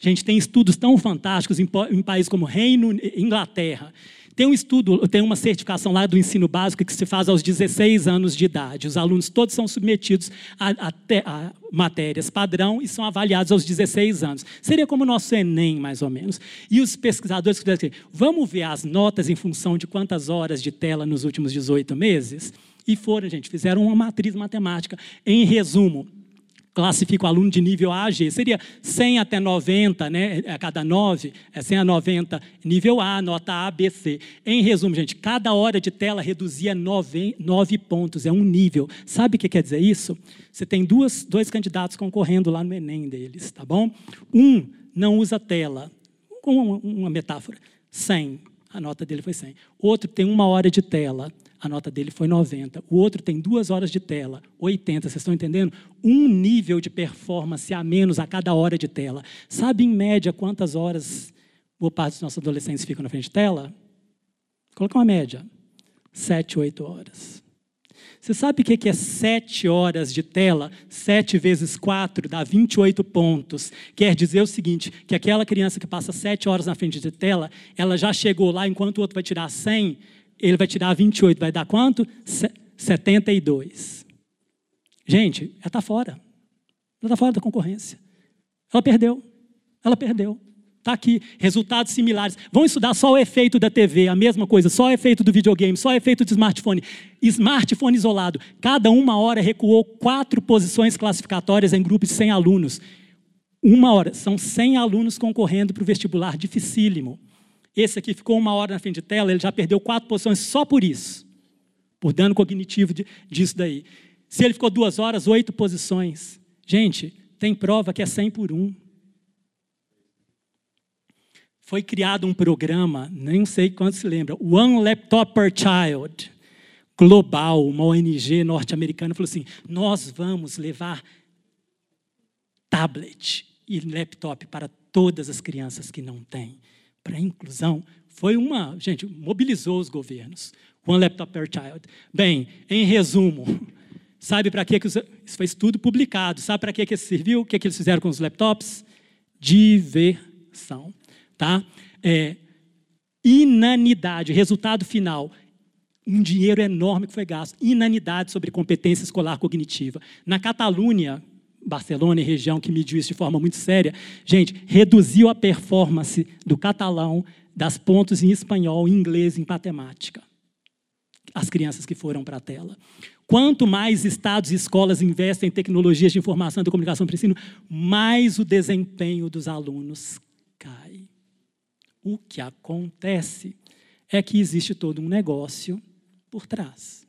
Gente, tem estudos tão fantásticos em, em países como Reino, Inglaterra, tem um estudo, tem uma certificação lá do ensino básico que se faz aos 16 anos de idade. Os alunos todos são submetidos a, a, a matérias padrão e são avaliados aos 16 anos. Seria como o nosso Enem, mais ou menos. E os pesquisadores que assim, vamos ver as notas em função de quantas horas de tela nos últimos 18 meses? E foram, gente, fizeram uma matriz matemática. Em resumo, classifica o aluno de nível A a G. Seria 100 até 90, né? a cada 9, é 100 a 90, nível A, nota A, B, C. Em resumo, gente, cada hora de tela reduzia 9, 9 pontos, é um nível. Sabe o que quer dizer isso? Você tem duas, dois candidatos concorrendo lá no Enem deles, tá bom? Um não usa tela, com uma metáfora, 100, a nota dele foi 100. Outro tem uma hora de tela, a nota dele foi 90. O outro tem duas horas de tela, 80. Vocês estão entendendo? Um nível de performance a menos a cada hora de tela. Sabe, em média, quantas horas boa parte dos nossos adolescentes ficam na frente de tela? Coloca uma média. Sete, oito horas. Você sabe o que é sete horas de tela? Sete vezes quatro dá 28 pontos. Quer dizer o seguinte, que aquela criança que passa sete horas na frente de tela, ela já chegou lá, enquanto o outro vai tirar 100, ele vai tirar 28, vai dar quanto? 72. Gente, ela está fora. Ela está fora da concorrência. Ela perdeu. Ela perdeu. Está aqui, resultados similares. Vão estudar só o efeito da TV, a mesma coisa, só o efeito do videogame, só o efeito do smartphone. Smartphone isolado. Cada uma hora recuou quatro posições classificatórias em grupos de 100 alunos. Uma hora. São 100 alunos concorrendo para o vestibular dificílimo. Esse aqui ficou uma hora na frente de tela, ele já perdeu quatro posições só por isso, por dano cognitivo de, disso daí. Se ele ficou duas horas, oito posições. Gente, tem prova que é 100 por um. Foi criado um programa, nem sei quanto se lembra, One Laptop per Child, global, uma ONG norte-americana, falou assim: nós vamos levar tablet e laptop para todas as crianças que não têm para a inclusão foi uma, gente, mobilizou os governos. One laptop per child. Bem, em resumo, <laughs> sabe para que, que isso foi estudo publicado, sabe para que, que isso serviu? O que, que eles fizeram com os laptops? Diversão, tá? É, inanidade, resultado final, um dinheiro enorme que foi gasto, inanidade sobre competência escolar cognitiva. Na Catalunha, Barcelona e região que mediu isso de forma muito séria, gente, reduziu a performance do catalão, das pontos em espanhol, em inglês, em matemática. As crianças que foram para a tela. Quanto mais estados e escolas investem em tecnologias de informação e comunicação para o ensino, mais o desempenho dos alunos cai. O que acontece é que existe todo um negócio por trás.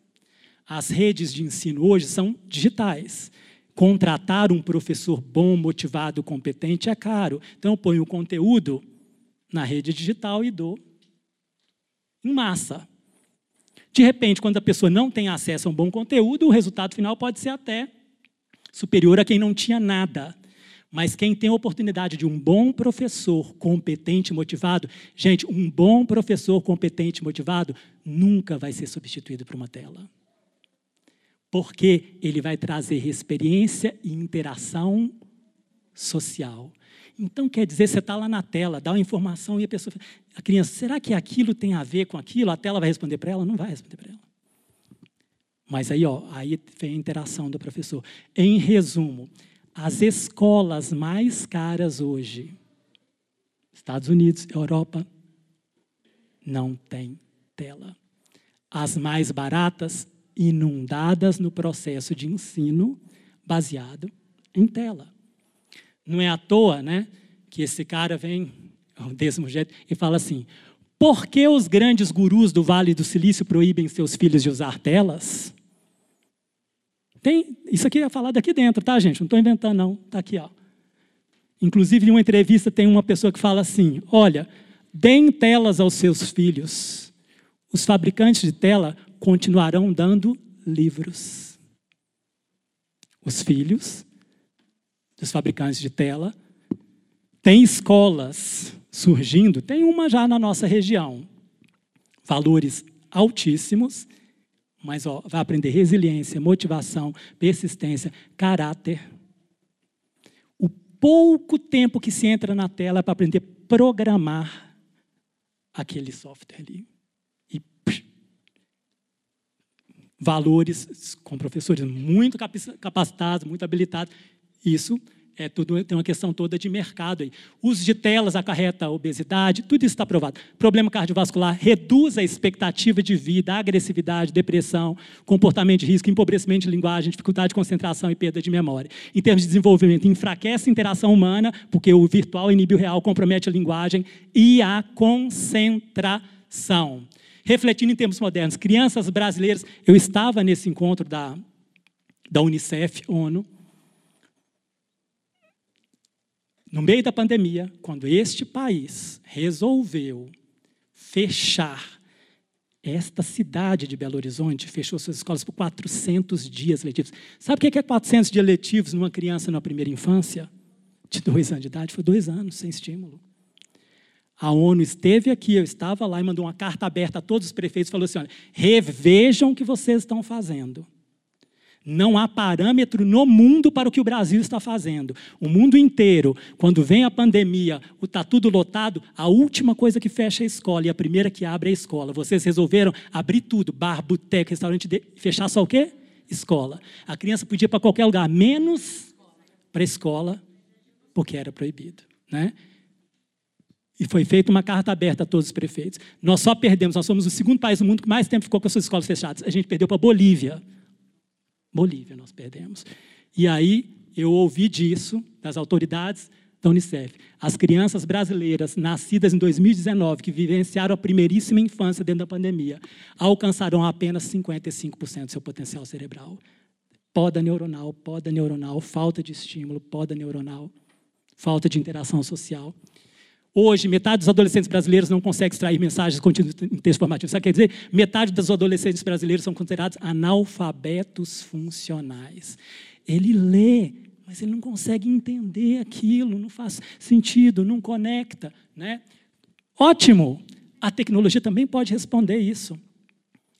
As redes de ensino hoje são digitais. Contratar um professor bom, motivado, competente é caro. Então eu ponho o conteúdo na rede digital e dou em massa. De repente, quando a pessoa não tem acesso a um bom conteúdo, o resultado final pode ser até superior a quem não tinha nada. Mas quem tem a oportunidade de um bom professor competente e motivado, gente, um bom professor competente e motivado nunca vai ser substituído por uma tela. Porque ele vai trazer experiência e interação social. Então, quer dizer, você está lá na tela, dá uma informação e a pessoa. A criança, será que aquilo tem a ver com aquilo? A tela vai responder para ela? Não vai responder para ela. Mas aí, ó, aí vem a interação do professor. Em resumo, as escolas mais caras hoje, Estados Unidos, Europa, não tem tela. As mais baratas, inundadas no processo de ensino baseado em tela. Não é à toa né, que esse cara vem, <laughs> desse jeito, e fala assim: por que os grandes gurus do Vale do Silício proíbem seus filhos de usar telas? Tem, isso aqui é falado aqui dentro, tá, gente? Não estou inventando, não. Está aqui, ó. Inclusive, em uma entrevista, tem uma pessoa que fala assim: olha, deem telas aos seus filhos. Os fabricantes de tela continuarão dando livros. Os filhos dos fabricantes de tela. Tem escolas surgindo, tem uma já na nossa região. Valores altíssimos, mas ó, vai aprender resiliência, motivação, persistência, caráter. O pouco tempo que se entra na tela é para aprender a programar aquele software ali. E psh, valores com professores muito capacitados, muito habilitados, isso é tudo, tem uma questão toda de mercado aí. Uso de telas acarreta obesidade, tudo isso está provado. Problema cardiovascular reduz a expectativa de vida, agressividade, depressão, comportamento de risco, empobrecimento de linguagem, dificuldade de concentração e perda de memória. Em termos de desenvolvimento, enfraquece a interação humana, porque o virtual inibe o real, compromete a linguagem e a concentração. Refletindo em termos modernos, crianças brasileiras, eu estava nesse encontro da, da Unicef, ONU, No meio da pandemia, quando este país resolveu fechar esta cidade de Belo Horizonte, fechou suas escolas por 400 dias letivos. Sabe o que é 400 dias letivos numa criança na primeira infância? De dois anos de idade, foi dois anos sem estímulo. A ONU esteve aqui, eu estava lá e mandou uma carta aberta a todos os prefeitos, falou assim: olha, revejam o que vocês estão fazendo. Não há parâmetro no mundo para o que o Brasil está fazendo. O mundo inteiro, quando vem a pandemia, está tudo lotado, a última coisa que fecha é a escola e a primeira que abre é a escola. Vocês resolveram abrir tudo, bar, boteco, restaurante, de... fechar só o quê? Escola. A criança podia ir para qualquer lugar, menos para a escola, porque era proibido. Né? E foi feita uma carta aberta a todos os prefeitos. Nós só perdemos, nós somos o segundo país do mundo que mais tempo ficou com as suas escolas fechadas. A gente perdeu para a Bolívia. Bolívia nós perdemos. E aí eu ouvi disso das autoridades da Unicef. As crianças brasileiras nascidas em 2019, que vivenciaram a primeiríssima infância dentro da pandemia, alcançarão apenas 55% do seu potencial cerebral. Poda neuronal, poda neuronal, falta de estímulo, poda neuronal, falta de interação social. Hoje, metade dos adolescentes brasileiros não consegue extrair mensagens contidas em texto formativo. Sabe o que quer dizer? Metade dos adolescentes brasileiros são considerados analfabetos funcionais. Ele lê, mas ele não consegue entender aquilo, não faz sentido, não conecta. Né? Ótimo! A tecnologia também pode responder isso.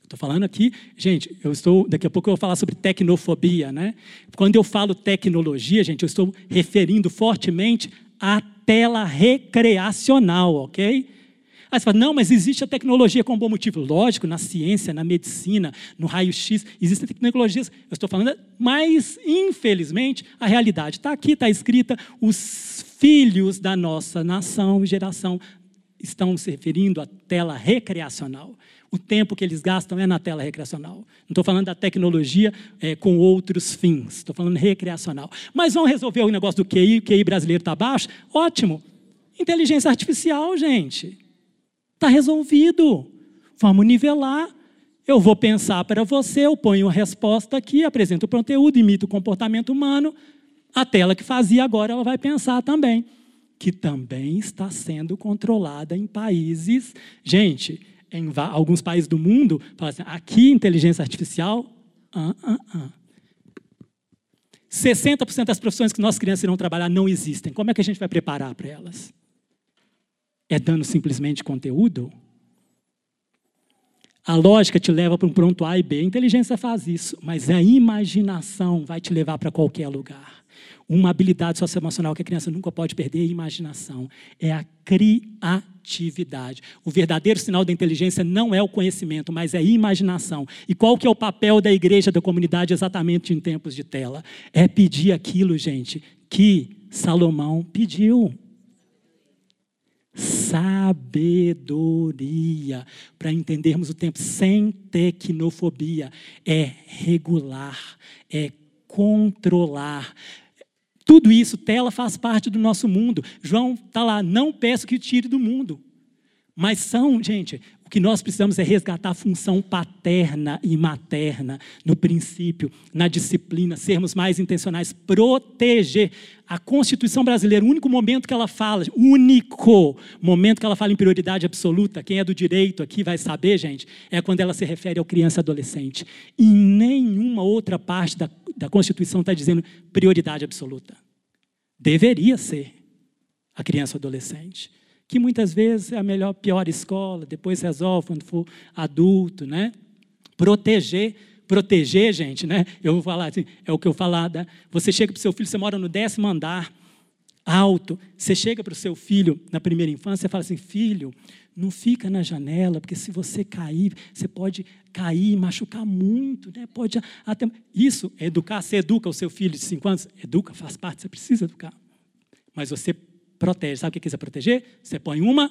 Estou falando aqui, gente, eu estou, daqui a pouco eu vou falar sobre tecnofobia, né? Quando eu falo tecnologia, gente, eu estou referindo fortemente a tela recreacional, ok? Aí você fala, não, mas existe a tecnologia com bom motivo. Lógico, na ciência, na medicina, no raio-x, existem tecnologias. Eu estou falando, mas infelizmente a realidade está aqui, está escrita. Os filhos da nossa nação e geração estão se referindo à tela recreacional. O tempo que eles gastam é na tela recreacional. Não estou falando da tecnologia é, com outros fins, estou falando recreacional. Mas vão resolver o negócio do QI, o QI brasileiro está baixo? Ótimo. Inteligência artificial, gente. Está resolvido. Vamos nivelar. Eu vou pensar para você, eu ponho a resposta aqui, apresento o conteúdo, imito o comportamento humano. A tela que fazia agora, ela vai pensar também que também está sendo controlada em países. Gente, em alguns países do mundo, fala assim, aqui inteligência artificial, ah, ah, ah. 60% das profissões que nossas crianças irão trabalhar não existem. Como é que a gente vai preparar para elas? É dando simplesmente conteúdo? A lógica te leva para um pronto A e B. A inteligência faz isso, mas a imaginação vai te levar para qualquer lugar. Uma habilidade socioemocional que a criança nunca pode perder é a imaginação, é a criatividade. O verdadeiro sinal da inteligência não é o conhecimento, mas é a imaginação. E qual que é o papel da igreja, da comunidade, exatamente em tempos de tela? É pedir aquilo, gente, que Salomão pediu sabedoria para entendermos o tempo sem tecnofobia. É regular, é controlar. Tudo isso, tela faz parte do nosso mundo. João está lá, não peço que tire do mundo. Mas são, gente, o que nós precisamos é resgatar a função paterna e materna no princípio, na disciplina, sermos mais intencionais, proteger. A Constituição brasileira, o único momento que ela fala, único momento que ela fala em prioridade absoluta, quem é do direito aqui vai saber, gente, é quando ela se refere ao criança e adolescente. Em nenhuma outra parte da, da Constituição está dizendo prioridade absoluta. Deveria ser a criança e adolescente que muitas vezes é a melhor, pior escola, depois resolve quando for adulto, né? Proteger, proteger, gente, né? Eu vou falar assim, é o que eu falar, né? você chega para o seu filho, você mora no décimo andar, alto, você chega para o seu filho na primeira infância e fala assim, filho, não fica na janela, porque se você cair, você pode cair machucar muito, né? Pode até isso, educar, você educa o seu filho de cinco anos, educa, faz parte, você precisa educar. Mas você protege. Sabe o que é proteger? Você põe uma.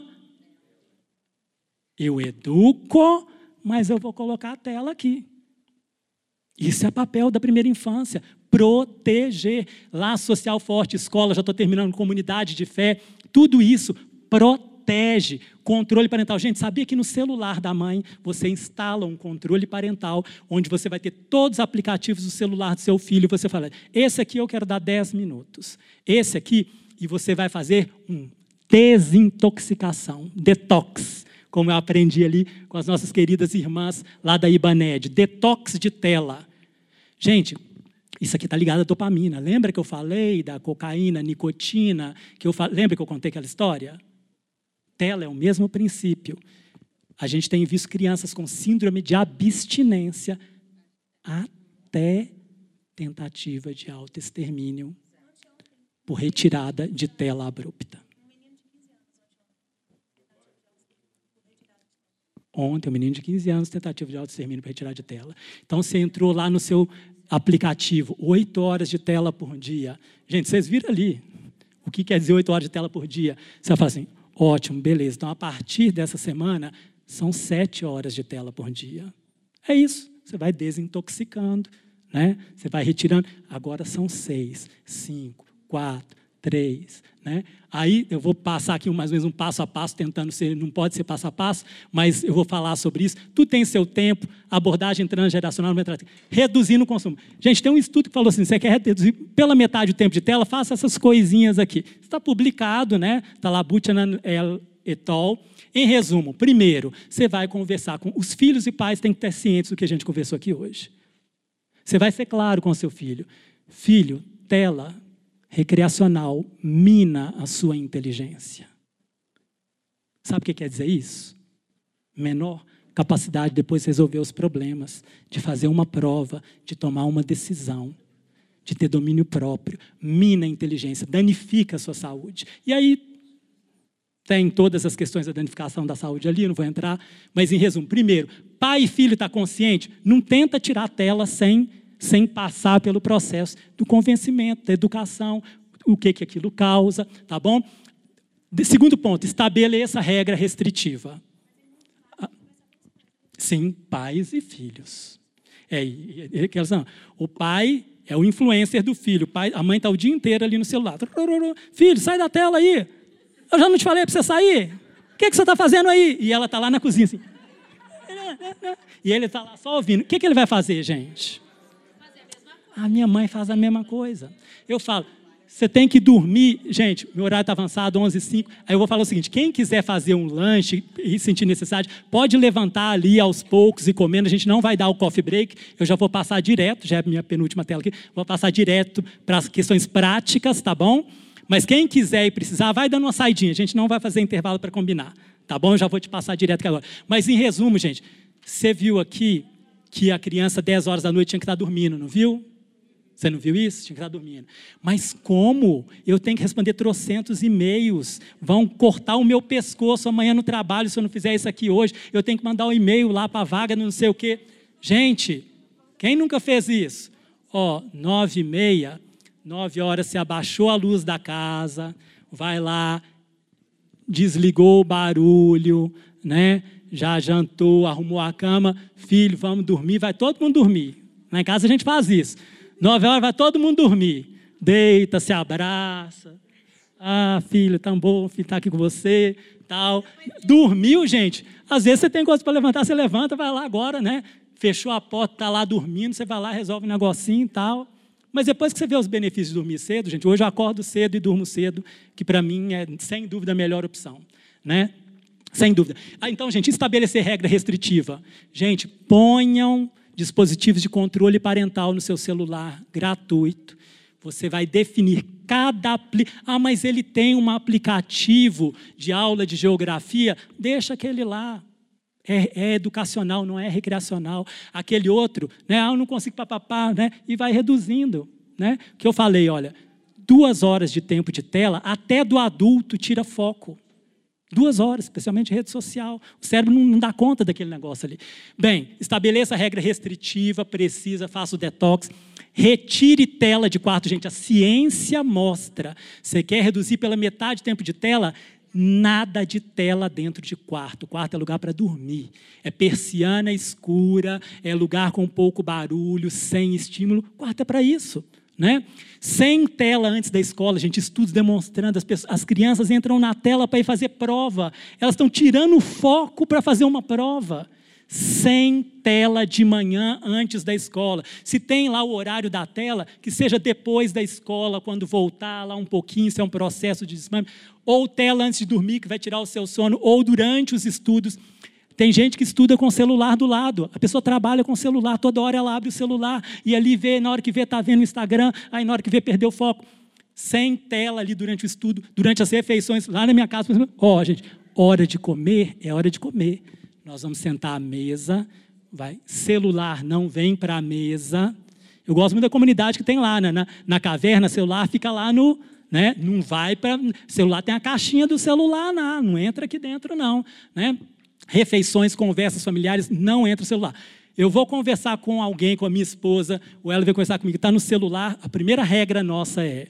Eu educo, mas eu vou colocar a tela aqui. Isso é papel da primeira infância. Proteger. Lá, social forte, escola, já estou terminando, comunidade de fé. Tudo isso protege. Controle parental. Gente, sabia que no celular da mãe você instala um controle parental, onde você vai ter todos os aplicativos do celular do seu filho. Você fala: esse aqui eu quero dar 10 minutos. Esse aqui e você vai fazer um desintoxicação, detox, como eu aprendi ali com as nossas queridas irmãs lá da Ibaned, detox de tela. Gente, isso aqui está ligado à dopamina. Lembra que eu falei da cocaína, nicotina? Que eu fal... Lembra que eu contei aquela história? Tela é o mesmo princípio. A gente tem visto crianças com síndrome de abstinência até tentativa de autoextermínio por retirada de tela abrupta. Ontem, um menino de 15 anos, tentativa de autoextermínio para retirar de tela. Então, você entrou lá no seu aplicativo, 8 horas de tela por dia. Gente, vocês viram ali o que quer dizer 8 horas de tela por dia. Você vai falar assim, ótimo, beleza. Então, a partir dessa semana, são 7 horas de tela por dia. É isso. Você vai desintoxicando, né? Você vai retirando. Agora são 6, 5, quatro, três. Né? Aí eu vou passar aqui mais ou menos um passo a passo, tentando ser, não pode ser passo a passo, mas eu vou falar sobre isso. Tu tem seu tempo, abordagem transgeracional, reduzindo o consumo. Gente, tem um estudo que falou assim: você quer reduzir pela metade o tempo de tela, faça essas coisinhas aqui. Está publicado, né? Está lá, Buchanan et al. Em resumo, primeiro, você vai conversar com os filhos e pais têm que ter ciência do que a gente conversou aqui hoje. Você vai ser claro com o seu filho. Filho, tela, recreacional mina a sua inteligência. Sabe o que quer dizer isso? Menor capacidade de depois resolver os problemas, de fazer uma prova, de tomar uma decisão, de ter domínio próprio. Mina a inteligência, danifica a sua saúde. E aí tem todas as questões da danificação da saúde ali, não vou entrar, mas em resumo, primeiro, pai e filho está consciente, não tenta tirar a tela sem sem passar pelo processo do convencimento, da educação, o que, que aquilo causa, tá bom? Segundo ponto, estabeleça regra restritiva. Ah, sim, pais e filhos. É, o pai é o influencer do filho. Pai, a mãe está o dia inteiro ali no celular. Filho, sai da tela aí. Eu já não te falei para você sair? O que, que você está fazendo aí? E ela está lá na cozinha assim. <laughs> E ele está lá só ouvindo. O que, que ele vai fazer, gente? A minha mãe faz a mesma coisa. Eu falo, Você tem que dormir. Gente, meu horário está avançado, 11 h 05 Aí eu vou falar o seguinte: quem quiser fazer um lanche e sentir necessidade, pode levantar ali aos poucos e comendo. A gente não vai dar o coffee break. Eu já vou passar direto, já é a minha penúltima tela aqui. Vou passar direto para as questões práticas, tá bom? Mas quem quiser e precisar, vai dando uma saidinha. A gente não vai fazer intervalo para combinar. Tá bom? Eu já vou te passar direto agora. Mas em resumo, gente, você viu aqui que a criança, 10 horas da noite, tinha que estar dormindo, não viu? Você não viu isso? Tinha que estar dormindo. Mas como? Eu tenho que responder trocentos e-mails. Vão cortar o meu pescoço amanhã no trabalho se eu não fizer isso aqui hoje. Eu tenho que mandar um e-mail lá para a vaga, não sei o quê. Gente, quem nunca fez isso? Ó, nove e meia, nove horas você abaixou a luz da casa, vai lá, desligou o barulho, né? Já jantou, arrumou a cama, filho, vamos dormir, vai todo mundo dormir. Em casa a gente faz isso. Nove horas vai todo mundo dormir. Deita, se abraça. Ah, filho, tão bom, estar tá aqui com você, tal. Dormiu, gente. Às vezes você tem coisa para levantar, você levanta, vai lá agora, né? Fechou a porta, está lá dormindo, você vai lá, resolve um negocinho e tal. Mas depois que você vê os benefícios de dormir cedo, gente, hoje eu acordo cedo e durmo cedo, que para mim é, sem dúvida, a melhor opção. Né? Sem dúvida. Ah, então, gente, estabelecer regra restritiva. Gente, ponham dispositivos de controle parental no seu celular, gratuito. Você vai definir cada. Apli... Ah, mas ele tem um aplicativo de aula de geografia. Deixa aquele lá. É, é, educacional, não é recreacional. Aquele outro, né? Ah, eu não consigo papapá, né? E vai reduzindo, né? Que eu falei, olha, duas horas de tempo de tela, até do adulto tira foco. Duas horas, especialmente rede social. O cérebro não, dá conta daquele negócio ali. Bem, estabeleça a regra restritiva, precisa, faça o detox. Retire tela de quarto. Gente, a ciência mostra. Você quer reduzir pela metade o tempo de tela? Nada de tela dentro de quarto. Quarto é lugar para dormir. É persiana escura, é lugar com pouco barulho, sem estímulo. Quarto é para isso. Né? Sem tela antes da escola, gente, estudos demonstrando, as, pessoas, as crianças entram na tela para ir fazer prova, elas estão tirando o foco para fazer uma prova. Sem tela de manhã antes da escola. Se tem lá o horário da tela, que seja depois da escola, quando voltar lá um pouquinho, se é um processo de desmame, ou tela antes de dormir, que vai tirar o seu sono, ou durante os estudos. Tem gente que estuda com o celular do lado. A pessoa trabalha com o celular, toda hora ela abre o celular e ali vê, na hora que vê, está vendo o Instagram, aí na hora que vê, perdeu o foco. Sem tela ali durante o estudo, durante as refeições, lá na minha casa, ó, oh, gente, hora de comer é hora de comer. Nós vamos sentar à mesa, vai, celular não vem para a mesa. Eu gosto muito da comunidade que tem lá, né? na, na caverna, celular fica lá no, né? Não vai para celular tem a caixinha do celular lá, não entra aqui dentro não, né? Refeições, conversas familiares, não entra o celular. Eu vou conversar com alguém, com a minha esposa, ou ela vai conversar comigo, está no celular, a primeira regra nossa é: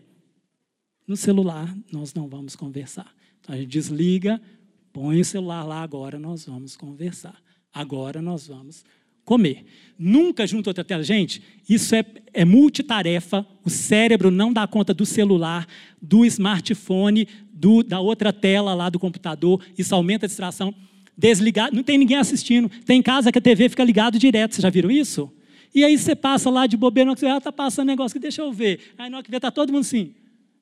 no celular nós não vamos conversar. Então a gente desliga, põe o celular lá, agora nós vamos conversar. Agora nós vamos comer. Nunca junto outra tela. Gente, isso é, é multitarefa. O cérebro não dá conta do celular, do smartphone, do, da outra tela lá do computador. Isso aumenta a distração desligado, não tem ninguém assistindo. Tem casa que a TV fica ligado direto, vocês já viram isso? E aí você passa lá de bobeira, você está passando negócio que deixa eu ver. Aí na hora que vê, está todo mundo assim.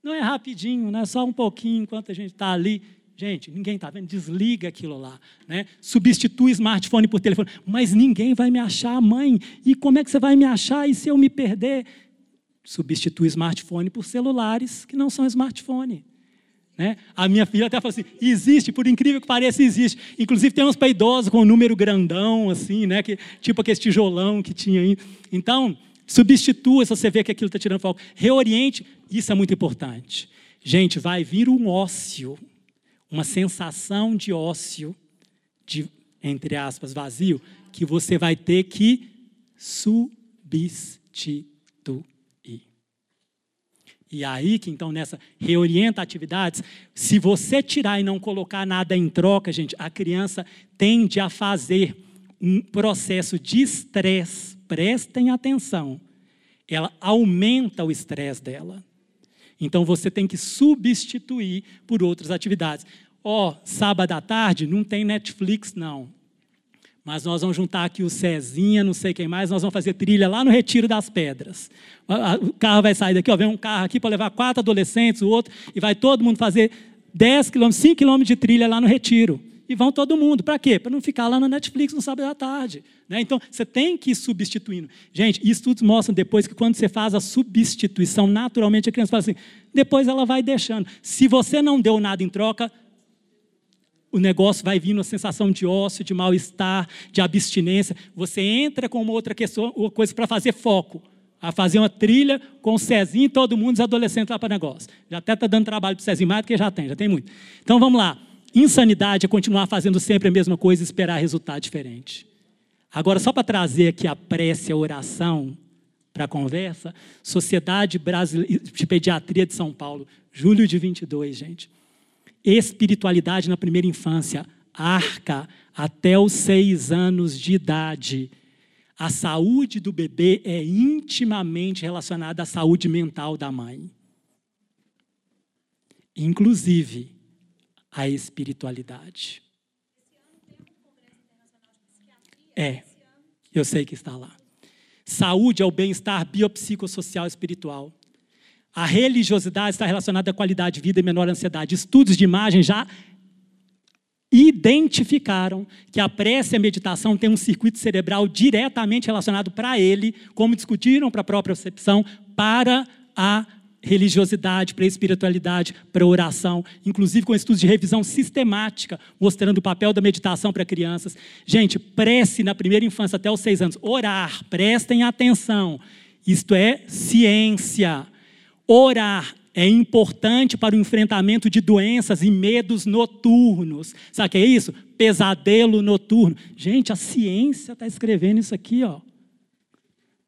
Não é rapidinho, não é só um pouquinho enquanto a gente está ali. Gente, ninguém está vendo, desliga aquilo lá. Né? Substitui smartphone por telefone. Mas ninguém vai me achar, mãe. E como é que você vai me achar? E se eu me perder? Substitui smartphone por celulares que não são smartphone. Né? A minha filha até falou assim: existe, por incrível que pareça, existe. Inclusive tem uns para idosos com um número grandão, assim, né? Que, tipo aquele tijolão que tinha aí. Então, substitua se você vê que aquilo está tirando foco. Reoriente, isso é muito importante. Gente, vai vir um ócio, uma sensação de ócio, de, entre aspas, vazio, que você vai ter que substituir. E aí que então nessa reorienta atividades, se você tirar e não colocar nada em troca, gente, a criança tende a fazer um processo de estresse. Prestem atenção. Ela aumenta o estresse dela. Então você tem que substituir por outras atividades. Ó, oh, sábado à tarde não tem Netflix não. Mas nós vamos juntar aqui o Cezinha, não sei quem mais, nós vamos fazer trilha lá no Retiro das Pedras. O carro vai sair daqui, ó, vem um carro aqui para levar quatro adolescentes, o outro, e vai todo mundo fazer 10 quilômetros, 5 quilômetros de trilha lá no Retiro. E vão todo mundo. Para quê? Para não ficar lá na Netflix no sábado à tarde. Né? Então, você tem que ir substituindo. Gente, estudos mostram depois que quando você faz a substituição, naturalmente a criança fala assim, depois ela vai deixando. Se você não deu nada em troca, o negócio vai vindo a sensação de ócio, de mal-estar, de abstinência. Você entra com uma outra questão, uma coisa para fazer foco. A fazer uma trilha com o Cezinho e todo mundo, os adolescentes lá para negócio. Já até está dando trabalho para o Cezinho mais do que já tem, já tem muito. Então vamos lá. Insanidade é continuar fazendo sempre a mesma coisa e esperar resultado diferente. Agora, só para trazer aqui a prece, a oração para a conversa, Sociedade Brasileira de Pediatria de São Paulo, julho de 22, gente espiritualidade na primeira infância, arca até os seis anos de idade. A saúde do bebê é intimamente relacionada à saúde mental da mãe. Inclusive, a espiritualidade. É, eu sei que está lá. Saúde é o bem-estar biopsicossocial espiritual. A religiosidade está relacionada à qualidade de vida e menor ansiedade. Estudos de imagem já identificaram que a prece e a meditação têm um circuito cerebral diretamente relacionado para ele, como discutiram para a própria percepção, para a religiosidade, para a espiritualidade, para a oração, inclusive com estudos de revisão sistemática, mostrando o papel da meditação para crianças. Gente, prece na primeira infância até os seis anos. Orar, prestem atenção. Isto é ciência. Orar é importante para o enfrentamento de doenças e medos noturnos. Sabe o que é isso? Pesadelo noturno. Gente, a ciência está escrevendo isso aqui, ó.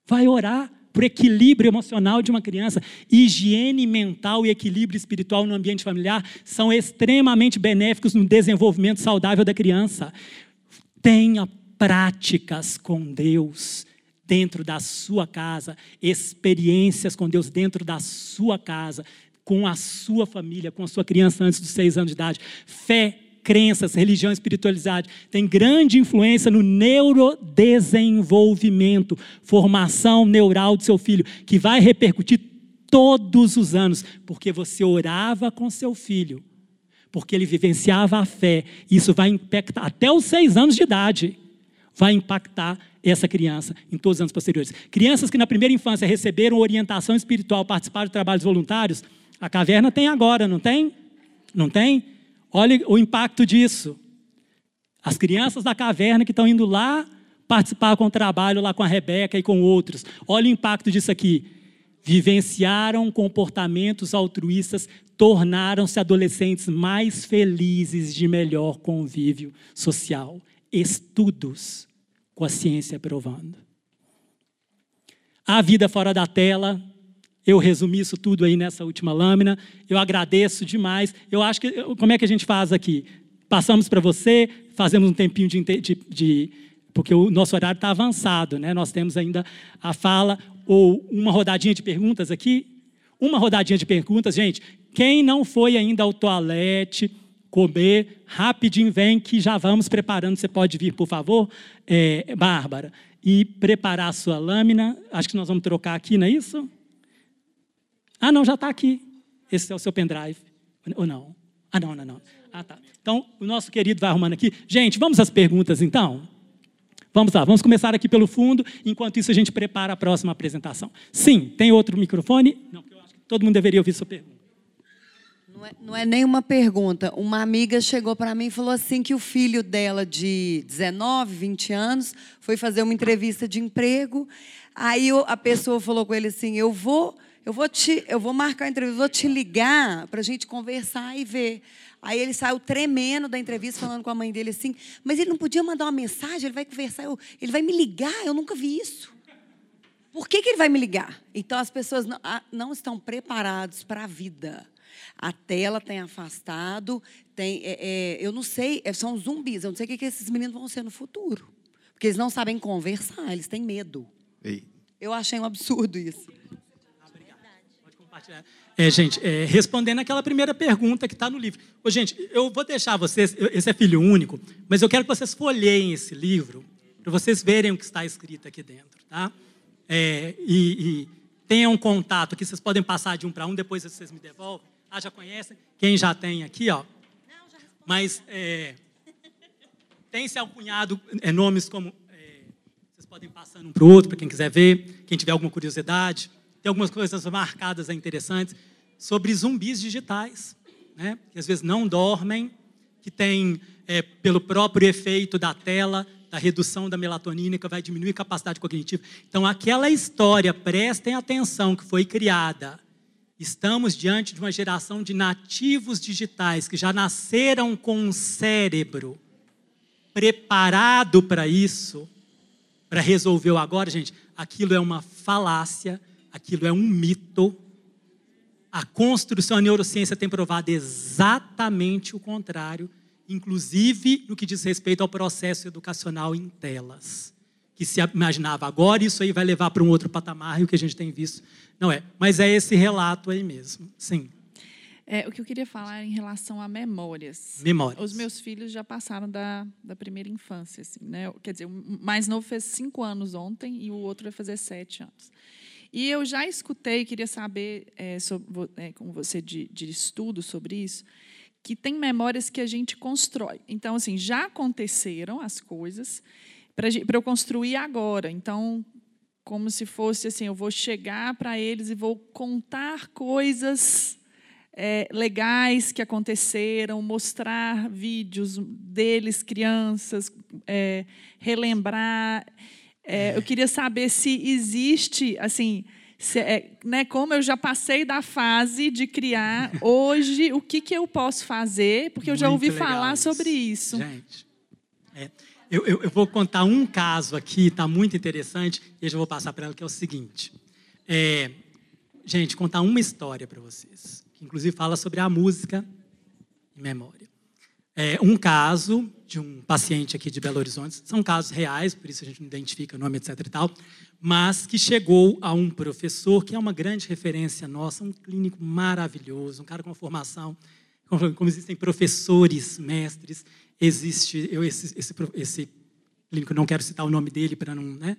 Vai orar por equilíbrio emocional de uma criança. Higiene mental e equilíbrio espiritual no ambiente familiar são extremamente benéficos no desenvolvimento saudável da criança. Tenha práticas com Deus dentro da sua casa, experiências com Deus dentro da sua casa, com a sua família, com a sua criança antes dos seis anos de idade. Fé, crenças, religião, espiritualidade tem grande influência no neurodesenvolvimento, formação neural do seu filho, que vai repercutir todos os anos, porque você orava com seu filho, porque ele vivenciava a fé. Isso vai impactar até os seis anos de idade vai impactar essa criança em todos os anos posteriores. Crianças que na primeira infância receberam orientação espiritual, participaram de trabalhos voluntários, a caverna tem agora, não tem? Não tem? Olha o impacto disso. As crianças da caverna que estão indo lá participar com o trabalho lá com a Rebeca e com outros. Olha o impacto disso aqui. Vivenciaram comportamentos altruístas, tornaram-se adolescentes mais felizes de melhor convívio social. Estudos com a ciência provando. A vida fora da tela, eu resumi isso tudo aí nessa última lâmina. Eu agradeço demais. Eu acho que. Como é que a gente faz aqui? Passamos para você, fazemos um tempinho de, de, de porque o nosso horário está avançado, né? Nós temos ainda a fala ou uma rodadinha de perguntas aqui. Uma rodadinha de perguntas, gente. Quem não foi ainda ao toalete, comer, rapidinho vem que já vamos preparando. Você pode vir, por favor, é, Bárbara, e preparar a sua lâmina. Acho que nós vamos trocar aqui, não é isso? Ah, não, já está aqui. Esse é o seu pendrive. Ou não? Ah, não, não, não. Ah, tá. Então, o nosso querido vai arrumando aqui. Gente, vamos às perguntas, então? Vamos lá, vamos começar aqui pelo fundo. Enquanto isso, a gente prepara a próxima apresentação. Sim, tem outro microfone? Não, eu acho que todo mundo deveria ouvir sua pergunta. Não é, não é nenhuma pergunta. Uma amiga chegou para mim e falou assim que o filho dela de 19, 20 anos foi fazer uma entrevista de emprego. Aí a pessoa falou com ele assim: "Eu vou, eu vou te, eu vou marcar a entrevista, vou te ligar para a gente conversar e ver". Aí ele saiu tremendo da entrevista, falando com a mãe dele assim: "Mas ele não podia mandar uma mensagem? Ele vai conversar, eu, ele vai me ligar? Eu nunca vi isso". Por que, que ele vai me ligar? Então as pessoas não, não estão preparadas para a vida. A tela tem afastado, tem, é, é, eu não sei, é, são zumbis. Eu não sei o que, que esses meninos vão ser no futuro. Porque eles não sabem conversar, eles têm medo. Ei. Eu achei um absurdo isso. compartilhar. É, gente, é, respondendo aquela primeira pergunta que está no livro. Ô, gente, eu vou deixar vocês, esse é filho único, mas eu quero que vocês folheiem esse livro para vocês verem o que está escrito aqui dentro, tá? É, e, e tenham um contato que vocês podem passar de um para um, depois vocês me devolvem. Ah, já conhecem? Quem já tem aqui, ó. Mas é, tem se alcunhado é, nomes como. É, vocês podem passar um para o outro, para quem quiser ver, quem tiver alguma curiosidade. Tem algumas coisas marcadas interessantes sobre zumbis digitais, né? que às vezes não dormem, que tem, é, pelo próprio efeito da tela, da redução da melatonina, que vai diminuir a capacidade cognitiva. Então, aquela história, prestem atenção, que foi criada. Estamos diante de uma geração de nativos digitais que já nasceram com um cérebro preparado para isso, para resolver o agora, gente. Aquilo é uma falácia, aquilo é um mito. A construção, a neurociência tem provado exatamente o contrário, inclusive no que diz respeito ao processo educacional em telas. Que se imaginava agora, isso aí vai levar para um outro patamar, e o que a gente tem visto não é. Mas é esse relato aí mesmo, sim. É, o que eu queria falar em relação a memórias. Memórias. Os meus filhos já passaram da, da primeira infância, assim, né? Quer dizer, o mais novo fez cinco anos ontem e o outro vai fazer sete anos. E eu já escutei, queria saber é, sobre, é, com você de, de estudo sobre isso, que tem memórias que a gente constrói. Então, assim, já aconteceram as coisas para eu construir agora. Então, como se fosse assim, eu vou chegar para eles e vou contar coisas é, legais que aconteceram, mostrar vídeos deles, crianças, é, relembrar. É, eu queria saber se existe, assim, se, é, né, como eu já passei da fase de criar, <laughs> hoje, o que, que eu posso fazer? Porque eu já ouvi falar isso. sobre isso. Gente, é, eu, eu, eu, vou contar um caso aqui, está muito interessante, e eu já vou passar para ela, que é o seguinte. É, gente, contar uma história para vocês, que inclusive fala sobre a música e memória. É, um caso de um paciente aqui de Belo Horizonte, são casos reais, por isso a gente não identifica o nome, etc. e tal, mas que chegou a um professor que é uma grande referência nossa, um clínico maravilhoso, um cara com uma formação, como, existem professores, mestres, existe eu, esse, esse, esse clínico, não quero citar o nome dele para não. Né,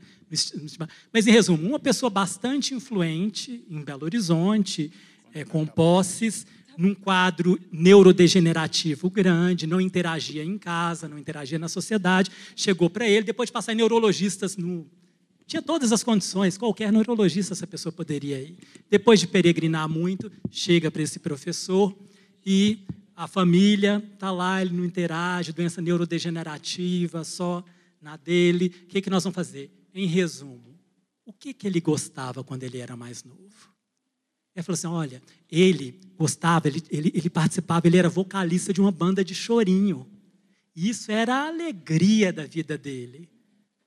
mas, em resumo, uma pessoa bastante influente em Belo Horizonte, é, com posses, num quadro neurodegenerativo grande, não interagia em casa, não interagia na sociedade, chegou para ele, depois de passar em neurologistas no. Tinha todas as condições, qualquer neurologista essa pessoa poderia ir. Depois de peregrinar muito, chega para esse professor e a família está lá, ele não interage, doença neurodegenerativa, só na dele. O que, que nós vamos fazer? Em resumo, o que, que ele gostava quando ele era mais novo? Ele falou assim: olha, ele gostava, ele, ele, ele participava, ele era vocalista de uma banda de chorinho. Isso era a alegria da vida dele.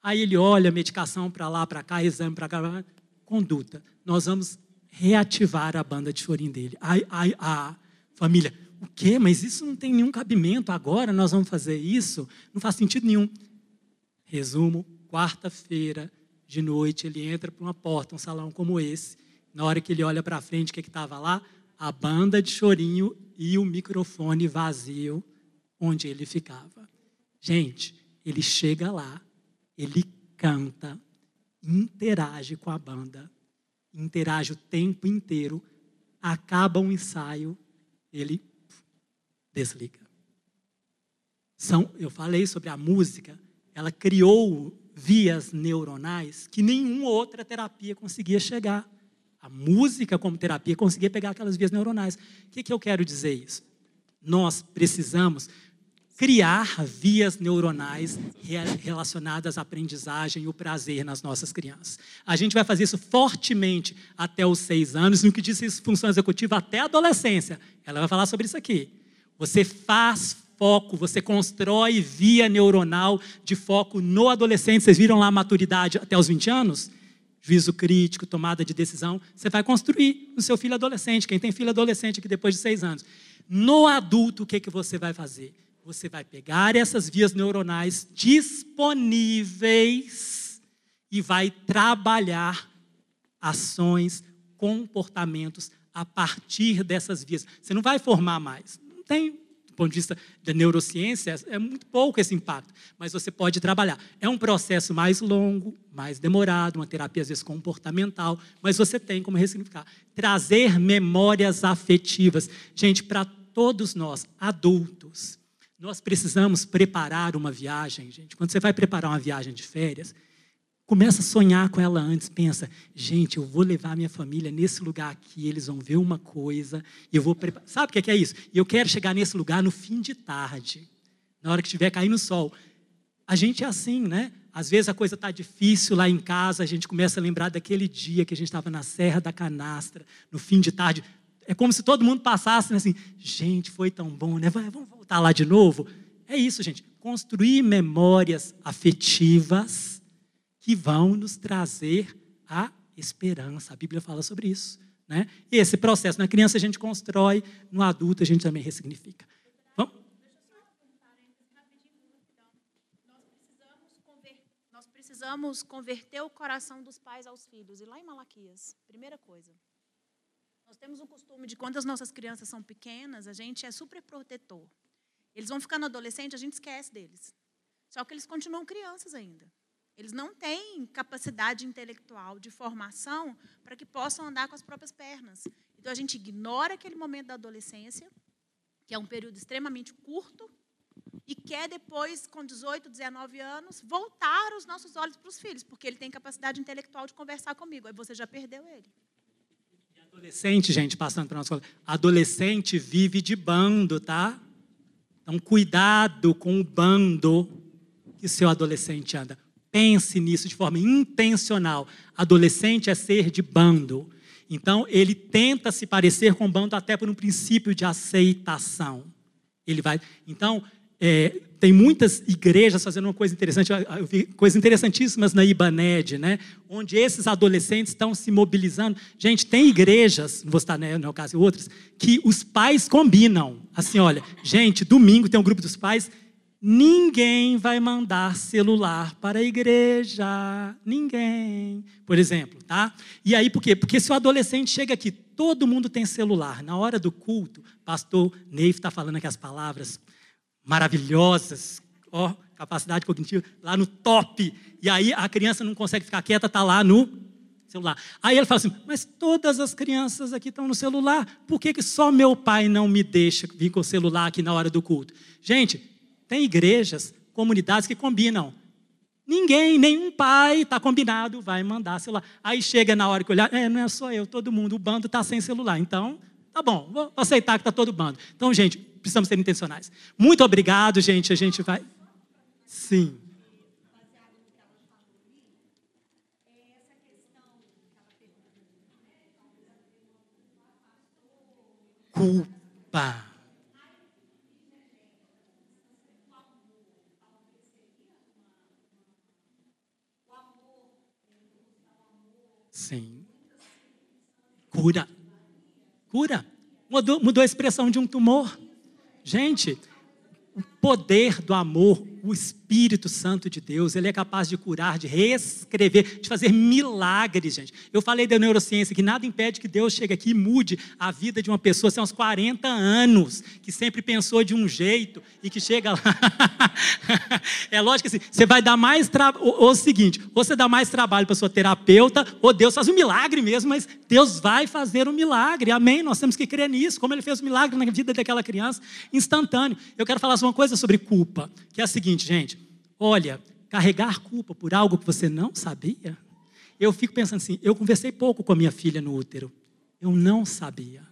Aí ele olha medicação para lá, para cá, exame para cá, conduta. Nós vamos reativar a banda de chorinho dele. Aí, aí, a família, o quê? Mas isso não tem nenhum cabimento agora, nós vamos fazer isso? Não faz sentido nenhum. Resumo, quarta-feira de noite, ele entra por uma porta, um salão como esse, na hora que ele olha para frente, o que estava lá? A banda de chorinho e o microfone vazio onde ele ficava. Gente, ele chega lá, ele canta, interage com a banda, interage o tempo inteiro, acaba um ensaio, ele desliga. São, eu falei sobre a música, ela criou vias neuronais que nenhuma outra terapia conseguia chegar. A música, como terapia, conseguia pegar aquelas vias neuronais. O que, que eu quero dizer isso? Nós precisamos criar vias neuronais relacionadas à aprendizagem e o prazer nas nossas crianças. A gente vai fazer isso fortemente até os seis anos, no que diz função executiva até a adolescência. Ela vai falar sobre isso aqui. Você faz foco, você constrói via neuronal de foco no adolescente. Vocês viram lá a maturidade até os 20 anos? juízo crítico, tomada de decisão, você vai construir no seu filho adolescente, quem tem filho adolescente aqui depois de seis anos. No adulto, o que, que você vai fazer? Você vai pegar essas vias neuronais disponíveis e vai trabalhar ações, comportamentos a partir dessas vias. Você não vai formar mais. Não tem, do ponto de vista da neurociência, é muito pouco esse impacto, mas você pode trabalhar. É um processo mais longo, mais demorado, uma terapia às vezes comportamental, mas você tem como ressignificar. Trazer memórias afetivas. Gente, para todos nós, adultos, nós precisamos preparar uma viagem, gente. Quando você vai preparar uma viagem de férias, Começa a sonhar com ela antes, pensa, gente, eu vou levar minha família nesse lugar aqui, eles vão ver uma coisa, eu vou preparar. Sabe o que é isso? Eu quero chegar nesse lugar no fim de tarde, na hora que estiver caindo o sol. A gente é assim, né? Às vezes a coisa está difícil lá em casa, a gente começa a lembrar daquele dia que a gente estava na Serra da Canastra, no fim de tarde. É como se todo mundo passasse né, assim, gente, foi tão bom, né? Vamos voltar lá de novo. É isso, gente. Construir memórias afetivas que vão nos trazer a esperança. A Bíblia fala sobre isso. Né? Esse processo, na criança a gente constrói, no adulto a gente também ressignifica. Vamos? Nós precisamos converter o coração dos pais aos filhos. E lá em Malaquias, primeira coisa. Nós temos um costume de quando as nossas crianças são pequenas, a gente é super protetor. Eles vão ficando adolescentes, a gente esquece deles. Só que eles continuam crianças ainda. Eles não têm capacidade intelectual de formação para que possam andar com as próprias pernas. Então a gente ignora aquele momento da adolescência, que é um período extremamente curto, e quer depois, com 18, 19 anos, voltar os nossos olhos para os filhos, porque ele tem capacidade intelectual de conversar comigo. Aí você já perdeu ele. E adolescente, gente, passando para a nossa adolescente vive de bando, tá? Então, cuidado com o bando que seu adolescente anda. Pense nisso de forma intencional. Adolescente é ser de bando. Então, ele tenta se parecer com o bando até por um princípio de aceitação. Ele vai. Então, é, tem muitas igrejas fazendo uma coisa interessante, eu vi coisas interessantíssimas na Ibaned, né? onde esses adolescentes estão se mobilizando. Gente, tem igrejas, não vou estar né, no caso e outras, que os pais combinam. Assim, olha, gente, domingo tem um grupo dos pais, Ninguém vai mandar celular para a igreja. Ninguém. Por exemplo, tá? E aí por quê? Porque se o adolescente chega aqui, todo mundo tem celular. Na hora do culto, pastor Neif está falando aqui as palavras maravilhosas, ó, capacidade cognitiva, lá no top. E aí a criança não consegue ficar quieta, está lá no celular. Aí ele fala assim: Mas todas as crianças aqui estão no celular, por que, que só meu pai não me deixa vir com o celular aqui na hora do culto? Gente, tem igrejas, comunidades que combinam. Ninguém, nenhum pai está combinado, vai mandar celular. Aí chega na hora que olhar, é, não é só eu, todo mundo, o bando está sem celular. Então, tá bom, vou aceitar que está todo bando. Então, gente, precisamos ser intencionais. Muito obrigado, gente. A gente vai. Sim. Culpa. Sim. Cura. Cura. Mudou, mudou a expressão de um tumor. Gente, poder do amor, o Espírito Santo de Deus, ele é capaz de curar, de reescrever, de fazer milagres, gente. Eu falei da neurociência que nada impede que Deus chegue aqui e mude a vida de uma pessoa, são uns 40 anos, que sempre pensou de um jeito e que chega lá. <laughs> é lógico que assim, você vai dar mais trabalho. Ou, ou o seguinte, ou você dá mais trabalho para sua terapeuta, ou Deus faz um milagre mesmo, mas Deus vai fazer um milagre. Amém? Nós temos que crer nisso, como ele fez um milagre na vida daquela criança, instantâneo. Eu quero falar uma coisa sobre culpa, que é a seguinte, gente. Olha, carregar culpa por algo que você não sabia. Eu fico pensando assim, eu conversei pouco com a minha filha no útero. Eu não sabia.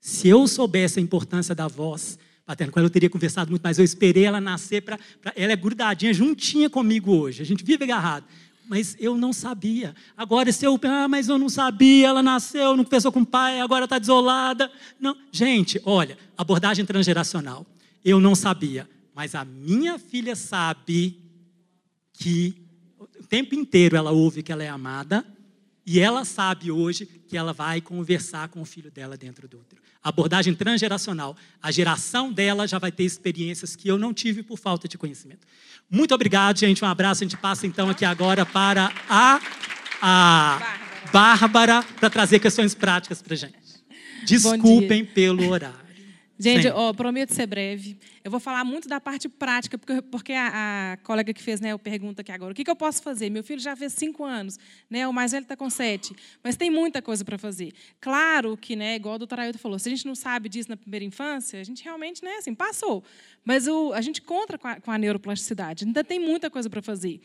Se eu soubesse a importância da voz paterna, com ela eu teria conversado muito mais. Eu esperei ela nascer para. Ela é grudadinha, juntinha comigo hoje. A gente vive agarrado. Mas eu não sabia. Agora, se eu. Ah, mas eu não sabia, ela nasceu, não conversou com o pai, agora está desolada. Não. Gente, olha, abordagem transgeracional. Eu não sabia. Mas a minha filha sabe que o tempo inteiro ela ouve que ela é amada e ela sabe hoje que ela vai conversar com o filho dela dentro do útero. Abordagem transgeracional. A geração dela já vai ter experiências que eu não tive por falta de conhecimento. Muito obrigado, gente. Um abraço. A gente passa então aqui agora para a, a Bárbara para trazer questões práticas para a gente. Desculpem pelo horário. Gente, ó, prometo ser breve. Eu vou falar muito da parte prática, porque, porque a, a colega que fez né, a pergunta aqui agora, o que, que eu posso fazer? Meu filho já fez cinco anos, né, o mais velho está com sete, mas tem muita coisa para fazer. Claro que, né, igual a doutora Ailton falou, se a gente não sabe disso na primeira infância, a gente realmente, né, assim, passou. Mas o, a gente conta com a, com a neuroplasticidade, ainda tem muita coisa para fazer.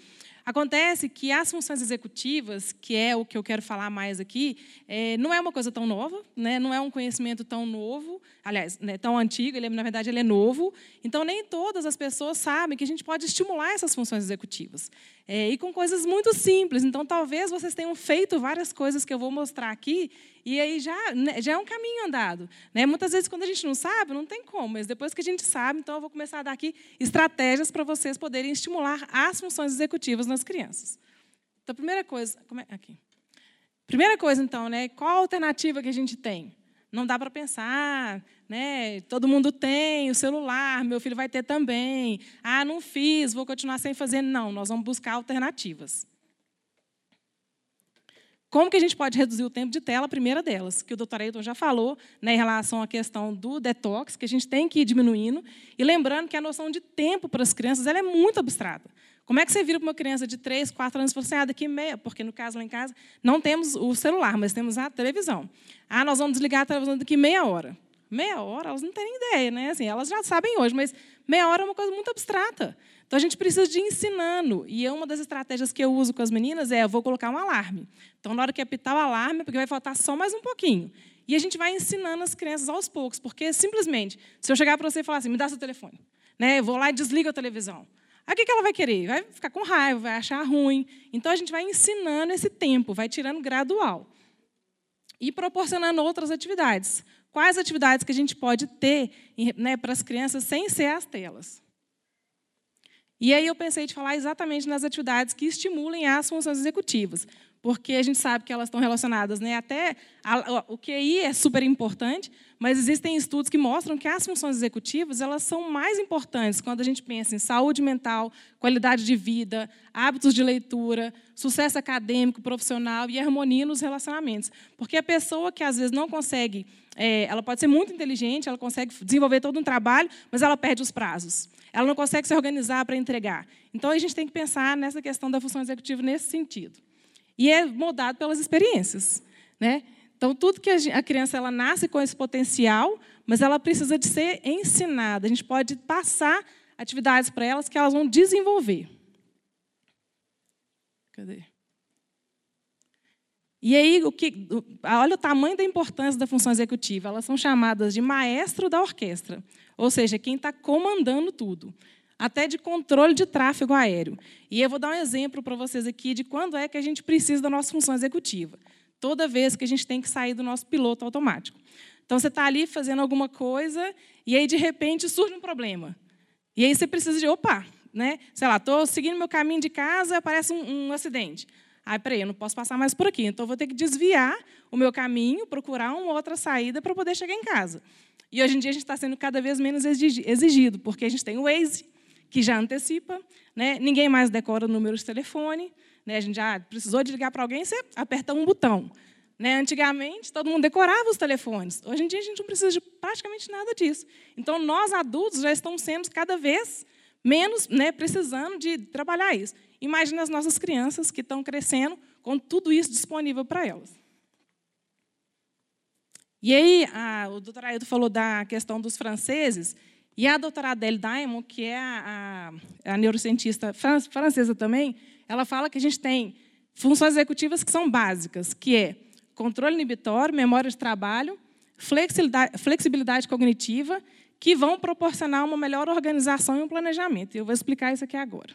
Acontece que as funções executivas, que é o que eu quero falar mais aqui, é, não é uma coisa tão nova, né? não é um conhecimento tão novo, aliás, né, tão antigo, ele, na verdade ele é novo. Então, nem todas as pessoas sabem que a gente pode estimular essas funções executivas. É, e com coisas muito simples. Então, talvez vocês tenham feito várias coisas que eu vou mostrar aqui, e aí já, né, já é um caminho andado. Né? Muitas vezes, quando a gente não sabe, não tem como, mas depois que a gente sabe, então eu vou começar a dar aqui estratégias para vocês poderem estimular as funções executivas nas crianças. Então, primeira coisa, é? aqui. Primeira coisa, então, né, qual a alternativa que a gente tem? Não dá para pensar, né? Todo mundo tem o celular, meu filho vai ter também. Ah, não fiz, vou continuar sem fazer. Não, nós vamos buscar alternativas. Como que a gente pode reduzir o tempo de tela? A primeira delas, que o doutor Ailton já falou, né, em relação à questão do detox, que a gente tem que ir diminuindo. E lembrando que a noção de tempo para as crianças ela é muito abstrata. Como é que você vira para uma criança de 3, 4 anos e fala assim, ah, daqui meia, porque no caso lá em casa não temos o celular, mas temos a televisão. Ah, nós vamos desligar a televisão daqui meia hora. Meia hora, elas não têm nem ideia, né? Assim, elas já sabem hoje, mas meia hora é uma coisa muito abstrata. Então a gente precisa de ensinando. E uma das estratégias que eu uso com as meninas é: eu vou colocar um alarme. Então, na hora que apitar o alarme, porque vai faltar só mais um pouquinho. E a gente vai ensinando as crianças aos poucos, porque simplesmente, se eu chegar para você e falar assim, me dá seu telefone, né? Eu vou lá e desligo a televisão. Aí o que ela vai querer? Vai ficar com raiva, vai achar ruim. Então a gente vai ensinando esse tempo, vai tirando gradual. E proporcionando outras atividades. Quais atividades que a gente pode ter né, para as crianças sem ser as telas? E aí eu pensei de falar exatamente nas atividades que estimulem as funções executivas, porque a gente sabe que elas estão relacionadas, né? Até a, o QI é super importante, mas existem estudos que mostram que as funções executivas elas são mais importantes quando a gente pensa em saúde mental, qualidade de vida, hábitos de leitura, sucesso acadêmico, profissional e harmonia nos relacionamentos. Porque a pessoa que às vezes não consegue, é, ela pode ser muito inteligente, ela consegue desenvolver todo um trabalho, mas ela perde os prazos. Ela não consegue se organizar para entregar. Então a gente tem que pensar nessa questão da função executiva nesse sentido. E é moldado pelas experiências. Né? Então, tudo que a criança ela nasce com esse potencial, mas ela precisa de ser ensinada. A gente pode passar atividades para elas que elas vão desenvolver. Cadê? E aí, o que, olha o tamanho da importância da função executiva. Elas são chamadas de maestro da orquestra, ou seja, quem está comandando tudo até de controle de tráfego aéreo. E eu vou dar um exemplo para vocês aqui de quando é que a gente precisa da nossa função executiva. Toda vez que a gente tem que sair do nosso piloto automático. Então, você está ali fazendo alguma coisa e aí, de repente, surge um problema. E aí você precisa de, opa, né? sei lá, estou seguindo meu caminho de casa e aparece um, um acidente. Aí, peraí, eu não posso passar mais por aqui. Então, vou ter que desviar o meu caminho, procurar uma outra saída para poder chegar em casa. E hoje em dia a gente está sendo cada vez menos exigido, porque a gente tem o Waze, que já antecipa, né? ninguém mais decora o número de telefone, né? a gente já precisou de ligar para alguém, você aperta um botão. Né? Antigamente, todo mundo decorava os telefones. Hoje em dia, a gente não precisa de praticamente nada disso. Então, nós adultos já estamos sendo cada vez menos né, precisando de trabalhar isso. Imagina as nossas crianças que estão crescendo com tudo isso disponível para elas. E aí, a, o doutor Ailton falou da questão dos franceses. E a doutora Adele Diamond, que é a, a, a neurocientista francesa também, ela fala que a gente tem funções executivas que são básicas, que é controle inibitório, memória de trabalho, flexibilidade, flexibilidade cognitiva, que vão proporcionar uma melhor organização e um planejamento. Eu vou explicar isso aqui agora.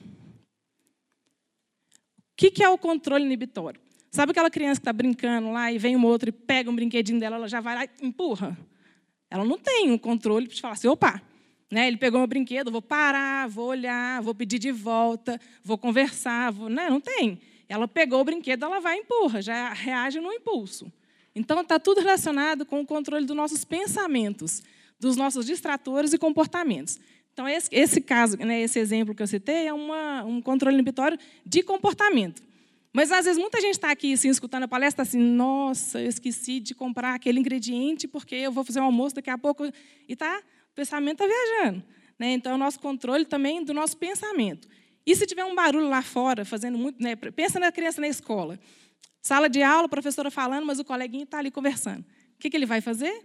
O que é o controle inibitório? Sabe aquela criança que está brincando lá e vem uma outra e pega um brinquedinho dela, ela já vai lá e empurra? Ela não tem um controle para falar assim, opa, né? Ele pegou meu brinquedo, vou parar, vou olhar, vou pedir de volta, vou conversar, vou... Não, né? não tem. Ela pegou o brinquedo, ela vai e empurra, já reage no impulso. Então, está tudo relacionado com o controle dos nossos pensamentos, dos nossos distratores e comportamentos. Então, esse, esse caso, né, esse exemplo que eu citei, é uma, um controle inibitório de comportamento. Mas, às vezes, muita gente está aqui assim, escutando a palestra assim, nossa, eu esqueci de comprar aquele ingrediente porque eu vou fazer um almoço daqui a pouco. E tá, o pensamento está viajando. Né? Então, é o nosso controle também do nosso pensamento. E se tiver um barulho lá fora, fazendo muito. Né? Pensa na criança na escola. Sala de aula, professora falando, mas o coleguinha está ali conversando. O que, que ele vai fazer?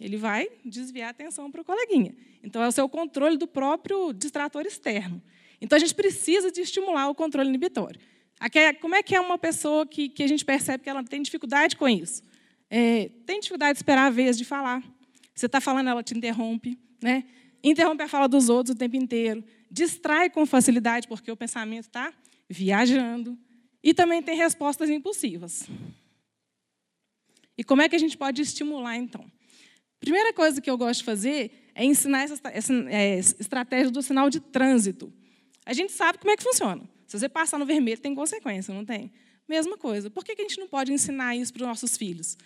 Ele vai desviar a atenção para o coleguinha. Então, é o seu controle do próprio distrator externo. Então, a gente precisa de estimular o controle inibitório. É, como é que é uma pessoa que, que a gente percebe que ela tem dificuldade com isso? É, tem dificuldade de esperar a vez de falar. Você está falando, ela te interrompe. Né? Interrompe a fala dos outros o tempo inteiro. Distrai com facilidade, porque o pensamento está viajando. E também tem respostas impulsivas. E como é que a gente pode estimular, então? Primeira coisa que eu gosto de fazer é ensinar essa, essa é, estratégia do sinal de trânsito. A gente sabe como é que funciona. Se você passar no vermelho, tem consequência, não tem? Mesma coisa. Por que a gente não pode ensinar isso para os nossos filhos?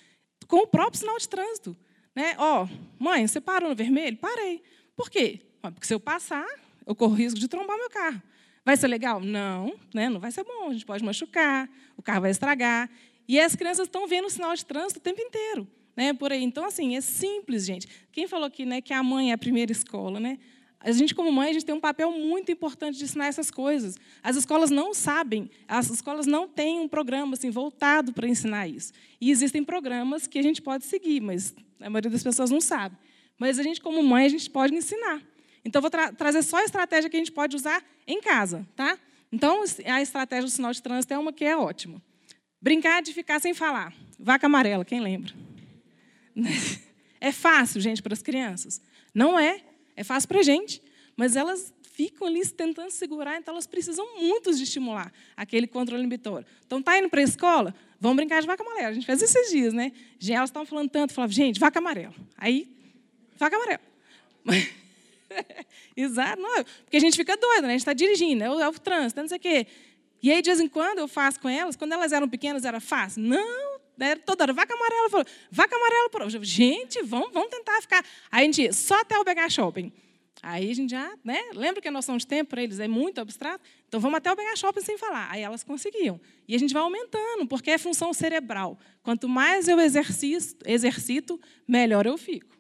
Com o próprio sinal de trânsito. Né? Ó, oh, mãe, você parou no vermelho? Parei. Por quê? Porque se eu passar, eu corro risco de trombar meu carro. Vai ser legal? Não, né? não vai ser bom. A gente pode machucar, o carro vai estragar. E as crianças estão vendo o sinal de trânsito o tempo inteiro. Né, por aí. Então, assim, é simples, gente. Quem falou aqui né, que a mãe é a primeira escola? Né? A gente, como mãe, a gente tem um papel muito importante de ensinar essas coisas. As escolas não sabem, as escolas não têm um programa assim, voltado para ensinar isso. E existem programas que a gente pode seguir, mas a maioria das pessoas não sabe. Mas a gente, como mãe, a gente pode ensinar. Então, vou tra trazer só a estratégia que a gente pode usar em casa. Tá? Então, a estratégia do sinal de trânsito é uma que é ótima. Brincar de ficar sem falar. Vaca amarela, quem lembra? <laughs> É fácil, gente, para as crianças? Não é. É fácil para a gente, mas elas ficam ali tentando segurar, então elas precisam muito de estimular aquele controle inibitório. Então, está indo para a escola? Vamos brincar de vaca amarela. A gente fez esses dias, né? Elas estavam falando tanto, falavam, gente, vaca amarela. Aí, vaca amarela. <laughs> Exato, não, porque a gente fica doida, né? A gente está dirigindo, é o, é o trânsito, não sei o quê. E aí, de vez em quando, eu faço com elas, quando elas eram pequenas, era fácil. Não, era toda hora, vaca amarela, falou, vaca amarela, por gente, vamos, vamos tentar ficar. Aí a gente ia só até o BH Shopping. Aí a gente já, né? Lembra que a noção de tempo para eles é muito abstrato? Então vamos até o BH Shopping sem falar. Aí elas conseguiam. E a gente vai aumentando, porque é função cerebral. Quanto mais eu exercito, exercito melhor eu fico.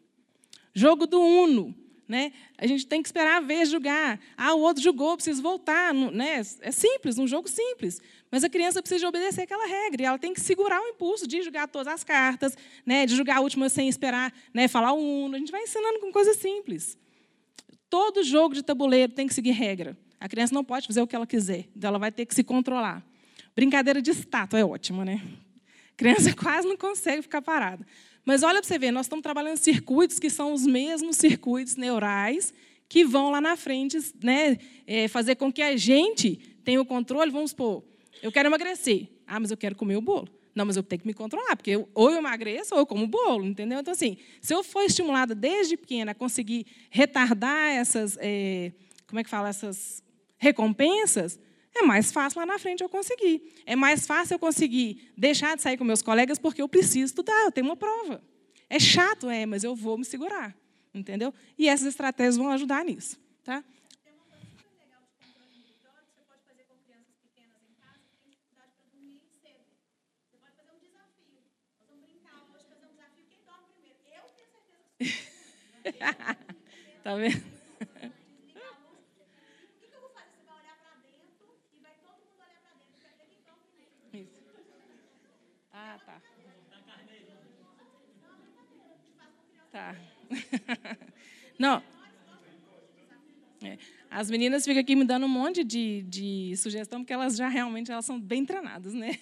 Jogo do Uno. Né? A gente tem que esperar a vez jogar. Ah, o outro jogou, preciso voltar. Né? É simples, um jogo simples. Mas a criança precisa de obedecer aquela regra. E ela tem que segurar o impulso de jogar todas as cartas, né? de jogar a última sem esperar né? falar o uno. A gente vai ensinando com coisas simples. Todo jogo de tabuleiro tem que seguir regra. A criança não pode fazer o que ela quiser. Então ela vai ter que se controlar. Brincadeira de estátua é ótima, né? A criança <laughs> quase não consegue ficar parada. Mas olha para você ver, nós estamos trabalhando circuitos que são os mesmos circuitos neurais que vão lá na frente né, é, fazer com que a gente tenha o controle. Vamos supor, eu quero emagrecer. Ah, mas eu quero comer o bolo. Não, mas eu tenho que me controlar, porque eu, ou eu emagreço ou eu como bolo, entendeu? Então, assim, se eu for estimulada desde pequena a conseguir retardar essas, é, como é que fala, essas recompensas, é mais fácil lá na frente eu conseguir. É mais fácil eu conseguir deixar de sair com meus colegas porque eu preciso estudar, eu tenho uma prova. É chato, é, mas eu vou me segurar, entendeu? E essas estratégias vão ajudar nisso, tá? <laughs> tá vendo? Ah, tá. Tá. <laughs> Não. É. As meninas ficam aqui me dando um monte de, de sugestão, porque elas já realmente elas são bem treinadas, né?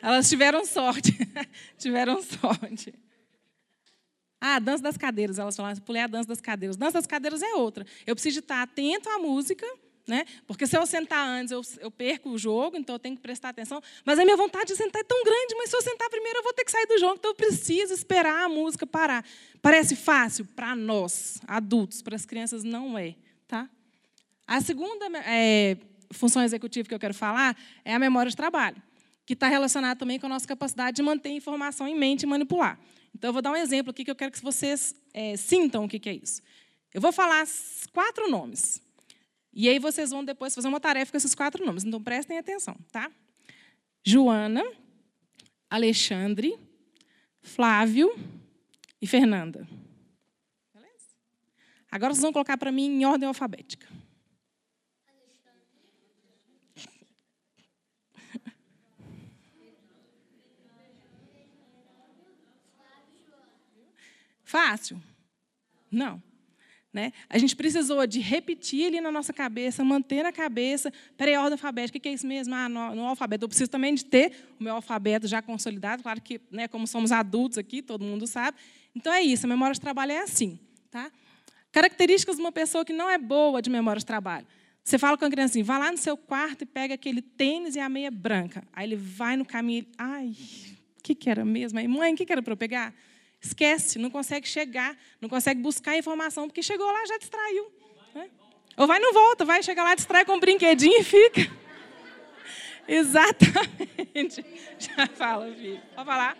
Elas tiveram sorte. <laughs> tiveram sorte. Ah, dança das cadeiras, elas falaram, pulei a dança das cadeiras. Dança das cadeiras é outra. Eu preciso estar atento à música, né? Porque se eu sentar antes, eu, eu, perco o jogo, então eu tenho que prestar atenção. Mas a minha vontade de sentar é tão grande, mas se eu sentar primeiro, eu vou ter que sair do jogo. Então eu preciso esperar a música parar. Parece fácil para nós, adultos, para as crianças não é. Tá? A segunda é, função executiva que eu quero falar é a memória de trabalho, que está relacionada também com a nossa capacidade de manter informação em mente e manipular. Então eu vou dar um exemplo aqui que eu quero que vocês é, sintam o que, que é isso. Eu vou falar quatro nomes. E aí vocês vão depois fazer uma tarefa com esses quatro nomes. Então prestem atenção, tá? Joana, Alexandre, Flávio e Fernanda. Beleza? Agora vocês vão colocar para mim em ordem alfabética. Fácil? Não. Né? A gente precisou de repetir ali na nossa cabeça, manter na cabeça, peraí, ordem alfabética, o que é isso mesmo? Ah, no, no, alfabeto. Eu preciso também de ter o meu alfabeto já consolidado, claro que, né, como somos adultos aqui, todo mundo sabe. Então é isso, a memória de trabalho é assim. Tá? Características de uma pessoa que não é boa de memória de trabalho. Você fala com a criança assim, vai lá no seu quarto e pega aquele tênis e a meia branca. Aí ele vai no caminho, ai, o que, que era mesmo? Aí, mãe, o que, que era para eu pegar? Esquece, não consegue chegar, não consegue buscar informação, porque chegou lá já distraiu. Né? Ou vai não volta, vai chegar lá, distrai com um brinquedinho e fica. <laughs> Exatamente. <laughs> Já fala, filho. Pode falar.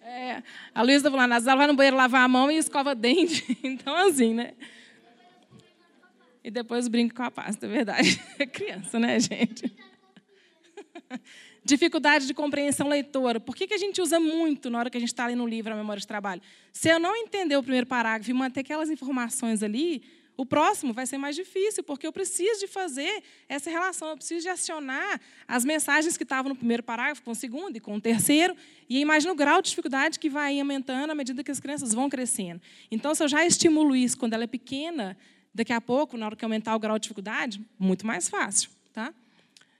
É, a Luísa está falando, ela vai no banheiro lavar a mão e escova dente. <laughs> Então, assim, né? E depois brinca com a pasta, é verdade. É criança, né, gente? Dificuldade de compreensão leitora. Por que, que a gente usa muito na hora que a gente está lendo um livro, a memória de trabalho? Se eu não entender o primeiro parágrafo e manter aquelas informações ali, o próximo vai ser mais difícil, porque eu preciso de fazer essa relação, eu preciso de acionar as mensagens que estavam no primeiro parágrafo com o segundo e com o terceiro, e imagina o grau de dificuldade que vai aumentando à medida que as crianças vão crescendo. Então, se eu já estimulo isso quando ela é pequena, daqui a pouco, na hora que aumentar o grau de dificuldade, muito mais fácil. Tá?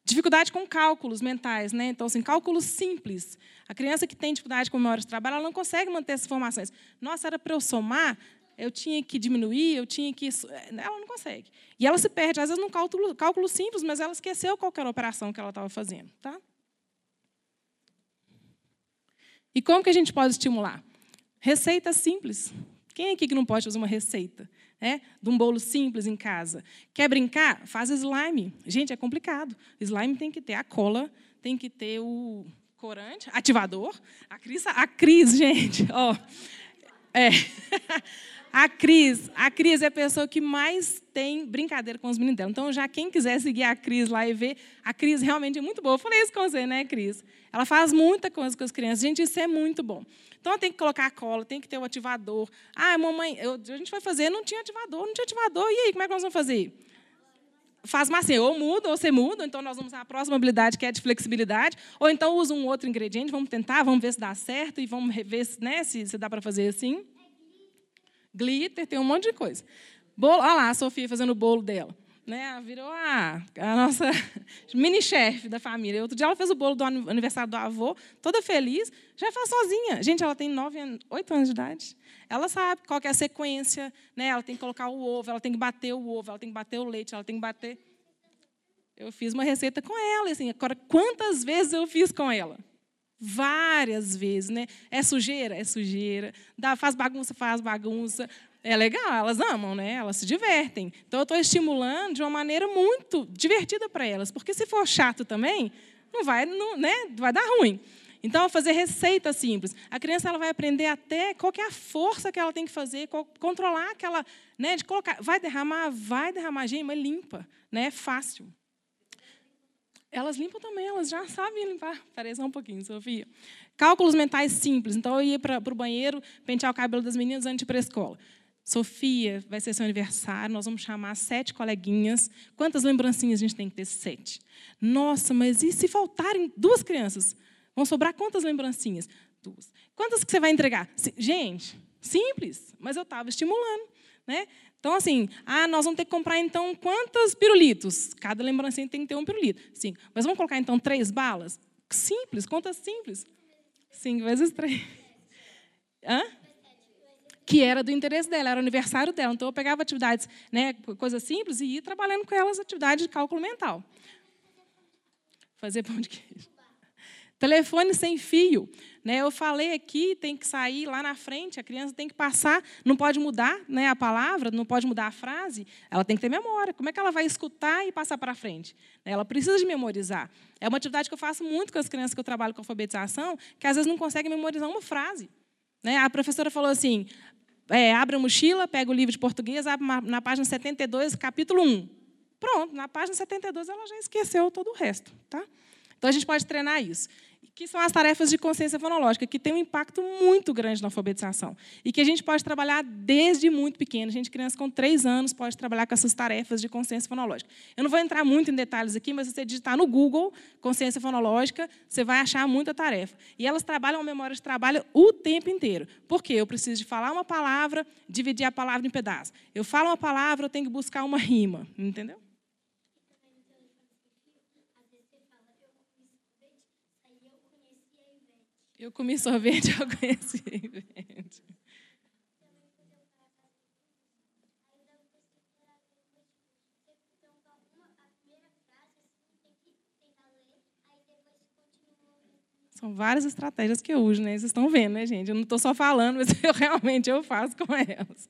Dificuldade com cálculos mentais, né? Então, assim, cálculos simples. A criança que tem dificuldade com memória de trabalho, ela não consegue manter essas informações. Nossa, era para eu somar, eu tinha que diminuir, eu tinha que. Ela não consegue. E ela se perde, às vezes, num cálculo, cálculo simples, mas ela esqueceu qual era a operação que ela estava fazendo. Tá? E como que a gente pode estimular? Receita simples. Quem aqui que não pode fazer uma receita? Né, de um bolo simples em casa. Quer brincar? Faz slime. Gente, é complicado. Slime tem que ter a cola, tem que ter o corante, ativador. A Cris, a Cris <laughs> gente, ó. É. <laughs> A Cris, a Cris é a pessoa que mais tem brincadeira com os meninos dela. Então, já quem quiser seguir a Cris lá e ver, a Cris realmente é muito boa. Eu falei isso com você, né, Cris? Ela faz muita coisa com as crianças. Gente, isso é muito bom. Então, tem que colocar a cola, tem que ter o ativador. Ah, mamãe, eu, a gente foi fazer, não tinha ativador, não tinha ativador. E aí, como é que nós vamos fazer? Faz massinha, ou muda, ou você muda, então nós vamos usar a próxima habilidade, que é de flexibilidade, ou então usa um outro ingrediente, vamos tentar, vamos ver se dá certo e vamos ver né, se, se dá para fazer assim. Glitter, tem um monte de coisa. Bolo, olha lá a Sofia fazendo o bolo dela né, virou a, a nossa <laughs> mini-chefe da família. Outro dia ela fez o bolo do aniversário do avô, toda feliz, já faz sozinha. Gente, ela tem nove, oito anos de idade. Ela sabe qual é a sequência, né? ela tem que colocar o ovo, ela tem que bater o ovo, ela tem que bater o leite, ela tem que bater. Eu fiz uma receita com ela, assim, agora quantas vezes eu fiz com ela? Várias vezes, né? É sujeira? É sujeira. Dá, faz bagunça? Faz bagunça é legal, elas amam, né? Elas se divertem. Então eu estou estimulando de uma maneira muito divertida para elas, porque se for chato também, não vai, não, né? Vai dar ruim. Então, fazer receita simples. A criança ela vai aprender até qual é a força que ela tem que fazer, qual, controlar aquela, né, de colocar, vai derramar, vai derramar gema limpa, né? É fácil. Elas limpam também, elas já sabem limpar. Só um pouquinho, Sofia. Cálculos mentais simples. Então, eu ia para o banheiro, pentear o cabelo das meninas antes de ir para a escola. Sofia, vai ser seu aniversário, nós vamos chamar sete coleguinhas. Quantas lembrancinhas a gente tem que ter? Sete. Nossa, mas e se faltarem duas crianças? Vão sobrar quantas lembrancinhas? Duas. Quantas que você vai entregar? Gente, simples, mas eu estava estimulando. Né? Então, assim, ah, nós vamos ter que comprar, então, quantos pirulitos? Cada lembrancinha tem que ter um pirulito. Cinco. Mas vamos colocar, então, três balas? Simples, conta simples. Cinco vezes três. Hã? Que era do interesse dela, era aniversário dela. Então, eu pegava atividades, né, coisas simples, e ia trabalhando com elas atividades de cálculo mental. Fazer pão de queijo. Telefone sem fio. Né, eu falei aqui, tem que sair lá na frente, a criança tem que passar, não pode mudar né, a palavra, não pode mudar a frase, ela tem que ter memória. Como é que ela vai escutar e passar para frente? Ela precisa de memorizar. É uma atividade que eu faço muito com as crianças que eu trabalho com alfabetização, que às vezes não conseguem memorizar uma frase. Né? A professora falou assim: é, abre a mochila, pega o livro de português, abre na página 72, capítulo 1. Pronto, na página 72 ela já esqueceu todo o resto. Tá? Então, a gente pode treinar isso que são as tarefas de consciência fonológica, que têm um impacto muito grande na alfabetização. E que a gente pode trabalhar desde muito pequeno. A gente, criança com três anos, pode trabalhar com essas tarefas de consciência fonológica. Eu não vou entrar muito em detalhes aqui, mas se você digitar no Google consciência fonológica, você vai achar muita tarefa. E elas trabalham a memória de trabalho o tempo inteiro. Por quê? Eu preciso de falar uma palavra, dividir a palavra em pedaços. Eu falo uma palavra, eu tenho que buscar uma rima. Entendeu? Eu comi sorvete, <laughs> eu conheci Ivete. São várias estratégias que eu uso, né? Vocês estão vendo, né, gente? Eu não estou só falando, <laughs> mas eu realmente eu faço com elas.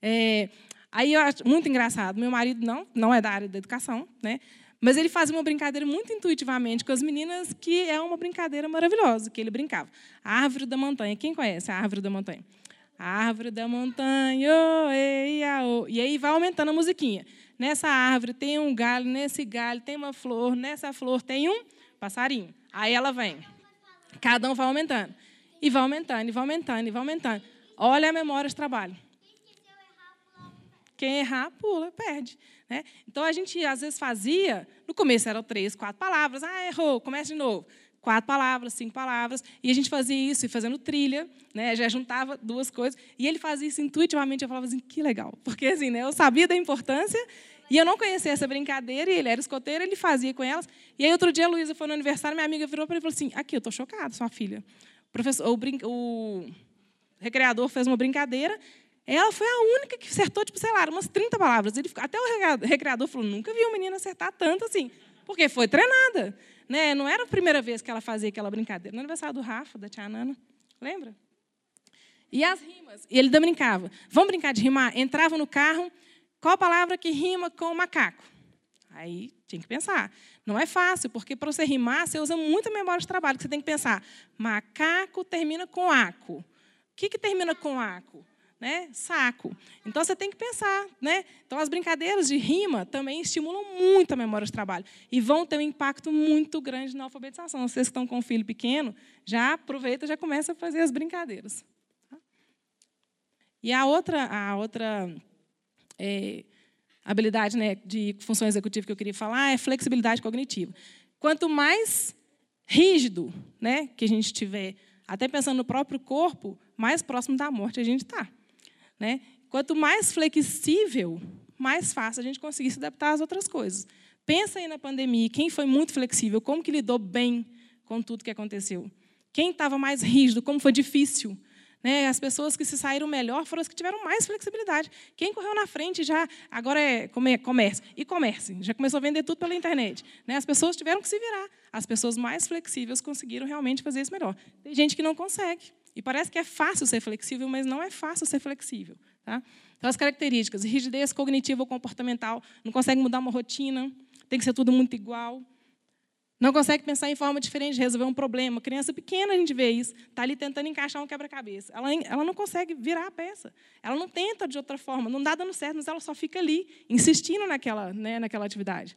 É, aí eu acho muito engraçado. Meu marido não, não é da área da educação, né? Mas ele fazia uma brincadeira muito intuitivamente com as meninas, que é uma brincadeira maravilhosa, que ele brincava. A árvore da montanha. Quem conhece a árvore da montanha? A árvore da montanha, oh, ei, oh. e aí vai aumentando a musiquinha. Nessa árvore tem um galho, nesse galho tem uma flor, nessa flor tem um passarinho. Aí ela vem. Cada um vai aumentando. E vai aumentando, e vai aumentando, e vai aumentando. Olha a memória de trabalho. Quem errar, pula, perde. Né? Então, a gente, às vezes, fazia, no começo eram três, quatro palavras, ah, errou, começa de novo. Quatro palavras, cinco palavras, e a gente fazia isso, e fazendo trilha, né? já juntava duas coisas, e ele fazia isso intuitivamente, eu falava assim, que legal, porque assim, né? eu sabia da importância, e eu não conhecia essa brincadeira, e ele era escoteiro, ele fazia com elas. E aí, outro dia, a Luísa foi no aniversário, minha amiga virou para ele e falou assim: Aqui, eu estou chocada, sua filha. O, professor, o, brin... o recreador fez uma brincadeira, ela foi a única que acertou, tipo, sei lá, umas 30 palavras. Ele, até o recreador falou, nunca vi uma menina acertar tanto assim. Porque foi treinada. Né? Não era a primeira vez que ela fazia aquela brincadeira. No aniversário do Rafa, da tia Nana. Lembra? E as rimas. E ele ainda brincava. Vamos brincar de rimar? Entrava no carro, qual palavra que rima com macaco? Aí tinha que pensar. Não é fácil, porque para você rimar, você usa muita memória de trabalho. Você tem que pensar, macaco termina com aco. O que, que termina com aco? Né, saco. Então você tem que pensar, né? Então as brincadeiras de rima também estimulam muito a memória de trabalho e vão ter um impacto muito grande na alfabetização. Vocês que estão com um filho pequeno, já aproveita, já começa a fazer as brincadeiras. Tá? E a outra, a outra é, habilidade né, de função executiva que eu queria falar é flexibilidade cognitiva. Quanto mais rígido, né, que a gente tiver, até pensando no próprio corpo, mais próximo da morte a gente está. Né? Quanto mais flexível, mais fácil a gente conseguir se adaptar às outras coisas. Pensa aí na pandemia, quem foi muito flexível, como que lidou bem com tudo que aconteceu? Quem estava mais rígido, como foi difícil? Né? As pessoas que se saíram melhor foram as que tiveram mais flexibilidade. Quem correu na frente já, agora é comércio. E comércio, já começou a vender tudo pela internet. Né? As pessoas tiveram que se virar. As pessoas mais flexíveis conseguiram realmente fazer isso melhor. Tem gente que não consegue. E parece que é fácil ser flexível, mas não é fácil ser flexível. Tá? Então, as características, rigidez cognitiva ou comportamental, não consegue mudar uma rotina, tem que ser tudo muito igual. Não consegue pensar em forma diferente de resolver um problema. Criança pequena, a gente vê isso, está ali tentando encaixar um quebra-cabeça. Ela, ela não consegue virar a peça. Ela não tenta de outra forma, não dá dando certo, mas ela só fica ali, insistindo naquela, né, naquela atividade.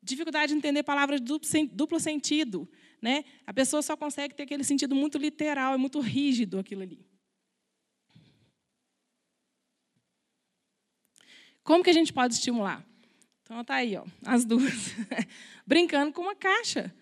Dificuldade de entender palavras de duplo, duplo sentido. Né? A pessoa só consegue ter aquele sentido muito literal, é muito rígido aquilo ali. Como que a gente pode estimular? Então tá aí, ó, as duas. <laughs> Brincando com uma caixa.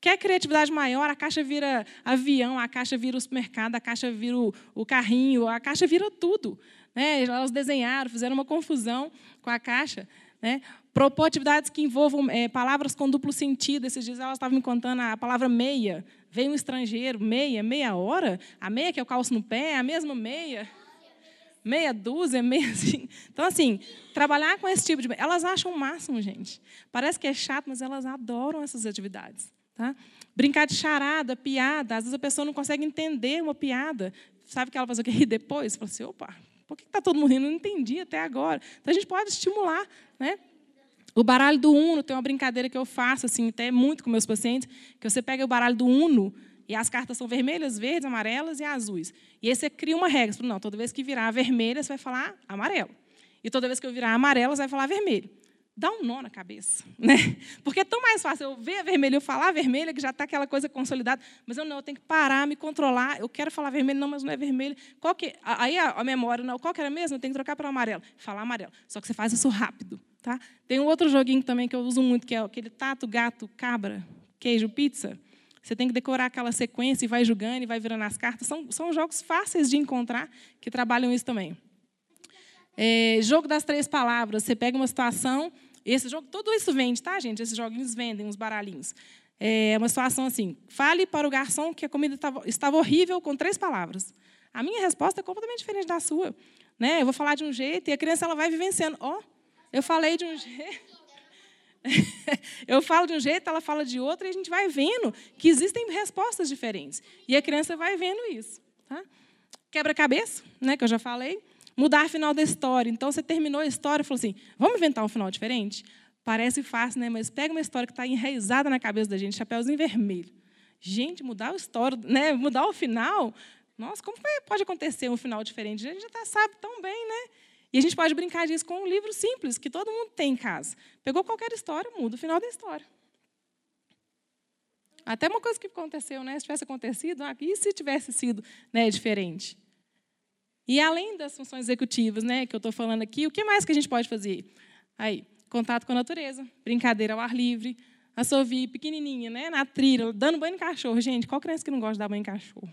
Quer criatividade maior, a caixa vira avião, a caixa vira o supermercado, a caixa vira o, o carrinho, a caixa vira tudo. Né? Elas desenharam, fizeram uma confusão com a caixa. Né? Propor atividades que envolvam é, palavras com duplo sentido. Esses dias elas estavam me contando a palavra meia. Veio um estrangeiro, meia, meia hora. A meia que eu calço no pé a mesma meia. Meia dúzia, <laughs> meia assim. Então, assim, trabalhar com esse tipo de. Elas acham o máximo, gente. Parece que é chato, mas elas adoram essas atividades. Tá? Brincar de charada, piada. Às vezes a pessoa não consegue entender uma piada. Sabe que ela faz o quê? Rir <laughs> depois? Fala assim, opa, por que está todo mundo rindo? Eu não entendi até agora. Então, a gente pode estimular, né? O baralho do Uno tem uma brincadeira que eu faço, assim, até muito com meus pacientes, que você pega o baralho do Uno e as cartas são vermelhas, verdes, amarelas e azuis. E aí você cria uma regra. Você fala, não, toda vez que virar vermelha, você vai falar amarelo. E toda vez que eu virar amarelo, você vai falar vermelho. Dá um nó na cabeça, né? Porque é tão mais fácil eu ver a vermelha, eu falar vermelha, que já está aquela coisa consolidada, mas eu não, eu tenho que parar, me controlar, eu quero falar vermelho, não, mas não é vermelho. Qual que, aí a, a memória, não, qual que era mesmo? Eu tenho que trocar para amarelo. Falar amarelo. Só que você faz isso rápido, tá? Tem um outro joguinho também que eu uso muito, que é aquele tato, gato, cabra, queijo, pizza. Você tem que decorar aquela sequência e vai julgando e vai virando as cartas. São, são jogos fáceis de encontrar que trabalham isso também. É, jogo das três palavras. Você pega uma situação esse jogo, tudo isso vende, tá, gente? Esses joguinhos vendem, os baralhinhos. É uma situação assim: fale para o garçom que a comida estava horrível com três palavras. A minha resposta é completamente diferente da sua. Né? Eu vou falar de um jeito e a criança ela vai vivenciando. Ó, oh, eu falei de um <laughs> jeito. eu falo de um jeito, ela fala de outro, e a gente vai vendo que existem respostas diferentes. E a criança vai vendo isso. Tá? Quebra-cabeça, né, que eu já falei mudar o final da história. Então, você terminou a história e falou assim: vamos inventar um final diferente? Parece fácil, né? Mas pega uma história que está enraizada na cabeça da gente, chapéuzinho vermelho. Gente, mudar a história, né? mudar o final. Nossa, como pode acontecer um final diferente? A gente já tá, sabe tão bem, né? E a gente pode brincar disso com um livro simples, que todo mundo tem em casa. Pegou qualquer história, muda o final da história. Até uma coisa que aconteceu, né? Se tivesse acontecido, ah, e se tivesse sido né, diferente? E além das funções executivas, né, que eu estou falando aqui, o que mais que a gente pode fazer? Aí, contato com a natureza, brincadeira ao ar livre, assovio pequenininha, né, na trilha, dando banho em cachorro. Gente, qual criança que não gosta de dar banho em cachorro?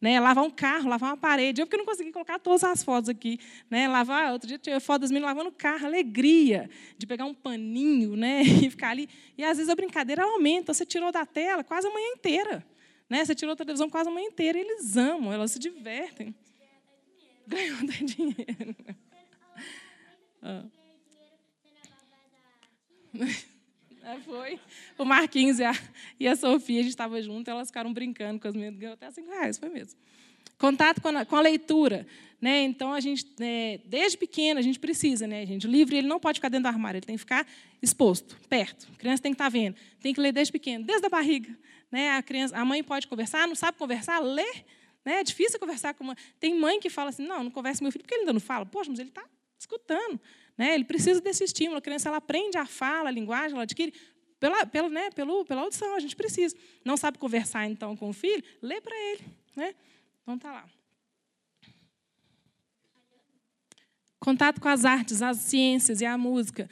Né, lavar um carro, lavar uma parede. Eu porque não consegui colocar todas as fotos aqui. Né, lavar, outro dia tinha foto das meninas lavando o carro, alegria de pegar um paninho né, <laughs> e ficar ali. E às vezes a brincadeira aumenta. Você tirou da tela quase a manhã inteira. Né, você tirou da televisão quase a manhã inteira. Eles amam, elas se divertem <laughs> ganhou até dinheiro. Ah. <laughs> É, foi. O Marquinhos e a, e a Sofia, a gente estava junto, elas ficaram brincando com as meninas, ganhou até 5 reais, foi mesmo. Contato com a, com a leitura. Né? Então, a gente, é, desde pequena, a gente precisa, né, gente? O livro ele não pode ficar dentro do armário, ele tem que ficar exposto, perto. A criança tem que estar tá vendo. Tem que ler desde pequeno, desde a barriga. Né? A, criança, a mãe pode conversar, não sabe conversar, lê né? É difícil conversar com uma. Tem mãe que fala assim: não, não conversa com meu filho porque ele ainda não fala. Poxa, mas ele está escutando. Né? Ele precisa desse estímulo. A criança ela aprende a fala, a linguagem, ela adquire pela, pela, né, pelo, pela audição, a gente precisa. Não sabe conversar, então, com o filho? Lê para ele. Né? Então, está lá. Contato com as artes, as ciências e a música.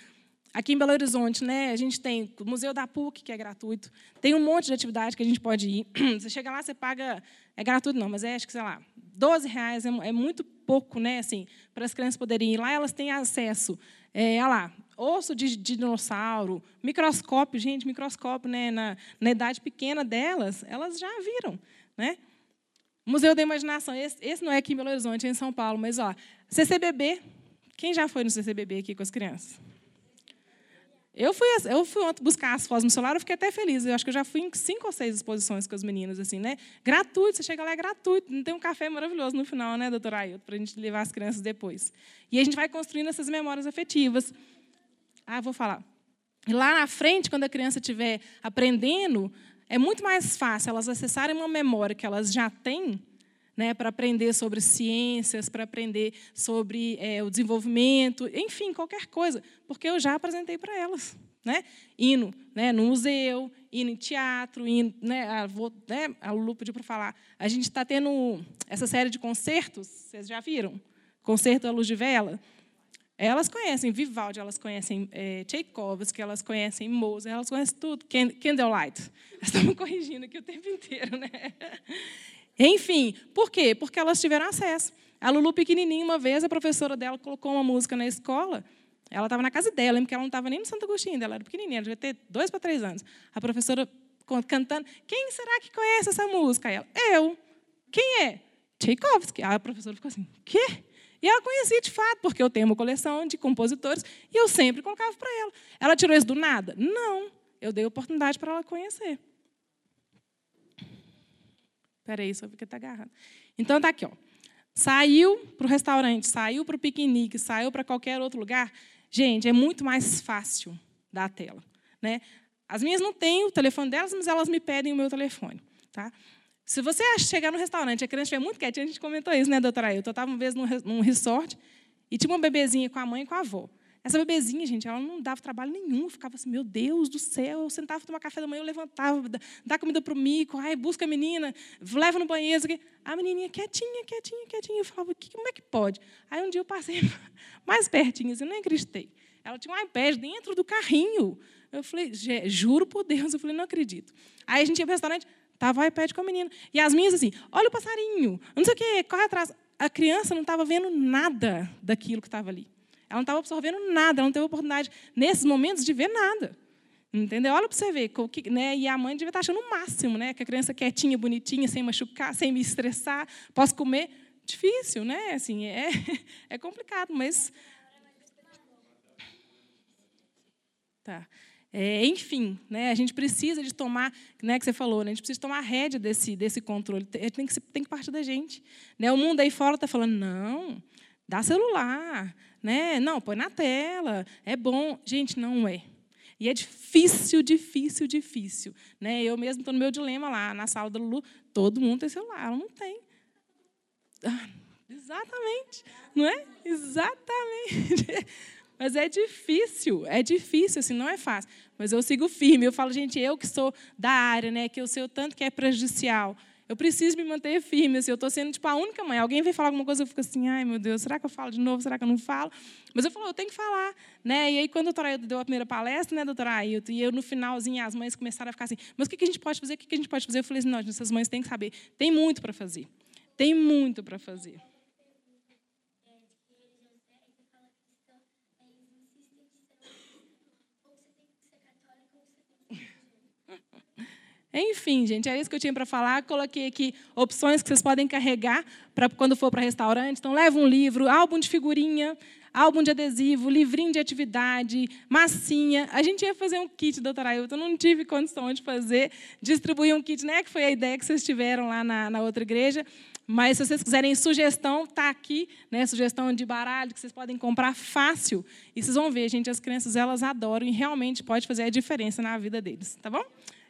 Aqui em Belo Horizonte, né, a gente tem o Museu da PUC, que é gratuito. Tem um monte de atividade que a gente pode ir. <clears throat> Você chega lá, você paga. É gratuito, não, mas é, acho que, sei lá, 12 reais é, é muito pouco, né, assim, para as crianças poderem ir lá. Elas têm acesso, é, a lá, osso de, de, dinossauro, microscópio, gente, microscópio, né, na, na idade pequena delas, elas já viram, né? Museu da Imaginação, esse, esse, não é aqui em Belo Horizonte, é em São Paulo, mas, ó, CCBB, quem já foi no CCBB aqui com as crianças? Eu fui, eu fui buscar as fotos no celular, eu fiquei até feliz. Eu acho que eu já fui em cinco ou seis exposições com as meninas, assim, né? Gratuito, você chega lá, é gratuito. Não tem um café maravilhoso no final, né, doutora Ailton, para a gente levar as crianças depois. E a gente vai construindo essas memórias afetivas. Ah, vou falar. Lá na frente, quando a criança estiver aprendendo, é muito mais fácil elas acessarem uma memória que elas já têm né, para aprender sobre ciências, para aprender sobre é, o desenvolvimento, enfim, qualquer coisa, porque eu já apresentei para elas. Né? Indo né, no museu, indo em teatro, indo, né, vou, né, a Lu pediu para falar. A gente está tendo essa série de concertos, vocês já viram? Concerto à luz de vela. Elas conhecem Vivaldi, elas conhecem é, Tchaikovsky, elas conhecem Mozart, elas conhecem tudo, Candlelight. <laughs> Estamos corrigindo aqui o tempo inteiro, né? Enfim, por quê? Porque elas tiveram acesso. A Lulu pequenininha, uma vez, a professora dela colocou uma música na escola. Ela estava na casa dela, lembro que ela não estava nem no Santo Agostinho, ela era pequenininha, ela devia ter dois para três anos. A professora cantando, quem será que conhece essa música? ela, eu. Quem é? Tchaikovsky. a professora ficou assim, quê? E ela conhecia de fato, porque eu tenho uma coleção de compositores e eu sempre colocava para ela. Ela tirou isso do nada? Não. Eu dei oportunidade para ela conhecer. Espera aí, só porque está agarrado. Então, está aqui. Ó. Saiu para o restaurante, saiu para o piquenique, saiu para qualquer outro lugar. Gente, é muito mais fácil dar a tela. Né? As minhas não têm o telefone delas, mas elas me pedem o meu telefone. Tá? Se você chegar no restaurante, a criança estiver muito quietinha, a gente comentou isso, né, doutora? Eu estava uma vez num resort e tinha uma bebezinha com a mãe e com a avó. Essa bebezinha, gente, ela não dava trabalho nenhum. Eu ficava assim, meu Deus do céu. Eu sentava para tomar café da manhã, eu levantava, dá comida para o mico, ai, busca a menina, leva no banheiro. A menininha quietinha, quietinha, quietinha. Eu falava, como é que pode? Aí um dia eu passei <laughs> mais pertinho, assim, eu nem acreditei. Ela tinha um iPad dentro do carrinho. Eu falei, juro por Deus, eu falei, não acredito. Aí a gente ia para o restaurante, estava o iPad com a menina. E as minhas assim, olha o passarinho, não sei o quê, corre atrás. A criança não estava vendo nada daquilo que estava ali. Ela não estava absorvendo nada, ela não teve oportunidade, nesses momentos, de ver nada. Entendeu? Olha para você ver. Né? E a mãe devia estar achando o máximo, né? Que a criança quietinha, bonitinha, sem machucar, sem me estressar, posso comer. Difícil, né? Assim, é, <laughs> é complicado, mas. Tá. É, enfim, né, a gente precisa de tomar, né, que você falou, né, a gente precisa tomar a rédea desse, desse controle. Tem que, tem que partir da gente. Né? O mundo aí fora está falando, não, dá celular, né? Não, põe na tela, é bom. Gente, não é. E é difícil, difícil, difícil. Né? Eu mesmo estou no meu dilema lá, na sala do Lulu, todo mundo tem celular, ela não tem. Ah, exatamente, não é? Exatamente. <laughs> Mas é difícil, é difícil, assim, não é fácil. Mas eu sigo firme, eu falo, gente, eu que sou da área, né, que eu sei o tanto que é prejudicial, eu preciso me manter firme. Assim, eu estou sendo tipo, a única mãe. Alguém vem falar alguma coisa, eu fico assim, ai meu Deus, será que eu falo de novo? Será que eu não falo? Mas eu falo, eu tenho que falar. Né? E aí, quando a doutora Ailton deu a primeira palestra, né, doutora Ailton, e eu no finalzinho, as mães começaram a ficar assim, mas o que a gente pode fazer? O que a gente pode fazer? Eu falei assim, não, essas mães têm que saber. Tem muito para fazer. Tem muito para fazer. Enfim, gente, é isso que eu tinha para falar. Coloquei aqui opções que vocês podem carregar para quando for para restaurante. Então, leva um livro, álbum de figurinha, álbum de adesivo, livrinho de atividade, massinha. A gente ia fazer um kit, doutora Ailton, não tive condição de fazer, distribuir um kit, né? Que foi a ideia que vocês tiveram lá na, na outra igreja. Mas se vocês quiserem sugestão, está aqui, né? Sugestão de baralho que vocês podem comprar fácil. E vocês vão ver, gente, as crianças elas adoram e realmente pode fazer a diferença na vida deles, tá bom?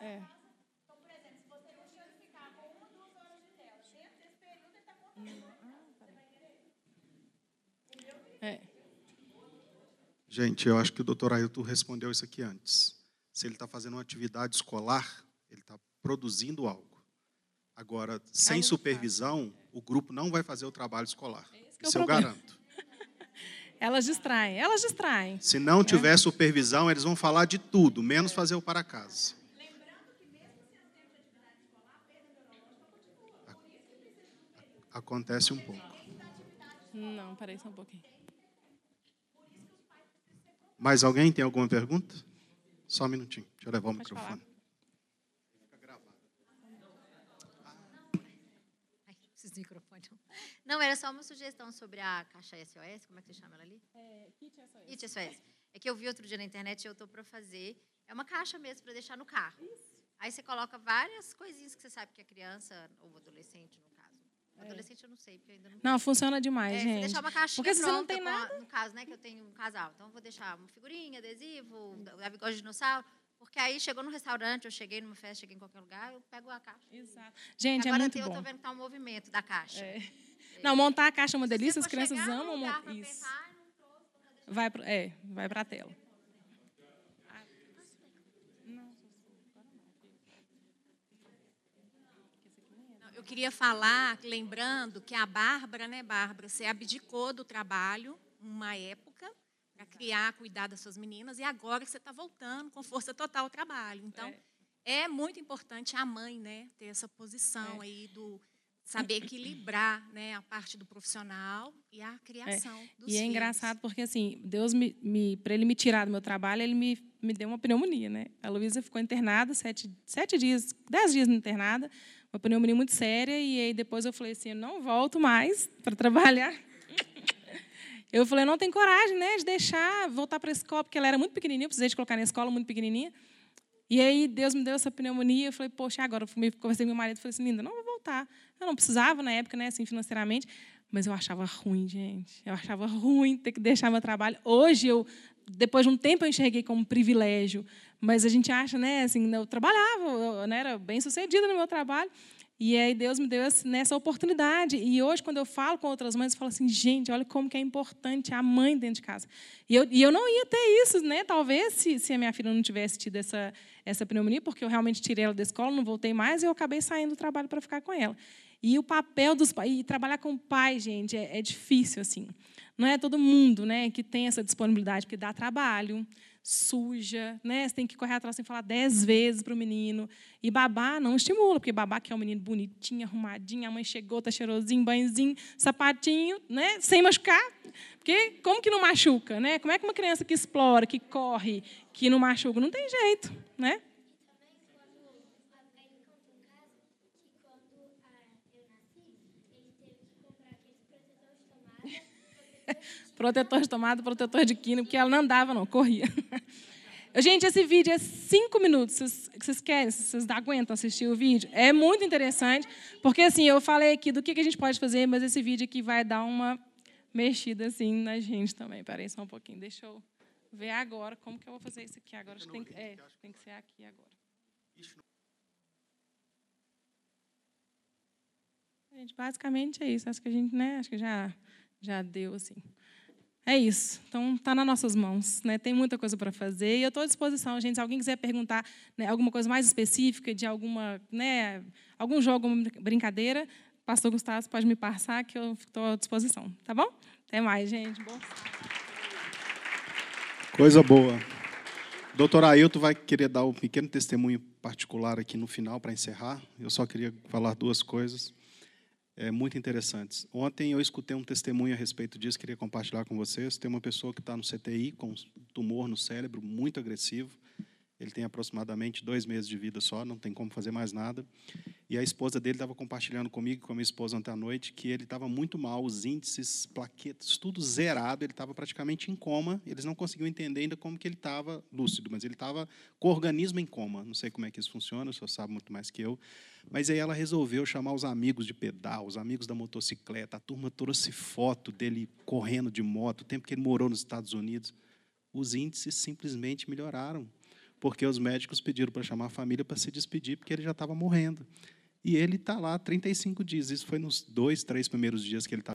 É. Então, por exemplo, se você deixou ele ficar com uma, duas horas de tela, dentro desse período ele está contando. Ah, é. Gente, eu acho que o doutor Ailton respondeu isso aqui antes. Se ele está fazendo uma atividade escolar, ele está produzindo algo. Agora, sem supervisão, o grupo não vai fazer o trabalho escolar. É isso é eu garanto. <laughs> Elas distraem, elas distraem. Se não tiver supervisão, eles vão falar de tudo, menos fazer o para casa. Acontece um pouco. Não, peraí só um pouquinho. Mais alguém tem alguma pergunta? Só um minutinho, deixa eu levar o Pode microfone. microfone. Não, era só uma sugestão sobre a caixa SOS, como é que você chama ela ali? É, Kit SOS. Kit SOS. É que eu vi outro dia na internet e eu estou para fazer. É uma caixa mesmo para deixar no carro. Isso. Aí você coloca várias coisinhas que você sabe que a criança ou o adolescente, no é. Adolescente eu não sei, porque eu ainda não. Não, funciona demais, é, gente. deixar uma caixinha porque você não tem nada. no caso, né, que eu tenho um casal. Então eu vou deixar uma figurinha, adesivo, o Gabi gosta de dinossauro. Porque aí chegou no restaurante, eu cheguei numa festa, cheguei em qualquer lugar, eu pego a caixa. Exato. Gente, é Agora é muito eu bom. Agora eu tô vendo que tá um movimento da caixa. É. Não, montar a caixa é uma delícia, as crianças amam. Isso. Pensar, vai para é, vai para a tela. Queria falar, lembrando que a Bárbara, né, Bárbara, você abdicou do trabalho uma época para criar, cuidar das suas meninas, e agora você está voltando com força total ao trabalho. Então, é, é muito importante a mãe, né, ter essa posição é. aí do saber equilibrar né, a parte do profissional e a criação é, dos E é filhos. engraçado porque, assim, Deus, me, me para ele me tirar do meu trabalho, ele me, me deu uma pneumonia, né? A Luísa ficou internada sete, sete dias, dez dias internada, uma pneumonia muito séria, e aí depois eu falei assim, eu não volto mais para trabalhar. <laughs> Eu falei, não tenho coragem, né, de deixar, voltar para a escola, porque ela era muito pequenininha, eu precisei de colocar na escola, muito pequenininha. E aí Deus me deu essa pneumonia, eu falei, poxa, agora eu conversei com meu marido, falei assim, linda, não vou voltar. Eu não precisava na época, né, assim, financeiramente, mas eu achava ruim, gente. Eu achava ruim ter que deixar meu trabalho. Hoje eu, depois de um tempo, eu enxerguei como privilégio, mas a gente acha, né, assim, eu trabalhava, eu né, era bem sucedida no meu trabalho. E aí Deus me deu essa, nessa oportunidade. E hoje, quando eu falo com outras mães, eu falo assim, gente, olha como que é importante a mãe dentro de casa. E eu, e eu não ia ter isso, né? Talvez se, se a minha filha não tivesse tido essa, essa pneumonia, porque eu realmente tirei ela da escola, não voltei mais, e eu acabei saindo do trabalho para ficar com ela. E o papel dos pais, e trabalhar com pai, gente, é, é difícil, assim. Não é todo mundo né, que tem essa disponibilidade, porque dá trabalho, suja, né? Você tem que correr atrás, que falar dez vezes para o menino. E babá não estimula, porque babá que é um menino bonitinho, arrumadinho, a mãe chegou, tá cheirosinho, banhozinho, sapatinho, né? Sem machucar. Porque como que não machuca, né? Como é que uma criança que explora, que corre, que não machuca? Não tem jeito, né? <laughs> protetor de tomada, protetor de quina, porque ela não andava, não, corria. <laughs> Gente, esse vídeo é cinco minutos. Vocês, querem, vocês aguentam assistir o vídeo? É muito interessante, porque assim, eu falei aqui do que a gente pode fazer, mas esse vídeo aqui vai dar uma mexida assim na gente também. Peraí só um pouquinho, deixa eu ver agora como que eu vou fazer isso aqui agora. Acho que tem, é, tem que ser aqui agora. Gente, basicamente é isso. Acho que a gente, né, acho que já, já deu assim. É isso. Então, está nas nossas mãos. Né? Tem muita coisa para fazer. E eu estou à disposição, gente. Se alguém quiser perguntar né, alguma coisa mais específica, de alguma, né, algum jogo, brincadeira, pastor Gustavo pode me passar, que eu estou à disposição. Tá bom? Até mais, gente. Bom. Coisa boa. Doutor Ailton vai querer dar um pequeno testemunho particular aqui no final para encerrar. Eu só queria falar duas coisas é, muito interessantes. Ontem eu escutei um testemunho a respeito disso, queria compartilhar com vocês. Tem uma pessoa que está no CTI com um tumor no cérebro muito agressivo. Ele tem aproximadamente dois meses de vida só, não tem como fazer mais nada. E a esposa dele estava compartilhando comigo, com a minha esposa ontem à noite, que ele estava muito mal, os índices, plaquetas, tudo zerado, ele estava praticamente em coma. Eles não conseguiam entender ainda como que ele estava lúcido, mas ele estava com o organismo em coma. Não sei como é que isso funciona, o senhor sabe muito mais que eu. Mas aí ela resolveu chamar os amigos de pedal, os amigos da motocicleta. A turma trouxe foto dele correndo de moto, o tempo que ele morou nos Estados Unidos. Os índices simplesmente melhoraram, porque os médicos pediram para chamar a família para se despedir, porque ele já estava morrendo. E ele está lá 35 dias. Isso foi nos dois, três primeiros dias que ele estava